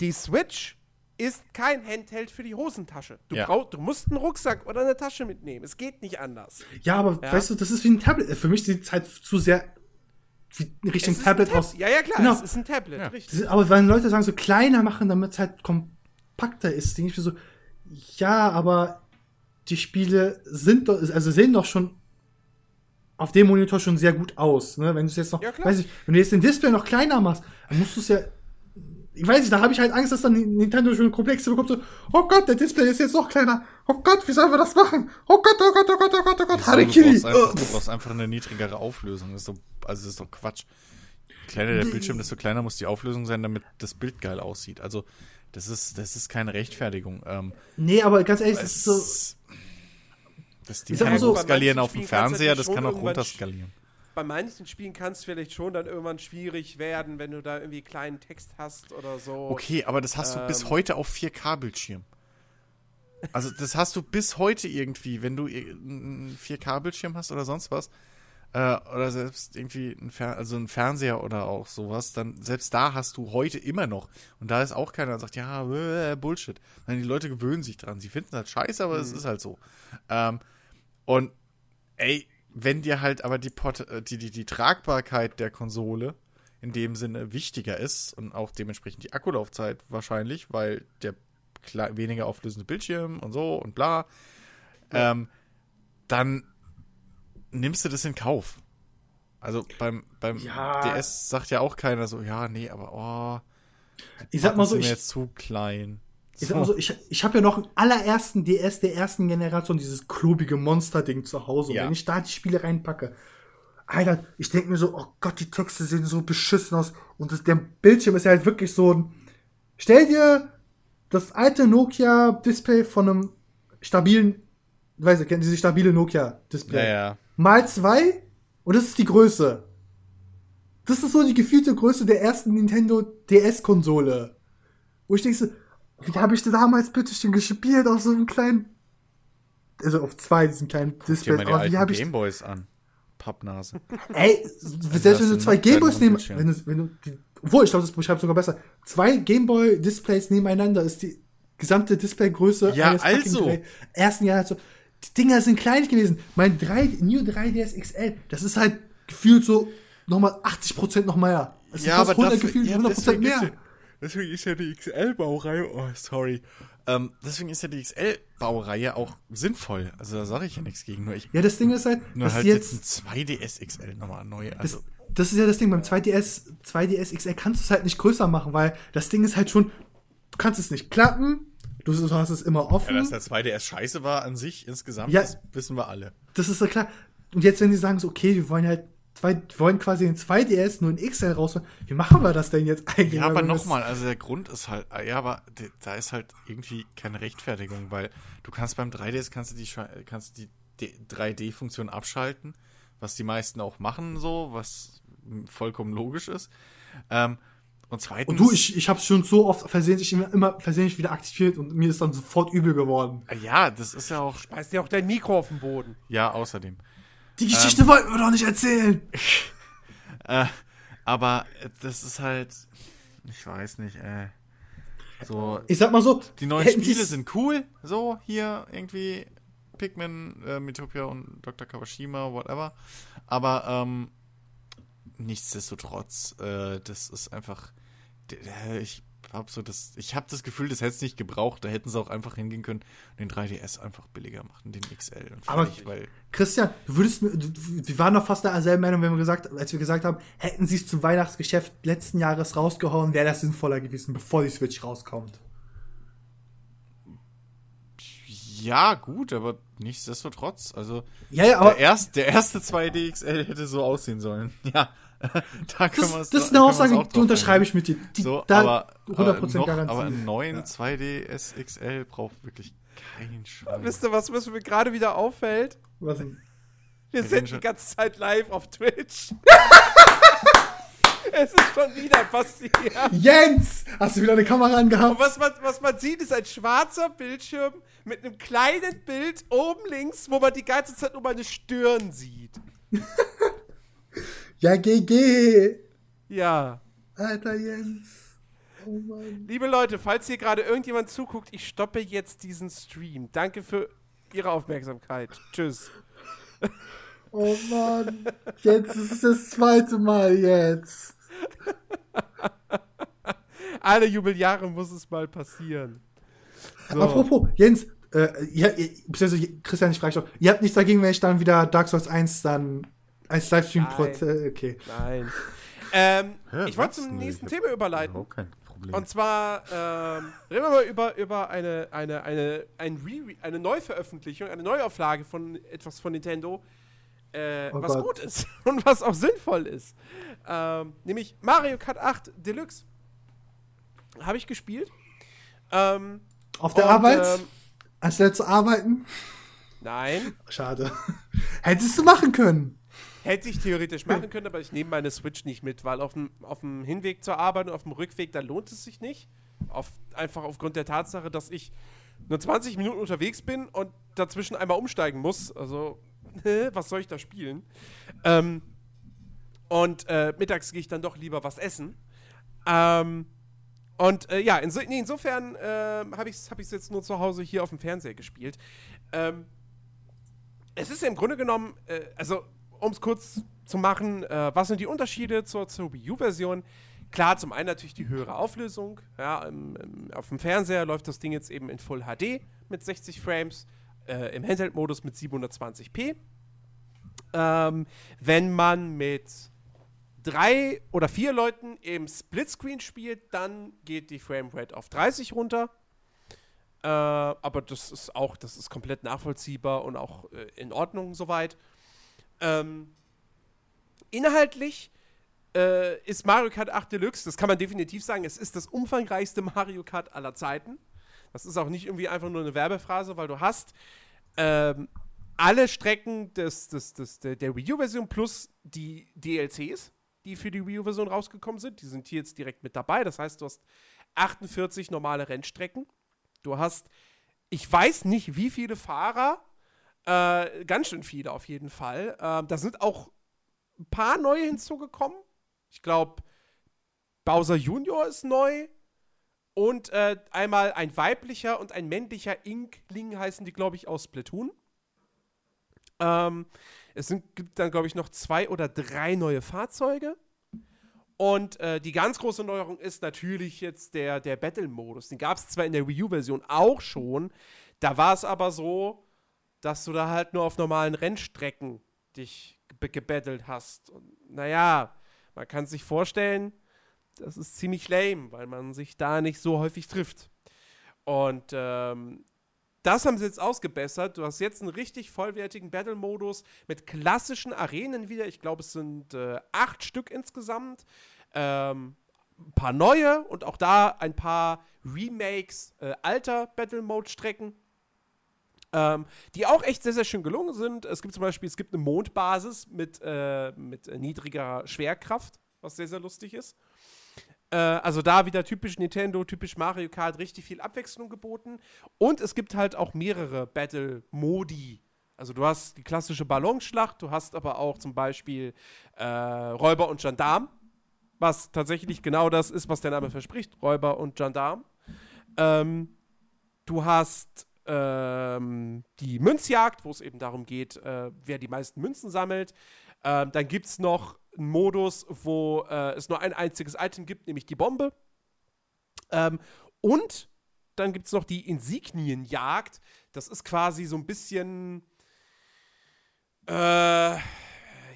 Die Switch ist kein Handheld für die Hosentasche. Du, ja. brauch, du musst einen Rucksack oder eine Tasche mitnehmen. Es geht nicht anders. Ja, aber ja. weißt du, das ist wie ein Tablet. Für mich sieht es halt zu sehr wie Richtung Tablet Tab aus. Ja, ja, klar, genau. es ist ein Tablet, ja. richtig. aber wenn Leute sagen, so kleiner machen, damit es halt kompakter ist, denke ich mir so, ja, aber die Spiele sind doch, also sehen doch schon auf dem Monitor schon sehr gut aus. Ne? Wenn du es jetzt noch, ja, weiß ich, wenn du jetzt den Display noch kleiner machst, dann musst du es ja. Ich weiß nicht, da habe ich halt Angst, dass dann Nintendo schon Komplexe bekommt. So, oh Gott, der Display ist jetzt noch kleiner. Oh Gott, wie sollen wir das machen? Oh Gott, oh Gott, oh Gott, oh Gott, oh Gott, Harikiri. Du, brauchst einfach, du brauchst einfach eine niedrigere Auflösung. Das ist so, also das ist doch Quatsch. Je kleiner der Bildschirm, desto kleiner muss die Auflösung sein, damit das Bild geil aussieht. Also, das ist, das ist keine Rechtfertigung. Ähm, nee, aber ganz ehrlich, das ist so das Ding kann so, skalieren auf dem Fernseher, das kann auch runterskalieren. Bei manchen Spielen kann es vielleicht schon dann irgendwann schwierig werden, wenn du da irgendwie kleinen Text hast oder so. Okay, aber das hast ähm, du bis ähm. heute auf 4K-Bildschirm. Also das hast du bis heute irgendwie, wenn du einen 4K-Bildschirm hast oder sonst was, äh, oder selbst irgendwie ein, Fer also ein Fernseher oder auch sowas, dann selbst da hast du heute immer noch. Und da ist auch keiner, der sagt, ja, Bullshit. Nein, die Leute gewöhnen sich dran. Sie finden das scheiße, aber es mhm. ist halt so. Ähm, und ey, wenn dir halt aber die, Port äh, die, die, die Tragbarkeit der Konsole in dem Sinne wichtiger ist und auch dementsprechend die Akkulaufzeit wahrscheinlich, weil der weniger auflösende Bildschirm und so und bla, ja. ähm, dann nimmst du das in Kauf. Also beim, beim ja. DS sagt ja auch keiner so, ja, nee, aber oh, ich sag mal so, ich, jetzt zu klein. Ich sag mal so, ich, ich habe ja noch einen allerersten DS der ersten Generation, dieses klobige Monster-Ding zu Hause. Ja. Und wenn ich da die Spiele reinpacke, Alter, ich denke mir so, oh Gott, die Texte sehen so beschissen aus. Und das, der Bildschirm ist ja halt wirklich so ein. Stell dir das alte Nokia-Display von einem stabilen, weiß ich, kennen Sie stabile Nokia-Display? Ja, ja. Mal zwei und das ist die Größe. das ist so die gefühlte Größe der ersten Nintendo DS-Konsole. Wo ich denke, so, wie habe ich denn damals bitte schon gespielt auf so einem kleinen, also auf zwei diesen kleinen Displays. Aber wie habe ich Gameboys an? Pappnase. Ey, selbst wenn du zwei Gameboys nehmen, wenn du, wenn du, die, obwohl, ich glaube, das beschreibt sogar besser. Zwei Gameboy-Displays nebeneinander ist die gesamte Displaygröße ja, eines also. ersten Jahr. Also, die Dinger sind klein gewesen. Mein 3, New 3DS XL, das ist halt gefühlt so nochmal 80% noch mehr. Das ja, aber 100 dafür, gefühlt ja, 100% mehr. Deswegen ist ja die XL-Baureihe, oh, sorry. Ähm, deswegen ist ja die XL-Baureihe auch sinnvoll. Also da sage ich ja nichts gegen. Nur ich, ja, das Ding ist halt, nur halt jetzt, jetzt ein 2DS XL nochmal neu. Also. Das, das, ist ja das Ding, beim 2DS, 2DS XL kannst du es halt nicht größer machen, weil das Ding ist halt schon, du kannst es nicht klappen, du hast es immer offen. Ja, dass der 2DS scheiße war an sich insgesamt, ja, das wissen wir alle. Das ist ja klar. Und jetzt, wenn die sagen so, okay, wir wollen halt zwei, wir wollen quasi den 2DS nur in XL rausholen. Wie machen wir das denn jetzt eigentlich? Ja, aber nochmal, also der Grund ist halt, ja, aber da ist halt irgendwie keine Rechtfertigung, weil du kannst beim 3DS kannst du die, kannst die 3D-Funktion abschalten, was die meisten auch machen so, was vollkommen logisch ist. Ähm, und zweitens. Und du, ich, ich hab's schon so oft versehentlich immer, immer versehentlich wieder aktiviert und mir ist dann sofort übel geworden. Ja, das ist ja auch. Schmeißt dir auch dein Mikro auf den Boden. Ja, außerdem. Die Geschichte ähm, wollten wir doch nicht erzählen. äh, aber das ist halt, ich weiß nicht, ey. So, ich sag mal so, die neuen Spiele sind cool, so hier irgendwie Pikmin, äh, Metopia und Dr. Kawashima, whatever. Aber ähm, nichtsdestotrotz, äh, das ist einfach, ich habe so das, ich habe das Gefühl, das hätte es nicht gebraucht. Da hätten sie auch einfach hingehen können und den 3DS einfach billiger machen, den XL. Aber ich, weil Christian, du würdest mir, wir waren doch fast derselben Meinung, wenn wir gesagt, als wir gesagt haben, hätten sie es zum Weihnachtsgeschäft letzten Jahres rausgehauen, wäre das sinnvoller gewesen, bevor die Switch rauskommt. Ja, gut, aber nichtsdestotrotz. Also ja, ja, aber der, erst, der erste 2D XL hätte so aussehen sollen. Ja, da das, das ist eine Aussage, die unterschreibe ich mit dir. Die, so, da aber, 100% noch, Garantie. Aber einen neuen ja. 2D SXL braucht wirklich kein Schwein. Wisst ihr, was, was mir gerade wieder auffällt? Was denn? Wir, Wir sind die ganze Zeit live auf Twitch. es ist schon wieder passiert. Jens! Hast du wieder eine Kamera angehabt? Und was man, was man sieht, ist ein schwarzer Bildschirm mit einem kleinen Bild oben links, wo man die ganze Zeit nur meine Stirn sieht. Ja, GG. Ja. Alter Jens. Oh Mann. Liebe Leute, falls hier gerade irgendjemand zuguckt, ich stoppe jetzt diesen Stream. Danke für Ihre Aufmerksamkeit. Tschüss. Oh Mann. Jetzt ist es das zweite Mal jetzt. Alle Jubeljahre muss es mal passieren. So. Apropos, Jens, äh, ihr, ihr, Christian, ich frage dich doch, ihr habt nichts dagegen, wenn ich dann wieder Dark Souls 1 dann als Livestream trotz, äh, okay. Nein. Ähm, ja, ich wollte zum nächsten Thema überleiten. Oh, kein Problem. Und zwar ähm, reden wir mal über, über eine, eine, eine, ein Re eine Neuveröffentlichung, eine Neuauflage von etwas von Nintendo, äh, oh was Gott. gut ist und was auch sinnvoll ist. Ähm, nämlich Mario Kart 8 Deluxe. Habe ich gespielt. Ähm, Auf der und, Arbeit? Ähm, Anstelle zu arbeiten? Nein. Schade. Hättest du machen können. Hätte ich theoretisch machen können, aber ich nehme meine Switch nicht mit, weil auf dem, auf dem Hinweg zur Arbeit und auf dem Rückweg, da lohnt es sich nicht. Auf, einfach aufgrund der Tatsache, dass ich nur 20 Minuten unterwegs bin und dazwischen einmal umsteigen muss. Also, was soll ich da spielen? Ähm, und äh, mittags gehe ich dann doch lieber was essen. Ähm, und äh, ja, inso, nee, insofern äh, habe ich es hab jetzt nur zu Hause hier auf dem Fernseher gespielt. Ähm, es ist im Grunde genommen, äh, also um es kurz zu machen, äh, was sind die Unterschiede zur, zur Wii U-Version? Klar, zum einen natürlich die höhere Auflösung. Ja, im, im, auf dem Fernseher läuft das Ding jetzt eben in Full HD mit 60 Frames, äh, im Handheld-Modus mit 720p. Ähm, wenn man mit drei oder vier Leuten im Splitscreen spielt, dann geht die Framerate auf 30 runter. Äh, aber das ist auch, das ist komplett nachvollziehbar und auch äh, in Ordnung soweit. Ähm, inhaltlich äh, ist Mario Kart 8 Deluxe, das kann man definitiv sagen, es ist das umfangreichste Mario Kart aller Zeiten. Das ist auch nicht irgendwie einfach nur eine Werbephrase, weil du hast ähm, alle Strecken des, des, des, der, der Wii U-Version plus die DLCs. die für die Wii U-Version rausgekommen sind. Die sind hier jetzt direkt mit dabei. Das heißt, du hast 48 normale Rennstrecken. Du hast, ich weiß nicht, wie viele Fahrer, äh, ganz schön viele auf jeden Fall. Äh, da sind auch ein paar neue hinzugekommen. Ich glaube, Bowser Junior ist neu. Und äh, einmal ein weiblicher und ein männlicher Inkling heißen die, glaube ich, aus Splatoon. Ähm, es sind, gibt dann, glaube ich, noch zwei oder drei neue Fahrzeuge. Und äh, die ganz große Neuerung ist natürlich jetzt der, der Battle-Modus. Den gab es zwar in der Wii U-Version auch schon, da war es aber so, dass du da halt nur auf normalen Rennstrecken dich gebettelt hast. Und naja, man kann sich vorstellen, das ist ziemlich lame, weil man sich da nicht so häufig trifft. Und ähm, das haben sie jetzt ausgebessert. Du hast jetzt einen richtig vollwertigen Battle-Modus mit klassischen Arenen wieder. Ich glaube, es sind äh, acht Stück insgesamt. Ähm, ein paar neue und auch da ein paar Remakes äh, alter Battle-Mode-Strecken. Ähm, die auch echt sehr, sehr schön gelungen sind. Es gibt zum Beispiel, es gibt eine Mondbasis mit, äh, mit niedriger Schwerkraft, was sehr, sehr lustig ist. Äh, also da wieder typisch Nintendo, typisch Mario Kart, richtig viel Abwechslung geboten. Und es gibt halt auch mehrere Battle-Modi. Also du hast die klassische Ballonschlacht, du hast aber auch zum Beispiel äh, Räuber und Gendarm, was tatsächlich genau das ist, was der Name verspricht, Räuber und Gendarm. Ähm, du hast ähm, die Münzjagd, wo es eben darum geht, äh, wer die meisten Münzen sammelt. Ähm, dann gibt es noch einen Modus, wo äh, es nur ein einziges Item gibt, nämlich die Bombe. Ähm, und dann gibt es noch die Insignienjagd. Das ist quasi so ein bisschen. Äh,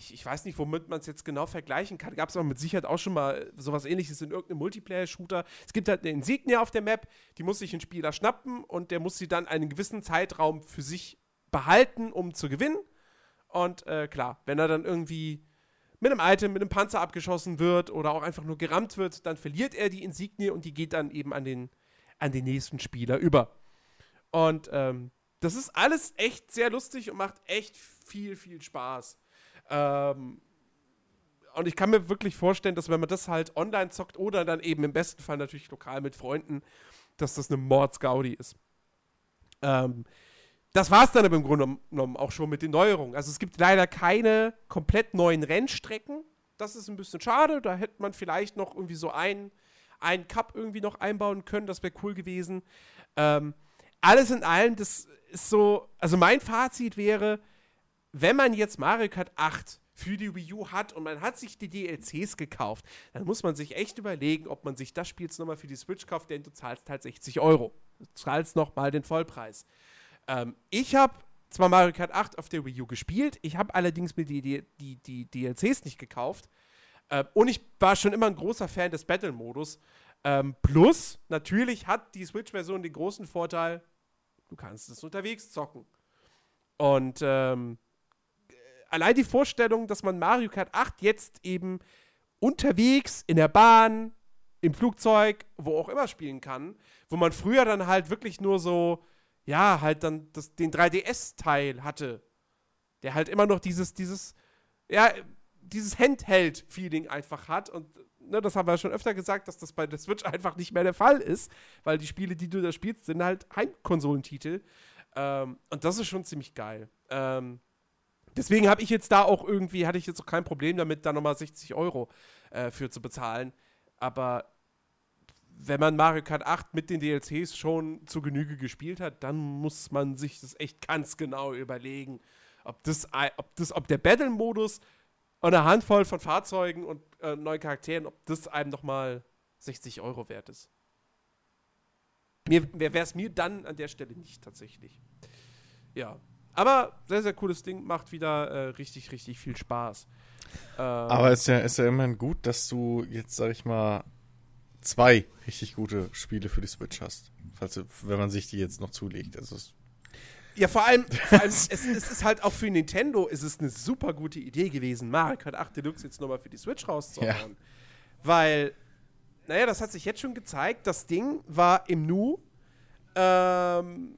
ich, ich, weiß nicht, womit man es jetzt genau vergleichen kann. Gab es aber mit Sicherheit auch schon mal sowas ähnliches in irgendeinem Multiplayer-Shooter. Es gibt halt eine Insignie auf der Map, die muss sich ein Spieler schnappen und der muss sie dann einen gewissen Zeitraum für sich behalten, um zu gewinnen. Und äh, klar, wenn er dann irgendwie mit einem Item, mit einem Panzer abgeschossen wird oder auch einfach nur gerammt wird, dann verliert er die Insignie und die geht dann eben an den, an den nächsten Spieler über. Und ähm, das ist alles echt sehr lustig und macht echt viel, viel Spaß. Ähm, und ich kann mir wirklich vorstellen, dass wenn man das halt online zockt oder dann eben im besten Fall natürlich lokal mit Freunden, dass das eine Mordsgaudi ist. Ähm, das war es dann aber im Grunde genommen auch schon mit den Neuerungen. Also es gibt leider keine komplett neuen Rennstrecken. Das ist ein bisschen schade. Da hätte man vielleicht noch irgendwie so einen, einen Cup irgendwie noch einbauen können. Das wäre cool gewesen. Ähm, alles in allem, das ist so, also mein Fazit wäre, wenn man jetzt Mario Kart 8 für die Wii U hat und man hat sich die DLCs gekauft, dann muss man sich echt überlegen, ob man sich das Spiel jetzt nochmal für die Switch kauft, denn du zahlst halt 60 Euro. Du zahlst nochmal den Vollpreis. Ähm, ich habe zwar Mario Kart 8 auf der Wii U gespielt, ich habe allerdings mir die, die, die, die DLCs nicht gekauft. Ähm, und ich war schon immer ein großer Fan des Battle-Modus. Ähm, plus, natürlich hat die Switch-Version den großen Vorteil, du kannst es unterwegs zocken. Und ähm, allein die Vorstellung, dass man Mario Kart 8 jetzt eben unterwegs, in der Bahn, im Flugzeug, wo auch immer spielen kann, wo man früher dann halt wirklich nur so ja, halt dann das, den 3DS-Teil hatte, der halt immer noch dieses, dieses, ja, dieses Handheld-Feeling einfach hat. Und ne, das haben wir schon öfter gesagt, dass das bei der Switch einfach nicht mehr der Fall ist, weil die Spiele, die du da spielst, sind halt Heimkonsolentitel. Ähm, und das ist schon ziemlich geil. Ähm, deswegen habe ich jetzt da auch irgendwie, hatte ich jetzt auch kein Problem damit, da nochmal 60 Euro äh, für zu bezahlen. Aber wenn man Mario Kart 8 mit den DLCs schon zu Genüge gespielt hat, dann muss man sich das echt ganz genau überlegen, ob das, ob das, ob der Battle-Modus und eine Handvoll von Fahrzeugen und äh, neuen Charakteren, ob das einem nochmal 60 Euro wert ist. Mir wäre es mir dann an der Stelle nicht tatsächlich. Ja. Aber sehr, sehr cooles Ding, macht wieder äh, richtig, richtig viel Spaß. Ähm, Aber es ist ja, ist ja immerhin gut, dass du jetzt, sag ich mal, zwei richtig gute Spiele für die Switch hast. Falls, wenn man sich die jetzt noch zulegt. Also ja, vor allem, vor allem es, es, ist halt auch für Nintendo ist es eine super gute Idee gewesen, Mario Kart 8 Deluxe jetzt nochmal für die Switch rauszuhauen. Ja. Weil, naja, das hat sich jetzt schon gezeigt, das Ding war im Nu ähm,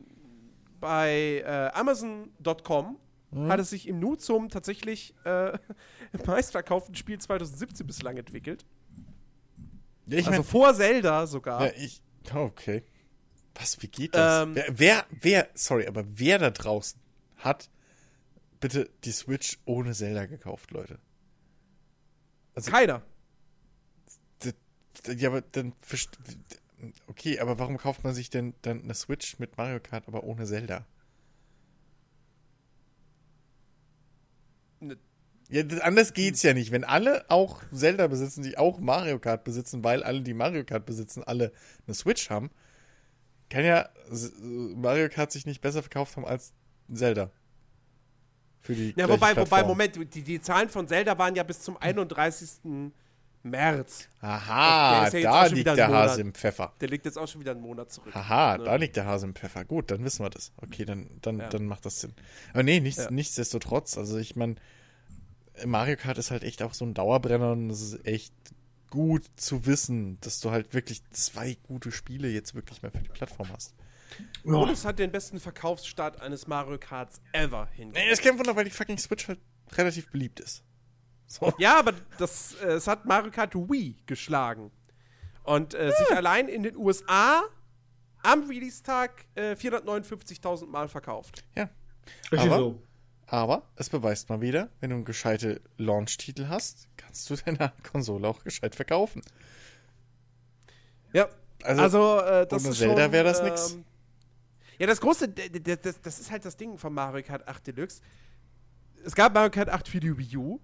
bei äh, Amazon.com mhm. hat es sich im Nu zum tatsächlich äh, meistverkauften Spiel 2017 bislang entwickelt. Ja, also mein, vor Zelda sogar. Ja, ich. Oh, okay. Was, wie geht das? Ähm, wer, wer, wer, sorry, aber wer da draußen hat bitte die Switch ohne Zelda gekauft, Leute? Also, Keiner. Ja, aber dann. Okay, aber warum kauft man sich denn dann eine Switch mit Mario Kart, aber ohne Zelda? Ne. Ja, anders geht's ja nicht. Wenn alle auch Zelda besitzen, die auch Mario Kart besitzen, weil alle, die Mario Kart besitzen, alle eine Switch haben, kann ja Mario Kart sich nicht besser verkauft haben als Zelda. Für die ja, wobei, wobei, Moment, die, die Zahlen von Zelda waren ja bis zum 31. März. Aha, ja da liegt der Hase im Pfeffer. Der liegt jetzt auch schon wieder einen Monat zurück. Aha, ne? da liegt der Hase im Pfeffer. Gut, dann wissen wir das. Okay, dann, dann, ja. dann macht das Sinn. Aber nee, nichts, ja. nichtsdestotrotz. Also ich meine, Mario Kart ist halt echt auch so ein Dauerbrenner und es ist echt gut zu wissen, dass du halt wirklich zwei gute Spiele jetzt wirklich mal für die Plattform hast. Ja. Und es hat den besten Verkaufsstart eines Mario Karts ever hingekriegt. Nee, das kein Wunder, weil die fucking Switch halt relativ beliebt ist. So. Ja, aber das, äh, es hat Mario Kart Wii geschlagen. Und äh, ja. sich allein in den USA am Release-Tag äh, 459.000 Mal verkauft. Ja. Aber, so. aber es beweist mal wieder, wenn du einen gescheite Launch-Titel hast, kannst du deine Konsole auch gescheit verkaufen. Ja. Also, also äh, das ohne ist Zelda wäre das ähm, nix. Ja, das große, das, das ist halt das Ding von Mario Kart 8 Deluxe. Es gab Mario Kart 8 für die Wii U.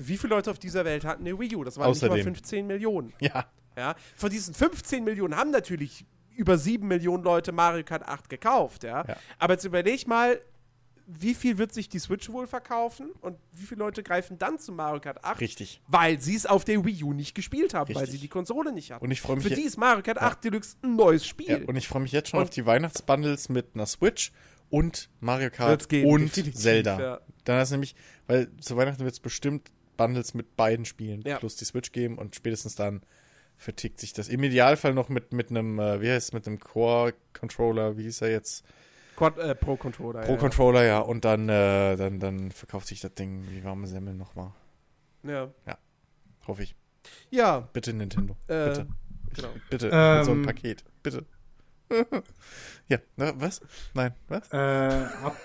Wie viele Leute auf dieser Welt hatten eine Wii U? Das waren Außerdem. nicht mal 15 Millionen. Ja. ja. Von diesen 15 Millionen haben natürlich über 7 Millionen Leute Mario Kart 8 gekauft, ja. ja. Aber jetzt überleg mal, wie viel wird sich die Switch wohl verkaufen und wie viele Leute greifen dann zu Mario Kart 8? Richtig. Weil sie es auf der Wii U nicht gespielt haben, Richtig. weil sie die Konsole nicht hatten. Und ich freue mich. Für die ist Mario Kart ja. 8 Deluxe ein neues Spiel. Ja, und ich freue mich jetzt schon und auf die Weihnachtsbundles mit einer Switch und Mario Kart und Zelda. Ja. Dann ist nämlich, weil zu Weihnachten wird es bestimmt Bundles mit beiden Spielen ja. plus die Switch geben und spätestens dann vertickt sich das. Im Idealfall noch mit, mit einem, äh, wie heißt es, mit einem Core-Controller, wie hieß er jetzt? Quad, äh, Pro Controller. Pro ja, Controller, ja. Und dann, äh, dann, dann verkauft sich das Ding wie warme Semmeln nochmal. Ja. Ja. Hoffe ich. Ja. Bitte Nintendo. Äh, bitte. Genau. Bitte. Ähm, so ein Paket. Bitte. ja. Na, was? Nein. Was? Äh, ab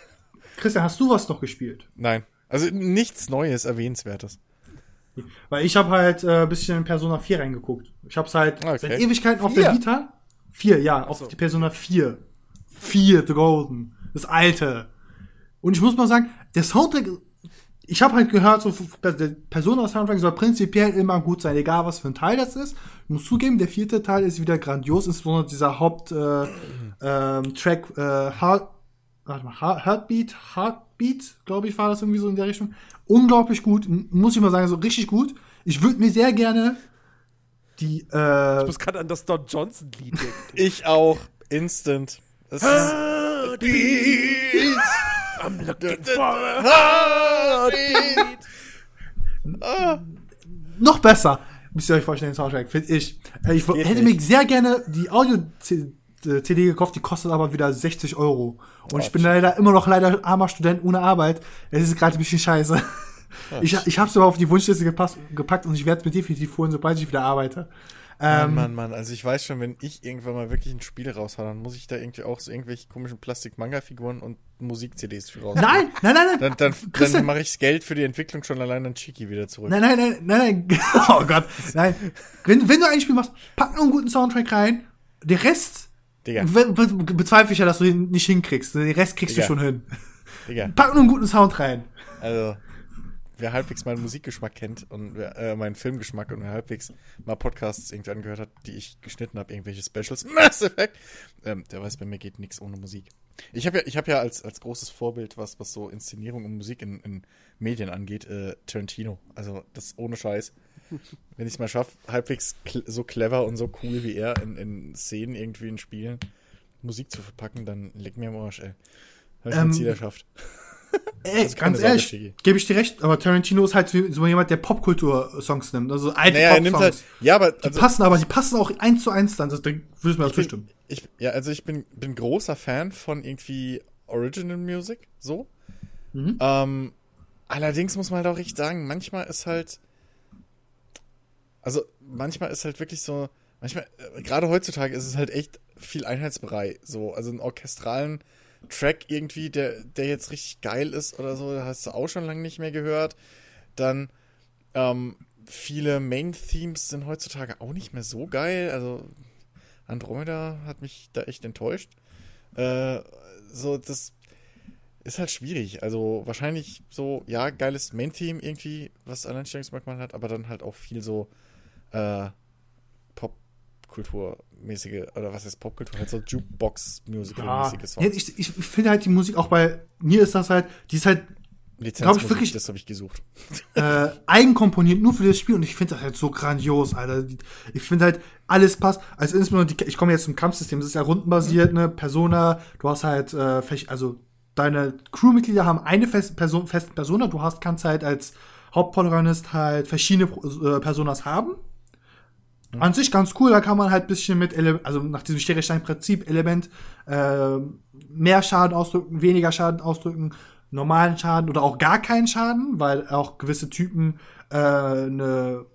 Christian, hast du was noch gespielt? Nein. Also nichts Neues, Erwähnenswertes. Weil ich habe halt ein äh, bisschen in Persona 4 reingeguckt. Ich habe es halt okay. seit Ewigkeiten auf der Vita. 4, ja, auf so. die Persona 4 vier Golden. Das alte. Und ich muss mal sagen, der Soundtrack, ich habe halt gehört, so der Persona-Soundtrack soll prinzipiell immer gut sein, egal was für ein Teil das ist. Ich muss zugeben, der vierte Teil ist wieder grandios, insbesondere dieser Haupttrack, äh, ähm, äh, Heart, warte mal, Heartbeat, Heartbeat, glaube ich, war das irgendwie so in der Richtung. Unglaublich gut, muss ich mal sagen, so richtig gut. Ich würde mir sehr gerne die, äh, Ich muss gerade an das Don Johnson-Lied denken. ich auch. Instant. Das Heartbeat. I'm looking for a heartbeat. Ah. Noch besser. Müsst ihr euch vorstellen, den Soundtrack, finde ich. Äh, ich Geht hätte nicht. mir sehr gerne die Audio-CD gekauft, die kostet aber wieder 60 Euro. Und oh, ich bin leider immer noch leider armer Student ohne Arbeit. Es ist gerade ein bisschen scheiße. Ich ich habe es aber auf die Wunschliste gepasst, gepackt und ich werde es mir definitiv holen, sobald ich wieder arbeite. Ähm, Mann, Mann, Mann. Also ich weiß schon, wenn ich irgendwann mal wirklich ein Spiel raushaue, dann muss ich da irgendwie auch so irgendwelche komischen Plastik-Manga-Figuren und Musik-CDs für raus. Nein, nein, nein, nein. Dann, dann, dann mache ich das Geld für die Entwicklung schon allein an Chiki wieder zurück. Nein, nein, nein, nein, nein. Oh Gott, nein. Wenn, wenn du ein Spiel machst, pack nur einen guten Soundtrack rein. Der Rest Digga. Be be bezweifle ich ja, dass du ihn nicht hinkriegst. Den Rest kriegst Digga. du schon hin. Digga. Pack nur einen guten Sound rein. Also, wer halbwegs meinen Musikgeschmack kennt und wer, äh, meinen Filmgeschmack und wer halbwegs mal Podcasts irgendwie angehört hat, die ich geschnitten habe, irgendwelche Specials, Mass Effect, ähm, der weiß, bei mir geht nichts ohne Musik. Ich habe ja, ich habe ja als, als großes Vorbild, was, was so Inszenierung und Musik in, in Medien angeht, äh, Tarantino. Also das ohne Scheiß. Wenn ich es mal schaffe, halbwegs so clever und so cool wie er in, in Szenen irgendwie in Spielen Musik zu verpacken, dann leg mir am Arsch, ey. Habe ich ähm, Ziel erschafft. Ey, ganz ehrlich, gebe ich dir recht, aber Tarantino ist halt so jemand, der Popkultur-Songs nimmt, also alte naja, Pop-Songs. Halt, ja, aber also, die passen, aber die passen auch eins zu eins dann. Also, da würdest du mir auch zustimmen. Ich, ja, also ich bin, bin großer Fan von irgendwie Original Music, so. Mhm. Ähm, allerdings muss man halt auch echt sagen, manchmal ist halt, also manchmal ist halt wirklich so, manchmal, äh, gerade heutzutage ist es halt echt viel Einheitsbrei. So, also einen orchestralen Track irgendwie, der, der jetzt richtig geil ist oder so, hast du auch schon lange nicht mehr gehört. Dann, ähm, viele Main-Themes sind heutzutage auch nicht mehr so geil. Also Andromeda hat mich da echt enttäuscht. Äh, so, das ist halt schwierig. Also wahrscheinlich so, ja, geiles Main-Theme irgendwie, was Alleinstellungsmerkmal hat, aber dann halt auch viel so äh, Popkulturmäßige, oder was ist Popkultur? Halt so Jukebox-Musical-mäßige ja. ja, ich, ich finde halt die Musik auch bei mir ist das halt, die ist halt Lizenz ich wirklich, das habe ich gesucht. Äh, eigenkomponiert nur für das Spiel und ich finde das halt so grandios, Alter. Ich finde halt, alles passt. Also insbesondere, die, ich komme jetzt zum Kampfsystem, das ist ja rundenbasiert, ne, Persona, du hast halt, äh, also deine Crewmitglieder haben eine feste Person, feste Persona, du hast, kannst halt als Hauptprotagonist halt verschiedene äh, Personas haben. Mhm. An sich ganz cool, da kann man halt bisschen mit, Ele also nach diesem Sterestein-Prinzip, Element, äh, mehr Schaden ausdrücken, weniger Schaden ausdrücken, normalen Schaden oder auch gar keinen Schaden, weil auch gewisse Typen äh, eine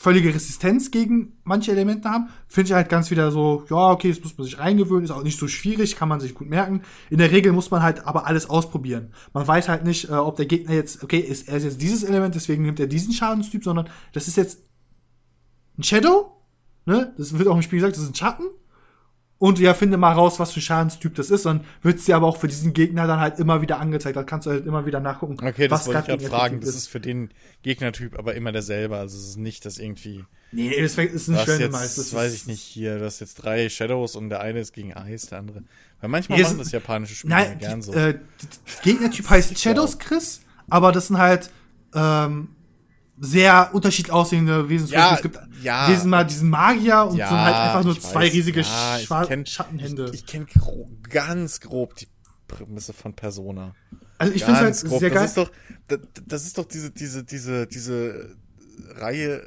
völlige Resistenz gegen manche Elemente haben, finde ich halt ganz wieder so, ja, okay, das muss man sich reingewöhnen, ist auch nicht so schwierig, kann man sich gut merken. In der Regel muss man halt aber alles ausprobieren. Man weiß halt nicht, äh, ob der Gegner jetzt, okay, ist, er ist jetzt dieses Element, deswegen nimmt er diesen Schadenstyp, sondern das ist jetzt ein Shadow, ne? Das wird auch im Spiel gesagt, das ist ein Schatten und ja, finde mal raus, was für Schadenstyp das ist. Dann wird es dir aber auch für diesen Gegner dann halt immer wieder angezeigt. Dann kannst du halt immer wieder nachgucken. Okay, das was wollte ich gerade fragen. Das ist für den Gegnertyp aber immer derselbe. Also es ist nicht, dass irgendwie. Nee, das ist ein Randomize. Das weiß ich nicht hier. Du hast jetzt drei Shadows und der eine ist gegen Eis, der andere. Weil manchmal nee, machen das japanische Spiele nein, gern so. Äh, Gegnertyp heißt Shadows, Chris, aber das sind halt ähm, sehr unterschiedlich aussehende Wesen. Ja, es gibt ja. Wesen mal diesen Magier und ja, so halt einfach nur zwei weiß, riesige ja, kenn, Schattenhände. Ich, ich kenne gro ganz grob die Prämisse von Persona. Also ich finde es halt sehr geil. Das ist doch, das, das ist doch diese, diese, diese, diese Reihe,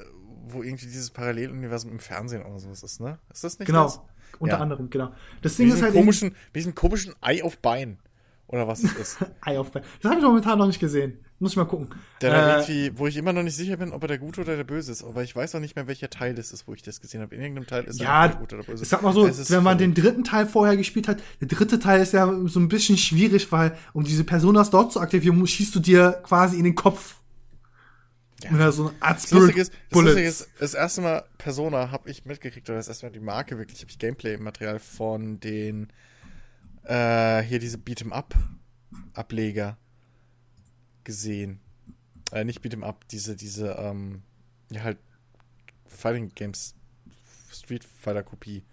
wo irgendwie dieses Paralleluniversum im Fernsehen oder sowas ist, ne? Ist das nicht Genau. Das? Unter anderem, genau. Das Ding ist halt komischen, wie diesen komischen Ei auf Bein. Oder was es ist. Ei auf Bein. Das habe ich momentan noch nicht gesehen. Muss ich mal gucken. Der äh, irgendwie, wo ich immer noch nicht sicher bin, ob er der Gute oder der Böse ist. Aber ich weiß auch nicht mehr, welcher Teil das ist, wo ich das gesehen habe. In irgendeinem Teil ist ja, er der Gute oder Böse. Ich sag mal so, wenn man den dritten Teil vorher gespielt hat, der dritte Teil ist ja so ein bisschen schwierig, weil um diese Personas dort zu aktivieren, schießt du dir quasi in den Kopf. Ja. So eine Art das ist, das Lustige ist, das erste Mal Persona habe ich mitgekriegt, oder das erste Mal die Marke wirklich, habe ich Gameplay-Material von den äh, hier diese Beat'em Up Ableger gesehen. Äh, nicht Beat'em Up, diese, diese, ähm, ja halt Fighting Games Street Fighter Kopie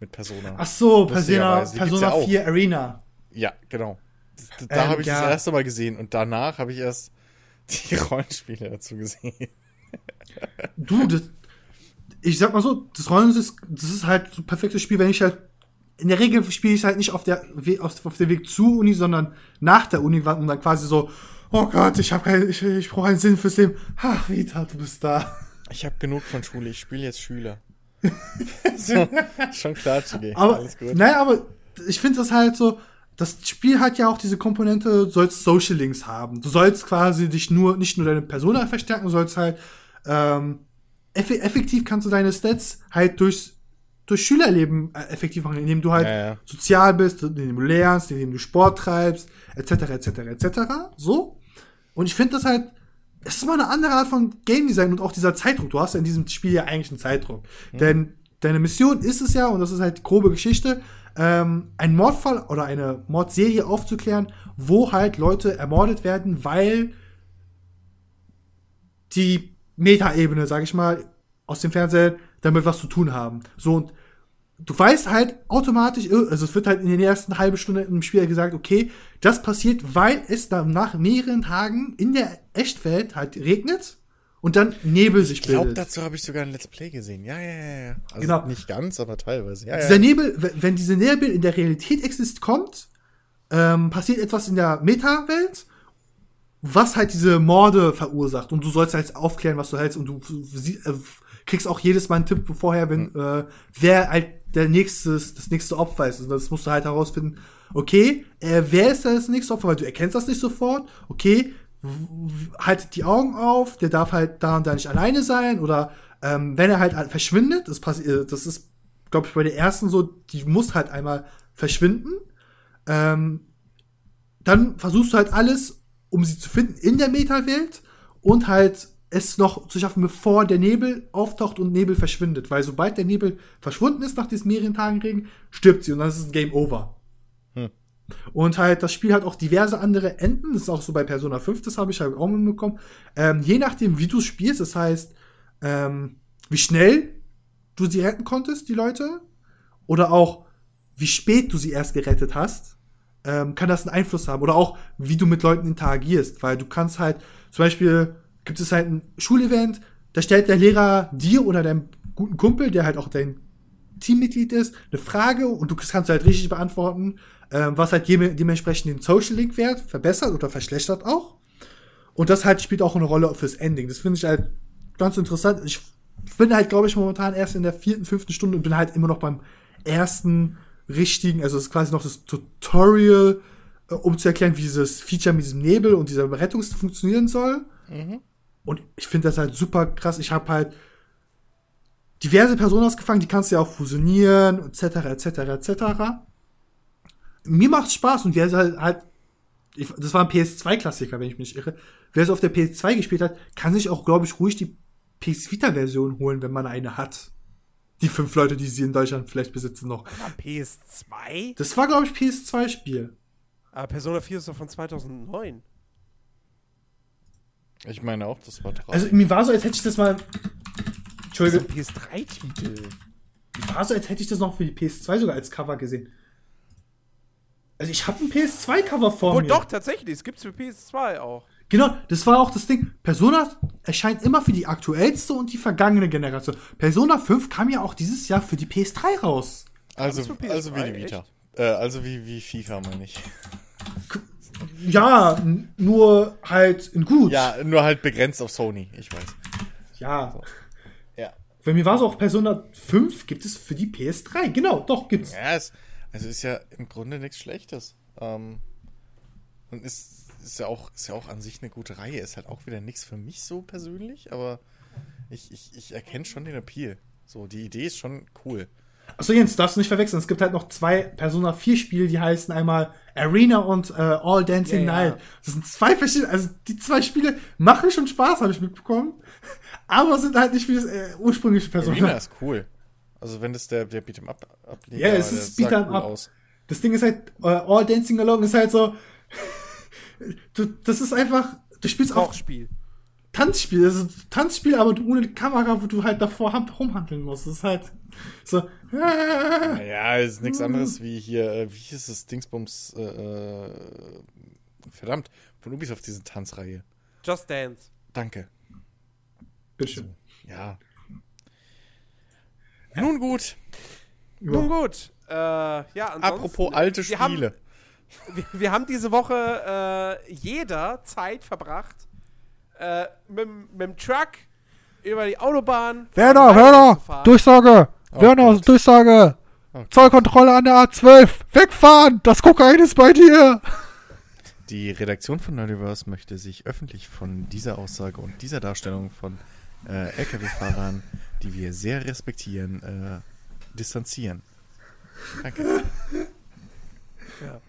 mit Persona. Ach so, Persona, Persona ja 4 Arena. Ja, genau. Da ähm, habe ich ja. das erste Mal gesehen und danach habe ich erst die Rollenspiele dazu gesehen. Du, das, ich sag mal so, das Rollenspiel ist, das ist halt so ein perfektes Spiel, wenn ich halt in der Regel spiele ich halt nicht auf der auf, auf dem Weg zur Uni, sondern nach der Uni und dann quasi so, oh Gott, ich habe keinen, ich, ich brauche einen Sinn fürs Leben. Ach, Vita, du bist da. Ich habe genug von Schule, ich spiele jetzt Schüler. so, schon klar, Chigi. Aber, Alles gut. Naja, aber ich finde das halt so, das Spiel hat ja auch diese Komponente, du sollst Social Links haben. Du sollst quasi dich nur, nicht nur deine Persona verstärken, du sollst halt, ähm, effektiv kannst du deine Stats halt durchs durch Schülerleben äh, effektiv machen, indem du halt ja, ja. sozial bist, indem du lernst, indem du Sport treibst, etc., etc., etc., so. Und ich finde das halt, es ist mal eine andere Art von Game Design und auch dieser Zeitdruck. Du hast ja in diesem Spiel ja eigentlich einen Zeitdruck. Mhm. Denn deine Mission ist es ja, und das ist halt grobe Geschichte, ähm, einen Mordfall oder eine Mordserie aufzuklären, wo halt Leute ermordet werden, weil die Metaebene, sag ich mal, aus dem Fernsehen damit was zu tun haben. So, und du weißt halt automatisch, also es wird halt in den ersten halben Stunde im Spiel gesagt, okay, das passiert, weil es dann nach mehreren Tagen in der Echtwelt halt regnet und dann Nebel sich bildet. Ich glaube, dazu habe ich sogar ein Let's Play gesehen. Ja, ja, ja. ja. Also genau. nicht ganz, aber teilweise. Ja, dieser ja. Nebel, wenn diese Nebel in der Realität existiert, kommt, ähm, passiert etwas in der Meta-Welt was halt diese Morde verursacht. Und du sollst halt aufklären, was du hältst. Und du äh, kriegst auch jedes Mal einen Tipp vorher, wenn, mhm. äh, wer halt der nächste, das nächste Opfer ist. Und das musst du halt herausfinden, okay, äh, wer ist das nächste Opfer? Weil du erkennst das nicht sofort. Okay, haltet die Augen auf, der darf halt da und da nicht alleine sein. Oder ähm, wenn er halt verschwindet, das, passiert, das ist, glaube ich, bei der ersten so, die muss halt einmal verschwinden. Ähm, dann versuchst du halt alles, um sie zu finden in der Meta-Welt und halt es noch zu schaffen, bevor der Nebel auftaucht und Nebel verschwindet. Weil sobald der Nebel verschwunden ist nach diesen mehreren Tagen Regen, stirbt sie und dann ist es ein Game Over. Hm. Und halt, das Spiel hat auch diverse andere Enden. Das ist auch so bei Persona 5, das habe ich halt auch mitbekommen. Ähm, je nachdem, wie du spielst, das heißt, ähm, wie schnell du sie retten konntest, die Leute, oder auch wie spät du sie erst gerettet hast, ähm, kann das einen Einfluss haben. Oder auch, wie du mit Leuten interagierst, weil du kannst halt, zum Beispiel, gibt es halt ein Schulevent, da stellt der Lehrer dir oder deinem guten Kumpel, der halt auch dein Teammitglied ist, eine Frage und du kannst halt richtig beantworten, ähm, was halt dementsprechend den Social Link Wert verbessert oder verschlechtert auch. Und das halt spielt auch eine Rolle fürs Ending. Das finde ich halt ganz interessant. Ich bin halt, glaube ich, momentan erst in der vierten, fünften Stunde und bin halt immer noch beim ersten richtigen, also es ist quasi noch das Tutorial, äh, um zu erklären, wie dieses Feature mit diesem Nebel und dieser Berettung funktionieren soll. Mhm. Und ich finde das halt super krass. Ich habe halt diverse Personen ausgefangen, die kannst du ja auch fusionieren, etc., etc., etc. Mir macht's Spaß und wer halt, halt ich, das war ein PS2-Klassiker, wenn ich mich irre. Wer es auf der PS2 gespielt hat, kann sich auch, glaube ich, ruhig die PS Vita-Version holen, wenn man eine hat. Die fünf Leute, die sie in Deutschland vielleicht besitzen noch. War PS2? Das war, glaube ich, PS2-Spiel. Aber Persona 4 ist doch von 2009. Ich meine auch, das war drei. Also mir war so, als hätte ich das mal. Entschuldigung. PS3-Titel. Mir war so, als hätte ich das noch für die PS2 sogar als Cover gesehen. Also ich habe ein PS2-Cover vor oh, mir. doch, tatsächlich. Es gibt's für PS2 auch. Genau, das war auch das Ding. Persona erscheint immer für die aktuellste und die vergangene Generation. Persona 5 kam ja auch dieses Jahr für die PS3 raus. Also, also wie die Vita. Äh, also wie, wie FIFA, meine ich. Ja, nur halt in gut. Ja, nur halt begrenzt auf Sony, ich weiß. Ja. So. Ja. Bei mir war es auch Persona 5 gibt es für die PS3. Genau, doch, gibt's. Ja, es, also ist ja im Grunde nichts Schlechtes. Ähm, und ist ist ja auch, ist ja auch an sich eine gute Reihe. Ist halt auch wieder nichts für mich so persönlich, aber ich, ich, ich erkenne schon den Appeal. So, die Idee ist schon cool. Achso, Jens, darfst du nicht verwechseln. Es gibt halt noch zwei Persona 4 Spiele, die heißen einmal Arena und äh, All Dancing ja, Night. Ja. Das sind zwei verschiedene, also die zwei Spiele machen schon Spaß, habe ich mitbekommen. Aber sind halt nicht wie das äh, ursprüngliche Persona. Arena ist cool. Also wenn das der, der Beat'em Up ablegt. Ja, es ist Beat'em cool Up. Aus. Das Ding ist halt, uh, All Dancing Along ist halt so, du, das ist einfach, du spielst auch Spiel. Tanzspiel, also Tanzspiel, aber ohne Kamera, wo du halt davor rumhandeln musst. Das ist halt so. Naja, ist nichts anderes wie hier, äh, wie hieß es, Dingsbums, äh, äh, verdammt, von Ubisoft diese Tanzreihe. Just Dance. Danke. Bitteschön. Also, ja. Nun gut. Nun gut. Äh, ja, Apropos alte Spiele. Haben, wir, wir, haben diese Woche äh, jeder Zeit verbracht, äh, mit, mit dem Truck über die Autobahn. Werner, Werner, Durchsage! Oh Werner, Gott. Durchsage! Okay. Zollkontrolle an der A12! Wegfahren! Das Kokain ist bei dir! Die Redaktion von Nerdiverse möchte sich öffentlich von dieser Aussage und dieser Darstellung von äh, LKW-Fahrern, die wir sehr respektieren, äh, distanzieren. Danke. Ja.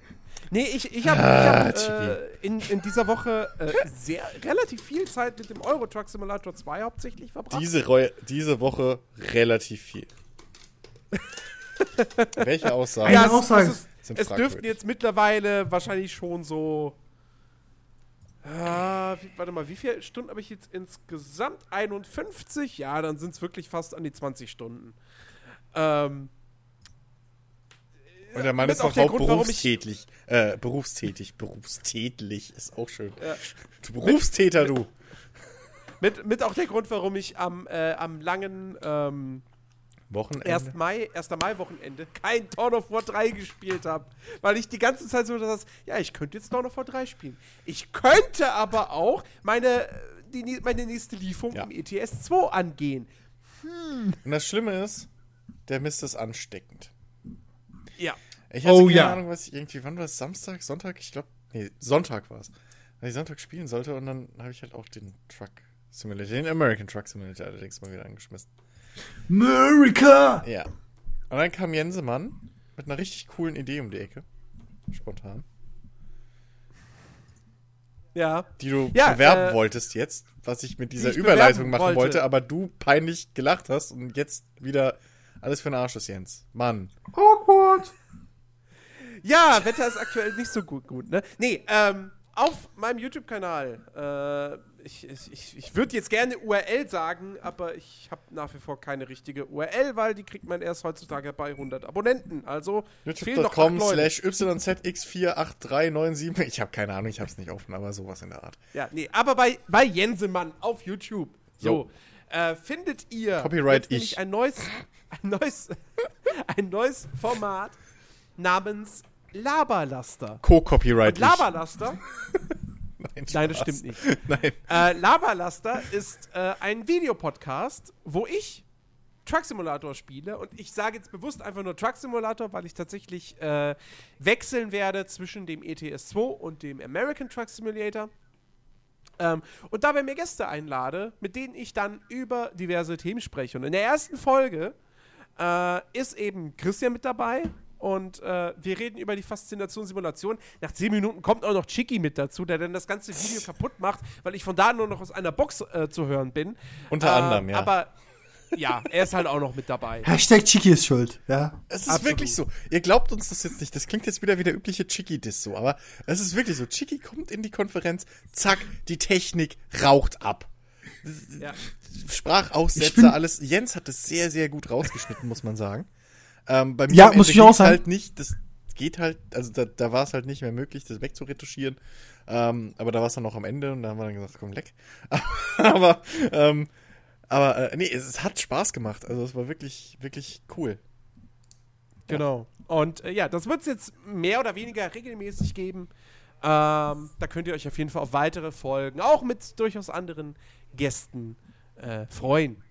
Nee, ich, ich habe ah, hab, äh, in, in dieser Woche äh, sehr, relativ viel Zeit mit dem Euro Truck Simulator 2 hauptsächlich verbracht. Diese, Reu diese Woche relativ viel. Welche Aussage? Ja, es, es, ist, es dürften jetzt mittlerweile wahrscheinlich schon so. Äh, wie, warte mal, wie viele Stunden habe ich jetzt insgesamt? 51? Ja, dann sind es wirklich fast an die 20 Stunden. Ähm, und der Mann ist auch noch berufstätig. Äh, berufstätig. Berufstätig ist auch schön. Ja. Du Berufstäter, du. Mit, mit auch der Grund, warum ich am, äh, am langen ähm, Wochenende? 1. Mai, 1. Mai-Wochenende kein Dawn of War 3 gespielt habe. Weil ich die ganze Zeit so das, ja, ich könnte jetzt Dawn of War 3 spielen. Ich könnte aber auch meine, die, meine nächste Lieferung ja. im ETS 2 angehen. Hm. Und das Schlimme ist, der Mist ist ansteckend. Ja. Ich hatte oh, keine ja. Ahnung, was ich irgendwie, wann war es? Samstag, Sonntag? Ich glaube, nee, Sonntag war es. Weil ich Sonntag spielen sollte und dann habe ich halt auch den Truck Simulator, den American Truck Simulator allerdings mal wieder angeschmissen. America! Ja. Und dann kam Jensemann mit einer richtig coolen Idee um die Ecke. Spontan. Ja. Die du ja, bewerben äh, wolltest jetzt, was ich mit dieser ich Überleitung machen wollte. wollte, aber du peinlich gelacht hast und jetzt wieder alles für den Arsch ist, Jens. Mann. Awkward. Ja, Wetter ist aktuell nicht so gut, gut, ne? Nee, ähm, auf meinem YouTube-Kanal, äh, ich, ich, ich würde jetzt gerne URL sagen, aber ich habe nach wie vor keine richtige URL, weil die kriegt man erst heutzutage bei 100 Abonnenten. Also youtube.com slash yzx48397. Ich habe keine Ahnung, ich habe es nicht offen, aber sowas in der Art. Ja, nee, aber bei, bei Jensemann auf YouTube. So. Äh, findet ihr Copyright ich. ein neues, ein neues, ein neues Format namens Laberlaster. Co-Copyright. Laberlaster. Nein, Nein, das stimmt nicht. Nein. Äh, Laberlaster ist äh, ein Videopodcast, wo ich Truck Simulator spiele und ich sage jetzt bewusst einfach nur Truck Simulator, weil ich tatsächlich äh, wechseln werde zwischen dem ETS 2 und dem American Truck Simulator. Ähm, und dabei mir Gäste einlade, mit denen ich dann über diverse Themen spreche. Und in der ersten Folge äh, ist eben Christian mit dabei, und äh, wir reden über die Faszination Simulation. Nach 10 Minuten kommt auch noch Chicky mit dazu, der dann das ganze Video kaputt macht, weil ich von da nur noch aus einer Box äh, zu hören bin. Unter äh, anderem, ja. Aber ja, er ist halt auch noch mit dabei. Hashtag Chicky ist schuld, ja. Es ist Absolut. wirklich so. Ihr glaubt uns das jetzt nicht. Das klingt jetzt wieder wie der übliche Chicky-Diss so, aber es ist wirklich so. Chicky kommt in die Konferenz, zack, die Technik raucht ab. Ja. Sprachaussetzer, alles. Jens hat es sehr, sehr gut rausgeschnitten, muss man sagen. Ähm, bei mir ja, muss ich auch sagen. halt nicht, das geht halt, also da, da war es halt nicht mehr möglich, das wegzuretuschieren. Ähm, aber da war es dann noch am Ende und da haben wir dann gesagt, komm, leck. aber, ähm, aber äh, nee, es, es, hat Spaß gemacht. Also es war wirklich, wirklich cool. Genau. Und äh, ja, das wird es jetzt mehr oder weniger regelmäßig geben. Ähm, da könnt ihr euch auf jeden Fall auf weitere Folgen, auch mit durchaus anderen Gästen, äh, freuen.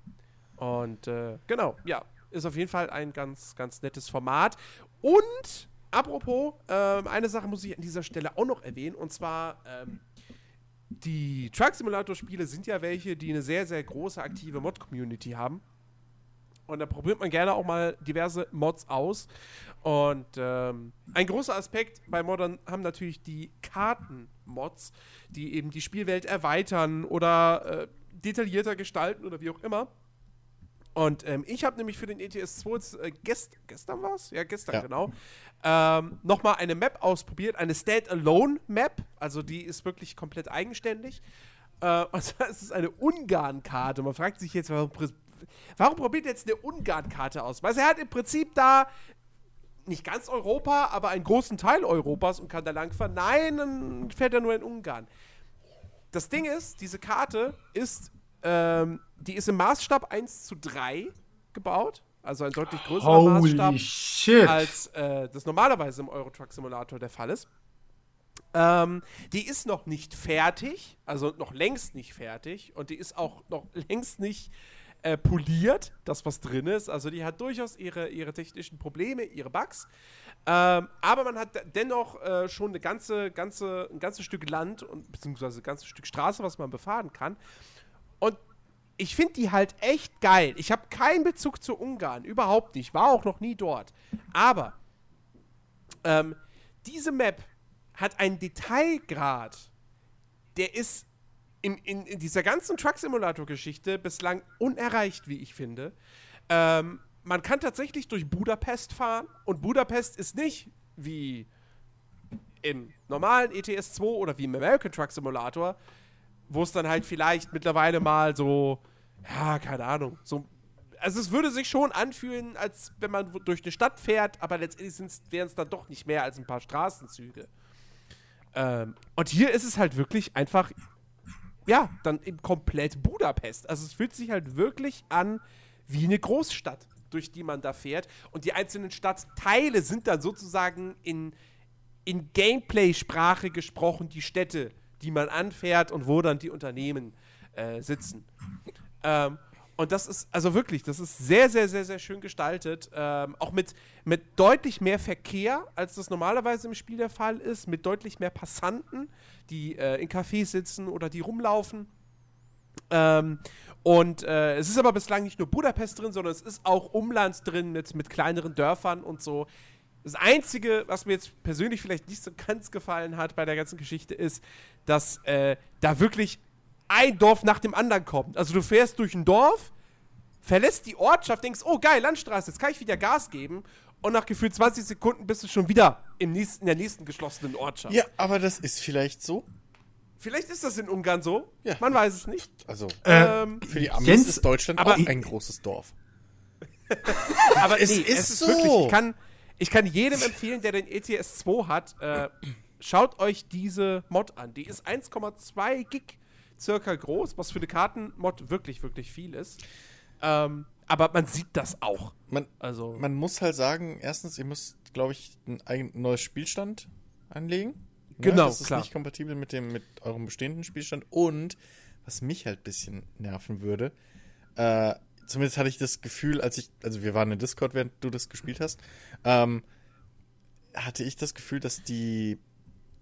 Und äh, genau, ja, ist auf jeden Fall ein ganz, ganz nettes Format. Und apropos, ähm, eine Sache muss ich an dieser Stelle auch noch erwähnen, und zwar ähm, die Truck Simulator Spiele sind ja welche, die eine sehr, sehr große aktive Mod-Community haben. Und da probiert man gerne auch mal diverse Mods aus. Und ähm, ein großer Aspekt bei Modern haben natürlich die Karten-Mods, die eben die Spielwelt erweitern oder äh, detaillierter gestalten oder wie auch immer. Und ähm, ich habe nämlich für den ETS 2 äh, gest gestern war es? Ja, gestern, ja. genau. Ähm, Nochmal eine Map ausprobiert, eine Stand-Alone-Map. Also die ist wirklich komplett eigenständig. Äh, und zwar ist es eine Ungarn-Karte. Man fragt sich jetzt, warum, warum probiert jetzt eine Ungarn-Karte aus? Weil er hat im Prinzip da nicht ganz Europa, aber einen großen Teil Europas und kann da langfahren. Nein, dann fährt er nur in Ungarn. Das Ding ist, diese Karte ist ähm, die ist im Maßstab 1 zu 3 gebaut. Also ein deutlich größerer Holy Maßstab, shit. als äh, das normalerweise im Euro Truck Simulator der Fall ist. Ähm, die ist noch nicht fertig, also noch längst nicht fertig und die ist auch noch längst nicht äh, poliert, das was drin ist. Also die hat durchaus ihre, ihre technischen Probleme, ihre Bugs. Ähm, aber man hat dennoch äh, schon eine ganze, ganze, ein ganzes Stück Land und beziehungsweise ein ganzes Stück Straße, was man befahren kann. Und ich finde die halt echt geil. Ich habe keinen Bezug zu Ungarn, überhaupt nicht. War auch noch nie dort. Aber ähm, diese Map hat einen Detailgrad, der ist in, in, in dieser ganzen Truck Simulator-Geschichte bislang unerreicht, wie ich finde. Ähm, man kann tatsächlich durch Budapest fahren und Budapest ist nicht wie im normalen ETS 2 oder wie im American Truck Simulator wo es dann halt vielleicht mittlerweile mal so, ja, keine Ahnung, so. Also es würde sich schon anfühlen, als wenn man durch eine Stadt fährt, aber letztendlich wären es dann doch nicht mehr als ein paar Straßenzüge. Ähm, und hier ist es halt wirklich einfach, ja, dann in komplett Budapest. Also es fühlt sich halt wirklich an wie eine Großstadt, durch die man da fährt. Und die einzelnen Stadtteile sind dann sozusagen in, in Gameplay-Sprache gesprochen, die Städte die man anfährt und wo dann die Unternehmen äh, sitzen. Ähm, Und das ist, also wirklich, das ist sehr, sehr, sehr, sehr schön gestaltet. Ähm, auch mit, mit deutlich mehr Verkehr, als das normalerweise im Spiel der Fall ist. Mit deutlich mehr Passanten, die äh, in Cafés sitzen oder die rumlaufen. Ähm, und äh, es ist aber bislang nicht nur Budapest drin, sondern es ist auch Umland drin mit, mit kleineren Dörfern und so. Das Einzige, was mir jetzt persönlich vielleicht nicht so ganz gefallen hat bei der ganzen Geschichte, ist, dass äh, da wirklich ein Dorf nach dem anderen kommt. Also du fährst durch ein Dorf, verlässt die Ortschaft, denkst, oh geil, Landstraße, jetzt kann ich wieder Gas geben. Und nach gefühlt 20 Sekunden bist du schon wieder im nächsten, in der nächsten geschlossenen Ortschaft. Ja, aber das ist vielleicht so. Vielleicht ist das in Ungarn so. Ja. Man weiß es nicht. Also, ähm, für die Amis Jens, ist Deutschland aber auch ein großes Dorf. aber es, nee, ist es ist so. wirklich, ich kann, ich kann jedem empfehlen, der den ETS 2 hat, äh, schaut euch diese Mod an. Die ist 1,2 Gig circa groß, was für eine Kartenmod wirklich, wirklich viel ist. Ähm, aber man sieht das auch. Man, also, man muss halt sagen, erstens, ihr müsst, glaube ich, ein, neues Spielstand anlegen. Ne? Genau, das ist klar. nicht kompatibel mit dem mit eurem bestehenden Spielstand und was mich halt ein bisschen nerven würde, äh, zumindest hatte ich das Gefühl, als ich, also wir waren in Discord, während du das gespielt hast, ähm, hatte ich das Gefühl, dass die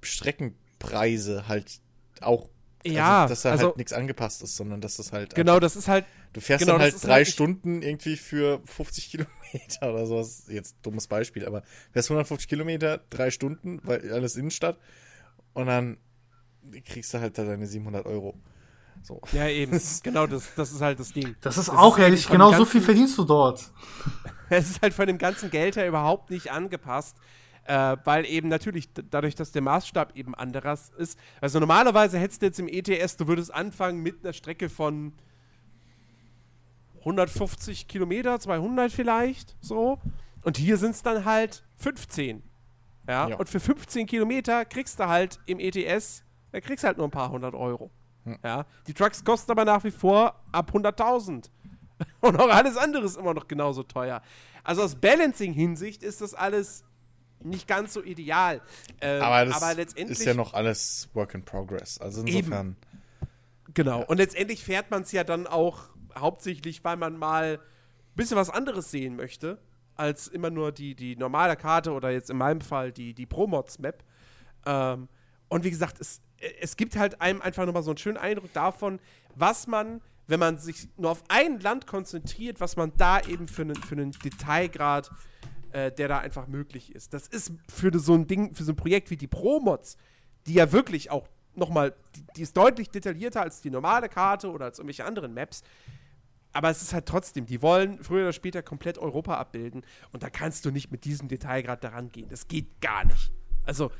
Streckenpreise halt auch ja, also, dass da also, halt nichts angepasst ist, sondern dass das halt. Genau, das ist halt. Du fährst genau, dann halt drei halt Stunden irgendwie für 50 Kilometer oder sowas. Jetzt dummes Beispiel, aber fährst 150 Kilometer, drei Stunden, weil alles Innenstadt. Und dann kriegst du halt da deine 700 Euro. So. Ja, eben. genau, das, das ist halt das Ding. Das ist das auch ist ehrlich, genau so viel verdienst du dort. es ist halt von dem ganzen Geld her überhaupt nicht angepasst. Äh, weil eben natürlich dadurch, dass der Maßstab eben anderes ist. Also normalerweise hättest du jetzt im ETS, du würdest anfangen mit einer Strecke von 150 Kilometer, 200 vielleicht, so. Und hier sind es dann halt 15. Ja? ja? Und für 15 Kilometer kriegst du halt im ETS, da kriegst du halt nur ein paar hundert Euro. Hm. Ja? Die Trucks kosten aber nach wie vor ab 100.000. Und auch alles andere ist immer noch genauso teuer. Also aus Balancing-Hinsicht ist das alles nicht ganz so ideal. Äh, aber, das aber letztendlich ist ja noch alles Work in Progress. Also insofern. Eben. Genau. Ja. Und letztendlich fährt man es ja dann auch hauptsächlich, weil man mal ein bisschen was anderes sehen möchte, als immer nur die, die normale Karte oder jetzt in meinem Fall die, die Pro-Mods-Map. Ähm, und wie gesagt, es, es gibt halt einem einfach nochmal so einen schönen Eindruck davon, was man, wenn man sich nur auf ein Land konzentriert, was man da eben für einen, für einen Detailgrad äh, der da einfach möglich ist. Das ist für so ein Ding, für so ein Projekt wie die Pro-Mods, die ja wirklich auch nochmal, die, die ist deutlich detaillierter als die normale Karte oder als irgendwelche anderen Maps. Aber es ist halt trotzdem, die wollen früher oder später komplett Europa abbilden und da kannst du nicht mit diesem Detailgrad daran gehen. Das geht gar nicht. Also,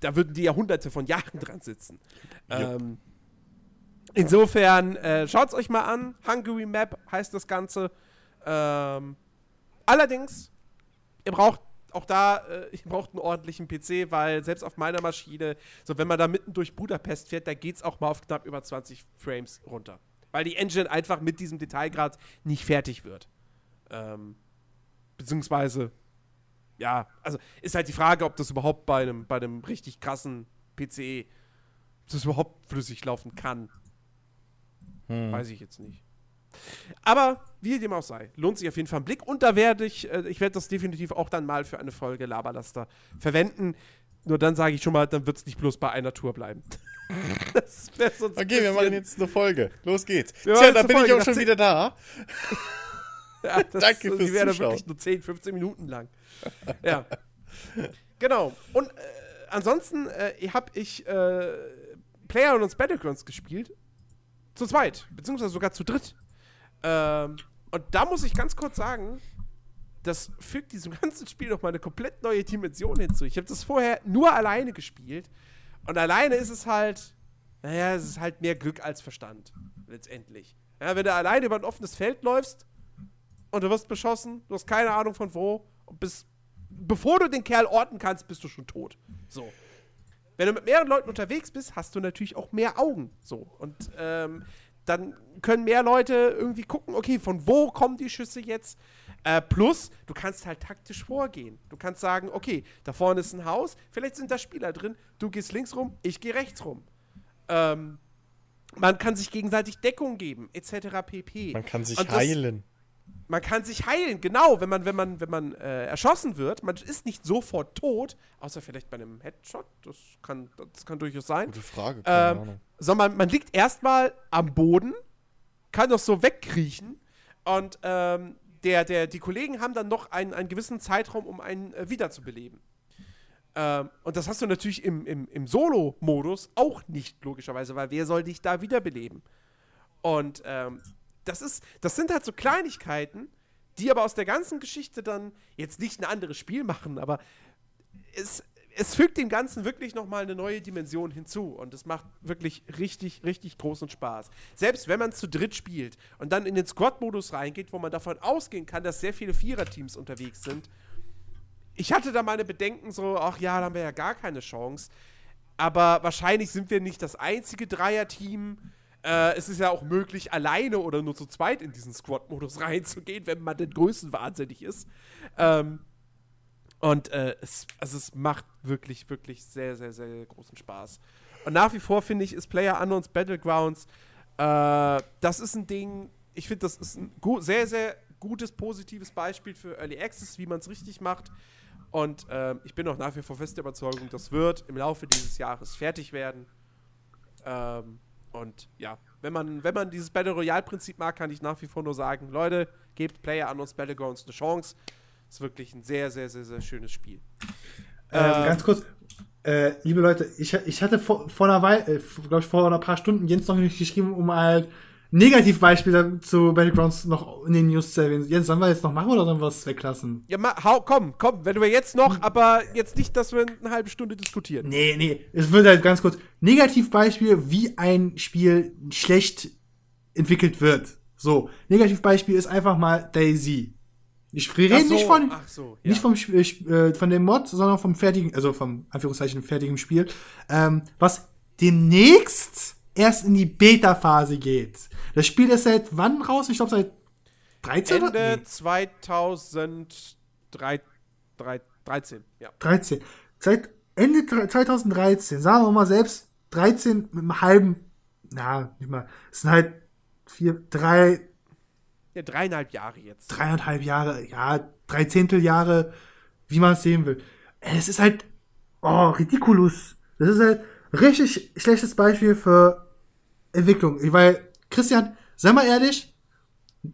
da würden die Jahrhunderte von Jahren dran sitzen. Ähm, insofern, äh, schaut es euch mal an. Hungary Map heißt das Ganze. Ähm, allerdings ihr braucht auch da, äh, ihr braucht einen ordentlichen PC, weil selbst auf meiner Maschine, so wenn man da mitten durch Budapest fährt, da geht es auch mal auf knapp über 20 Frames runter. Weil die Engine einfach mit diesem Detailgrad nicht fertig wird. Ähm, beziehungsweise, ja, also ist halt die Frage, ob das überhaupt bei einem, bei einem richtig krassen PC das überhaupt flüssig laufen kann. Hm. Weiß ich jetzt nicht. Aber wie dem auch sei, lohnt sich auf jeden Fall ein Blick. Und da werde ich, äh, ich werde das definitiv auch dann mal für eine Folge Laberlaster verwenden. Nur dann sage ich schon mal, dann wird es nicht bloß bei einer Tour bleiben. okay, wir machen jetzt eine Folge. Los geht's. Tja, da bin Folge. ich auch schon wieder da. ja, das, Danke fürs Die wäre wirklich nur 10, 15 Minuten lang. ja. genau. Und äh, ansonsten äh, habe ich äh, Player und Battlegrounds gespielt. Zu zweit, beziehungsweise sogar zu dritt. Ähm, und da muss ich ganz kurz sagen, das fügt diesem ganzen Spiel noch mal eine komplett neue Dimension hinzu. Ich habe das vorher nur alleine gespielt. Und alleine ist es halt, naja, es ist halt mehr Glück als Verstand, letztendlich. Ja, wenn du alleine über ein offenes Feld läufst und du wirst beschossen, du hast keine Ahnung von wo, und bist, bevor du den Kerl orten kannst, bist du schon tot. So. Wenn du mit mehreren Leuten unterwegs bist, hast du natürlich auch mehr Augen. So. Und ähm, dann können mehr Leute irgendwie gucken, okay, von wo kommen die Schüsse jetzt? Äh, plus, du kannst halt taktisch vorgehen. Du kannst sagen, okay, da vorne ist ein Haus, vielleicht sind da Spieler drin, du gehst links rum, ich gehe rechts rum. Ähm, man kann sich gegenseitig Deckung geben, etc. pp. Man kann sich das, heilen. Man kann sich heilen, genau, wenn man, wenn man, wenn man äh, erschossen wird. Man ist nicht sofort tot, außer vielleicht bei einem Headshot. Das kann, das kann durchaus sein. Gute Frage, keine ähm. Sondern man, man liegt erstmal am Boden, kann doch so wegkriechen und ähm, der, der, die Kollegen haben dann noch einen, einen gewissen Zeitraum, um einen äh, wiederzubeleben. Ähm, und das hast du natürlich im, im, im Solo-Modus auch nicht, logischerweise, weil wer soll dich da wiederbeleben? Und ähm, das ist, das sind halt so Kleinigkeiten, die aber aus der ganzen Geschichte dann jetzt nicht ein anderes Spiel machen, aber es, es fügt dem Ganzen wirklich nochmal eine neue Dimension hinzu und es macht wirklich richtig, richtig großen Spaß. Selbst wenn man zu dritt spielt und dann in den Squad-Modus reingeht, wo man davon ausgehen kann, dass sehr viele Viererteams unterwegs sind. Ich hatte da meine Bedenken so, ach ja, da haben wir ja gar keine Chance. Aber wahrscheinlich sind wir nicht das einzige Dreier-Team. Äh, es ist ja auch möglich, alleine oder nur zu zweit in diesen Squad-Modus reinzugehen, wenn man den größenwahnsinnig ist. Ähm, und äh, es, also es macht wirklich, wirklich sehr, sehr, sehr großen Spaß. Und nach wie vor finde ich, ist Player Unknowns Battlegrounds, äh, das ist ein Ding, ich finde, das ist ein sehr, sehr gutes, positives Beispiel für Early Access, wie man es richtig macht. Und äh, ich bin auch nach wie vor fest der Überzeugung, das wird im Laufe dieses Jahres fertig werden. Ähm, und ja, wenn man, wenn man dieses Battle Royale-Prinzip mag, kann ich nach wie vor nur sagen, Leute, gebt Player Unknowns Battlegrounds eine Chance. Ist wirklich ein sehr, sehr, sehr, sehr schönes Spiel. Ähm, ähm, ganz kurz, äh, liebe Leute, ich, ich hatte vor, vor einer Weile, äh, glaube ich, vor ein paar Stunden Jens noch nicht geschrieben, um halt Negativbeispiele zu Battlegrounds noch in den News zu erwähnen. Jens, sollen wir jetzt noch machen oder sollen wir es weglassen? Ja, ma, hau, komm, komm, wenn wir jetzt noch, aber jetzt nicht, dass wir eine halbe Stunde diskutieren. Nee, nee, es wird halt ganz kurz. Negativbeispiel, wie ein Spiel schlecht entwickelt wird. So, Negativbeispiel ist einfach mal Daisy. Ich rede so, nicht von, so, ja. nicht vom äh, von dem Mod, sondern vom fertigen, also vom Anführungszeichen fertigen Spiel, ähm, was demnächst erst in die Beta-Phase geht. Das Spiel ist seit wann raus? Ich glaube seit 13 Ende nee. 2013, ja. 13. Seit Ende 2013, sagen wir mal selbst 13 mit einem halben, na, nicht mal, es sind halt vier, drei, ja, dreieinhalb Jahre jetzt. Dreieinhalb Jahre, ja, drei Zehnteljahre, wie man es sehen will. Es ist halt, oh, ridiculous. Das ist halt richtig schlechtes Beispiel für Entwicklung. Weil, Christian, sei mal ehrlich,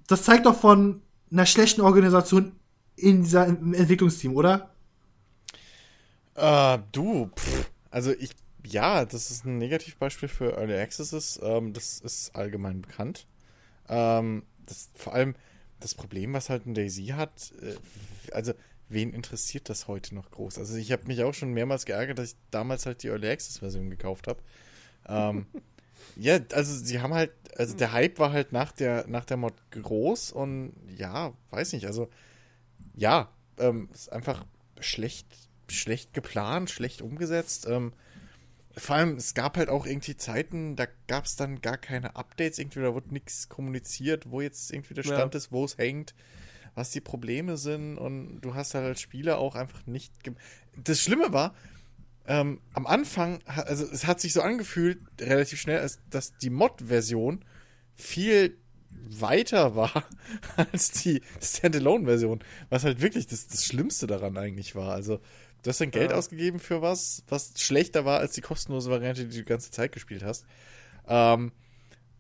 das zeigt doch von einer schlechten Organisation in dieser Entwicklungsteam, oder? Äh, du, pff, also ich, ja, das ist ein Negativbeispiel für Early Accesses. Ähm, das ist allgemein bekannt. Ähm, das, vor allem das Problem, was halt ein Daisy hat, äh, also wen interessiert das heute noch groß? Also ich habe mich auch schon mehrmals geärgert, dass ich damals halt die Early Access Version gekauft habe. Ähm, ja, also sie haben halt, also der Hype war halt nach der, nach der Mod groß und ja, weiß nicht, also ja, ähm, ist einfach schlecht, schlecht geplant, schlecht umgesetzt. Ähm, vor allem, es gab halt auch irgendwie Zeiten, da gab es dann gar keine Updates, irgendwie, da wurde nichts kommuniziert, wo jetzt irgendwie der Stand ja. ist, wo es hängt, was die Probleme sind und du hast halt als Spieler auch einfach nicht. Das Schlimme war, ähm, am Anfang, also es hat sich so angefühlt, relativ schnell, als dass die Mod-Version viel weiter war als die Standalone-Version, was halt wirklich das, das Schlimmste daran eigentlich war. Also Du hast dein Geld ja. ausgegeben für was, was schlechter war als die kostenlose Variante, die du die ganze Zeit gespielt hast. Ähm,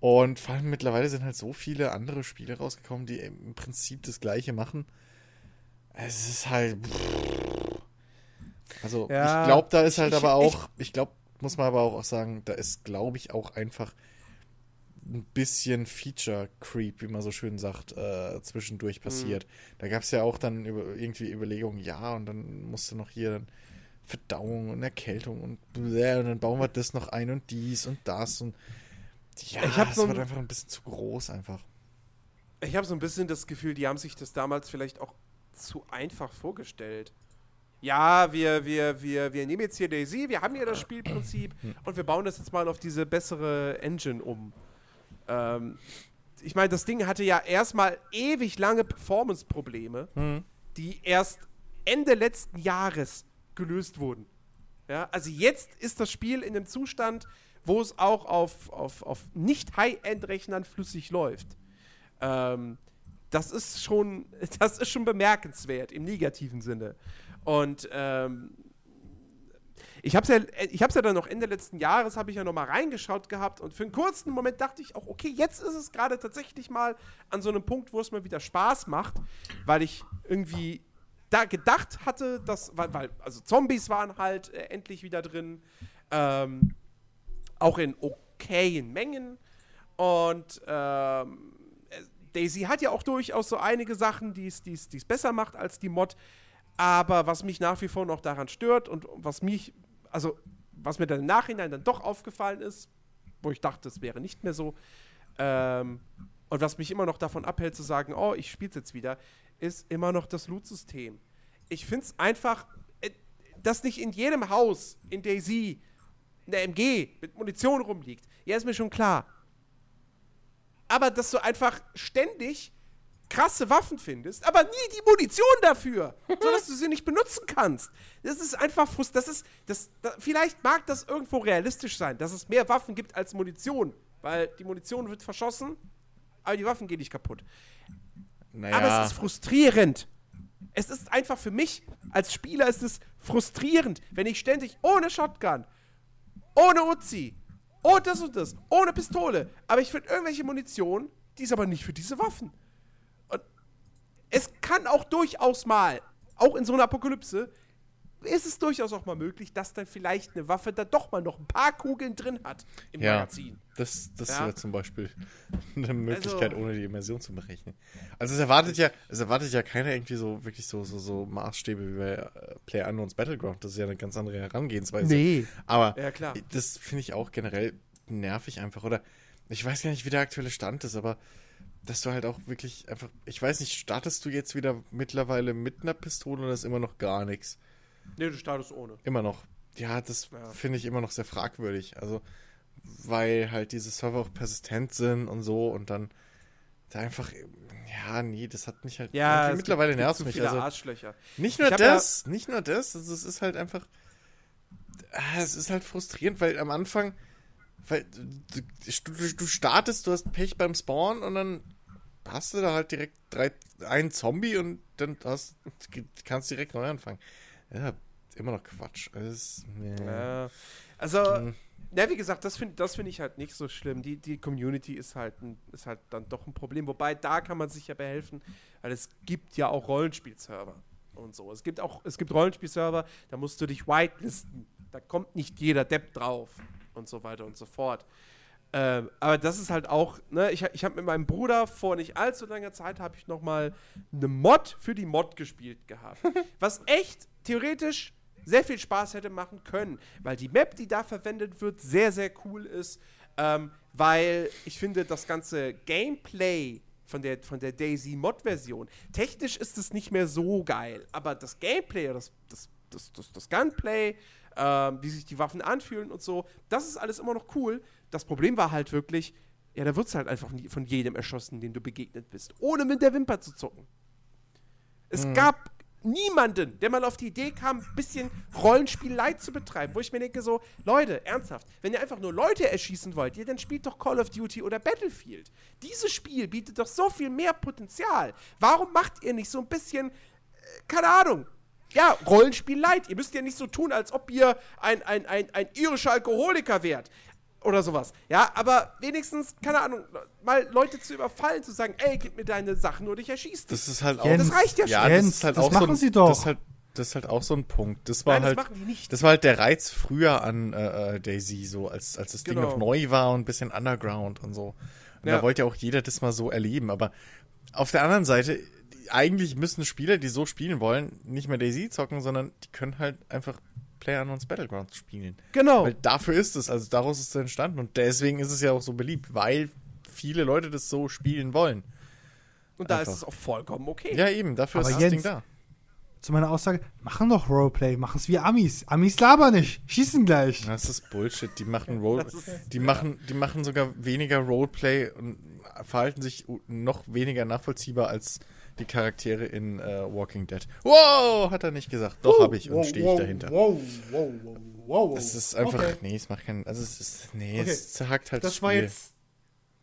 und vor allem mittlerweile sind halt so viele andere Spiele rausgekommen, die im Prinzip das gleiche machen. Es ist halt. Also, ja, ich glaube, da ist halt ich, aber auch. Ich, ich glaube, muss man aber auch sagen, da ist, glaube ich, auch einfach ein bisschen Feature-Creep, wie man so schön sagt, äh, zwischendurch passiert. Mhm. Da gab es ja auch dann über, irgendwie Überlegungen, ja, und dann musste noch hier dann Verdauung und Erkältung und, bläh, und dann bauen wir das noch ein und dies und das und ja, ich das so wird einfach ein bisschen zu groß einfach. Ich habe so ein bisschen das Gefühl, die haben sich das damals vielleicht auch zu einfach vorgestellt. Ja, wir, wir, wir, wir nehmen jetzt hier Daisy, wir haben hier das Spielprinzip und wir bauen das jetzt mal auf diese bessere Engine um. Ähm, ich meine, das Ding hatte ja erstmal ewig lange Performance-Probleme, mhm. die erst Ende letzten Jahres gelöst wurden. Ja, also jetzt ist das Spiel in einem Zustand, wo es auch auf, auf, auf nicht High-End-Rechnern flüssig läuft. Ähm, das ist schon, das ist schon bemerkenswert im negativen Sinne. Und ähm, ich habe es ja, ja dann noch Ende letzten Jahres, habe ich ja noch mal reingeschaut gehabt und für einen kurzen Moment dachte ich auch, okay, jetzt ist es gerade tatsächlich mal an so einem Punkt, wo es mir wieder Spaß macht, weil ich irgendwie da gedacht hatte, dass, weil, weil also Zombies waren halt äh, endlich wieder drin, ähm, auch in okayen Mengen und ähm, Daisy hat ja auch durchaus so einige Sachen, die es besser macht als die Mod. Aber was mich nach wie vor noch daran stört und was mich, also was mir dann im Nachhinein dann doch aufgefallen ist, wo ich dachte, es wäre nicht mehr so, ähm, und was mich immer noch davon abhält zu sagen, oh, ich spiele jetzt wieder, ist immer noch das Loot-System. Ich finde es einfach, äh, dass nicht in jedem Haus in Daisy eine MG mit Munition rumliegt. Ja, ist mir schon klar aber dass du einfach ständig krasse Waffen findest, aber nie die Munition dafür, sodass du sie nicht benutzen kannst. Das ist einfach frust. Das ist, das, das, vielleicht mag das irgendwo realistisch sein, dass es mehr Waffen gibt als Munition, weil die Munition wird verschossen, aber die Waffen gehen nicht kaputt. Naja. Aber es ist frustrierend. Es ist einfach für mich als Spieler ist es frustrierend, wenn ich ständig ohne Shotgun, ohne Uzi, oh, das und das, ohne Pistole. Aber ich finde irgendwelche Munition, die ist aber nicht für diese Waffen. Es kann auch durchaus mal, auch in so einer Apokalypse, ist es durchaus auch mal möglich, dass dann vielleicht eine Waffe da doch mal noch ein paar Kugeln drin hat im ja, Magazin. Das, das ja. wäre zum Beispiel eine Möglichkeit, also, ohne die Immersion zu berechnen. Also es erwartet ja, es erwartet ja keiner irgendwie so wirklich so, so, so Maßstäbe wie bei äh, Player Unknowns Battleground. Das ist ja eine ganz andere Herangehensweise. Nee. Aber ja, klar. das finde ich auch generell nervig einfach. Oder ich weiß gar nicht, wie der aktuelle Stand ist, aber dass du halt auch wirklich einfach, ich weiß nicht, startest du jetzt wieder mittlerweile mit einer Pistole oder ist immer noch gar nichts? Nee, du startest ohne. Immer noch. Ja, das ja. finde ich immer noch sehr fragwürdig. Also, weil halt diese Server auch persistent sind und so und dann da einfach, ja, nee, das hat mich halt ja, mittlerweile gibt, nervt gibt mich. Viele also, Arschlöcher. Nicht nur das, ja nicht nur das, also es ist halt einfach, ah, es ist halt frustrierend, weil am Anfang, weil du, du startest, du hast Pech beim Spawn und dann hast du da halt direkt drei, einen Zombie und dann hast, kannst direkt neu anfangen. Ja, immer noch Quatsch. Ist, ja, also, hm. ja, wie gesagt, das finde das find ich halt nicht so schlimm. Die, die Community ist halt, ein, ist halt dann doch ein Problem. Wobei, da kann man sich ja behelfen, weil es gibt ja auch Rollenspielserver und so. Es gibt auch, es gibt Rollenspielserver, da musst du dich whitelisten. Da kommt nicht jeder Depp drauf und so weiter und so fort. Ähm, aber das ist halt auch, ne, ich, ich habe mit meinem Bruder vor nicht allzu langer Zeit habe ich noch mal eine Mod für die Mod gespielt gehabt. was echt theoretisch sehr viel Spaß hätte machen können, weil die Map, die da verwendet wird, sehr, sehr cool ist, ähm, weil ich finde, das ganze Gameplay von der, von der Daisy-Mod-Version, technisch ist es nicht mehr so geil, aber das Gameplay, das, das, das, das, das Gunplay, ähm, wie sich die Waffen anfühlen und so, das ist alles immer noch cool. Das Problem war halt wirklich, ja, da wird es halt einfach von jedem erschossen, den du begegnet bist, ohne mit der Wimper zu zucken. Es hm. gab niemanden, der mal auf die Idee kam, ein bisschen Rollenspiel-Light zu betreiben, wo ich mir denke so, Leute, ernsthaft, wenn ihr einfach nur Leute erschießen wollt, ihr dann spielt doch Call of Duty oder Battlefield. Dieses Spiel bietet doch so viel mehr Potenzial. Warum macht ihr nicht so ein bisschen, äh, keine Ahnung, ja, Rollenspiel-Light. Ihr müsst ja nicht so tun, als ob ihr ein, ein, ein, ein irischer Alkoholiker wärt oder sowas. Ja, aber wenigstens, keine Ahnung, mal Leute zu überfallen, zu sagen, ey, gib mir deine Sachen oder ich erschieß dich. Das ist halt auch. Jens, das reicht ja, ja schon. Jens, das, ist halt das auch machen so ein, sie doch. Das ist, halt, das ist halt auch so ein Punkt. Das war Nein, halt. Das, machen die nicht. das war halt der Reiz früher an äh, äh Daisy, so als, als das Ding Genau. noch neu war und ein bisschen Underground und so. Und Ja. da wollte ja auch jeder das mal so erleben. Aber auf der anderen Seite, eigentlich müssen Spieler, die so spielen wollen, nicht mehr Daisy zocken, sondern die können halt einfach PlayerUnknown's Battlegrounds spielen. Genau. Weil dafür ist es, also daraus ist es entstanden und deswegen ist es ja auch so beliebt, weil viele Leute das so spielen wollen. Und da einfach. ist es auch vollkommen okay. Ja, eben, dafür Aber ist das Jens, Ding da. Zu meiner Aussage, machen doch Roleplay, machen es wie Amis. Amis labern nicht, schießen gleich. Das ist Bullshit. Die machen Role, Das ist- die machen, die machen sogar weniger Roleplay und verhalten sich noch weniger nachvollziehbar als die Charaktere in äh, Walking Dead. Wow, hat er nicht gesagt. Doch, habe ich und wow, stehe ich wow, dahinter. Wow, wow, wow, wow. Es ist einfach, Okay. nee, es macht keinen, also es ist, nee, Okay. es zerhackt halt Das war Spiel. jetzt.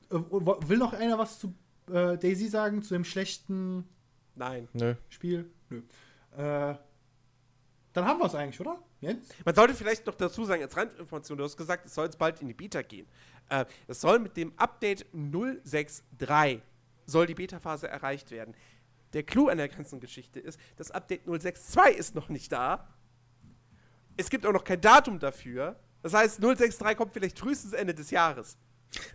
Äh, will noch einer was zu äh, Daisy sagen, zu dem schlechten Nein. Nö. Spiel? Nö. Äh, dann haben wir es eigentlich, oder? Jens? Man sollte vielleicht noch dazu sagen, als Randinformation, du hast gesagt, es soll jetzt bald in die Beta gehen. Äh, es soll mit dem Update 063 soll die Beta-Phase erreicht werden. Der Clou an der ganzen Geschichte ist, das Update 062 ist noch nicht da. Es gibt auch noch kein Datum dafür. Das heißt, 063 kommt vielleicht frühestens Ende des Jahres.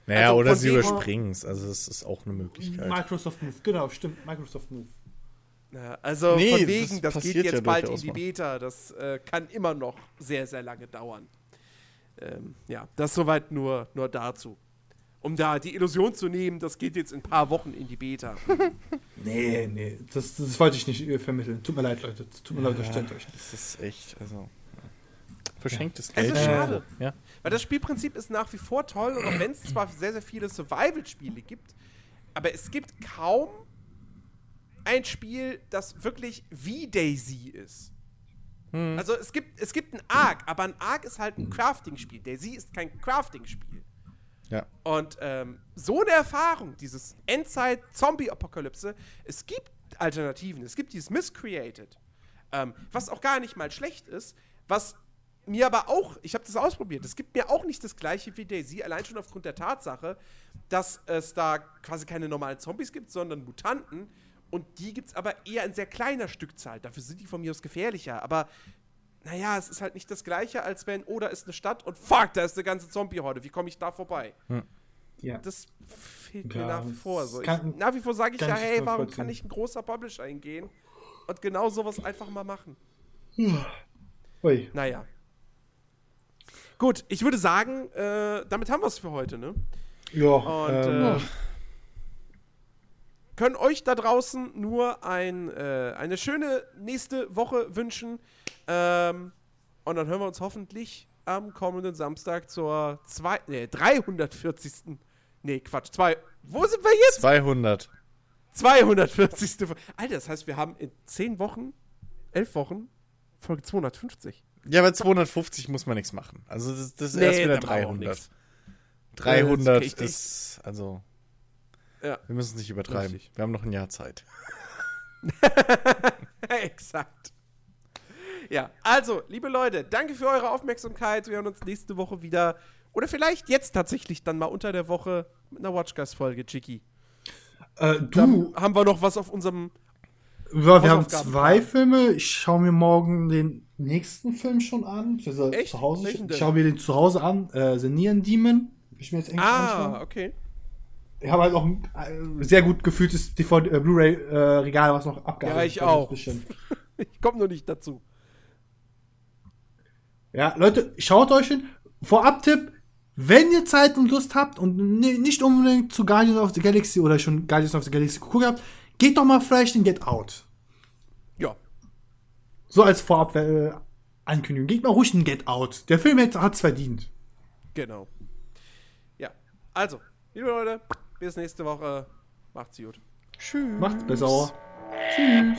Naja, Also oder sie überspringen es. Also es ist auch eine Möglichkeit. Microsoft Move, genau, stimmt. Microsoft Move. Ja, also Nee, von das wegen, das, geht passiert jetzt ja bald in die. Beta. Das äh, kann immer noch sehr, sehr lange dauern. Ähm, ja, das soweit nur, nur dazu. Um da die Illusion zu nehmen, das geht jetzt in ein paar Wochen in die Beta. Nee, nee, das, das wollte ich nicht äh, vermitteln. Tut mir leid, Leute. Tut mir leid, das stimmt euch. Das ist echt, also. Verschenktes Es Geld. ist schade. Ja. Weil das Spielprinzip ist nach wie vor toll und auch wenn es zwar sehr, sehr viele Survival-Spiele gibt, aber es gibt kaum ein Spiel, das wirklich wie Daisy ist. Also es gibt, es gibt ein Arc, aber ein Arc ist halt ein Crafting-Spiel. Daisy ist kein Crafting-Spiel. Ja. Und ähm, so eine Erfahrung, dieses Endzeit-Zombie-Apokalypse, es gibt Alternativen. Es gibt dieses Miscreated, ähm, was auch gar nicht mal schlecht ist, was mir aber auch, ich habe das ausprobiert, es gibt mir auch nicht das gleiche wie Daisy, allein schon aufgrund der Tatsache, dass es da quasi keine normalen Zombies gibt, sondern Mutanten. Und die gibt es aber eher in sehr kleiner Stückzahl. Dafür sind die von mir aus gefährlicher. Aber naja, es ist halt nicht das gleiche, als wenn, oh, da ist eine Stadt und fuck, da ist eine ganze Zombie-Horde. Wie komme ich da vorbei? Ja. Das fehlt Ja, mir nach wie vor. So. Ich, kann- nach wie vor sage ich ja, ich hey, warum kann nicht ein großer Publisher eingehen und genau sowas einfach mal machen? Ui. Naja. Gut, ich würde sagen, äh, damit haben wir es für heute, ne? Ja, Und ähm, äh, können euch da draußen nur ein, äh, eine schöne nächste Woche wünschen. Ähm, und dann hören wir uns hoffentlich am kommenden Samstag zur zwei, nee, 340. Nee, Quatsch. Zwei, wo sind wir jetzt? 200. 240. Fol- Alter, das heißt, wir haben in 10 Wochen, 11 Wochen, Folge 250. Ja, bei 250 muss man nichts machen. Also das, das ist erst wieder da machen wir auch 300. nix. 300 richtig. ist, also, Ja, wir müssen es nicht übertreiben. Richtig. Wir haben noch ein Jahr Zeit. exakt. Ja, also, liebe Leute, danke für eure Aufmerksamkeit. Wir hören uns nächste Woche wieder. Oder vielleicht jetzt tatsächlich dann mal unter der Woche mit einer Watchcast-Folge, Chicky. äh, Dann du, haben wir noch was auf unserem. ja, wir haben zwei. Filme. Ich schaue mir morgen den nächsten Film schon an. Also Echt? Zu Hause. Welchen Ich schaue mir den zu Hause an. Äh, The Neon Demon. Ich mir jetzt Englisch Ah, anschauen. okay. Ich habe halt auch ein äh, sehr gut gefühltes DVD, äh, Blu-ray-Regal, was noch abgearbeitet Ja, ich auch. Ich komme nur nicht dazu. Ja, Leute, schaut euch hin. Vorab-Tipp, wenn ihr Zeit und Lust habt und ni- nicht unbedingt zu Guardians of the Galaxy oder schon Guardians of the Galaxy geguckt habt, geht doch mal vielleicht in Get Out. Ja. So als Vorab-Ankündigung. Geht mal ruhig in Get Out. Der Film hat es verdient. Genau. Ja. Also, liebe Leute, bis nächste Woche. Macht's gut. Tschüss. Macht's besser. Tschüss.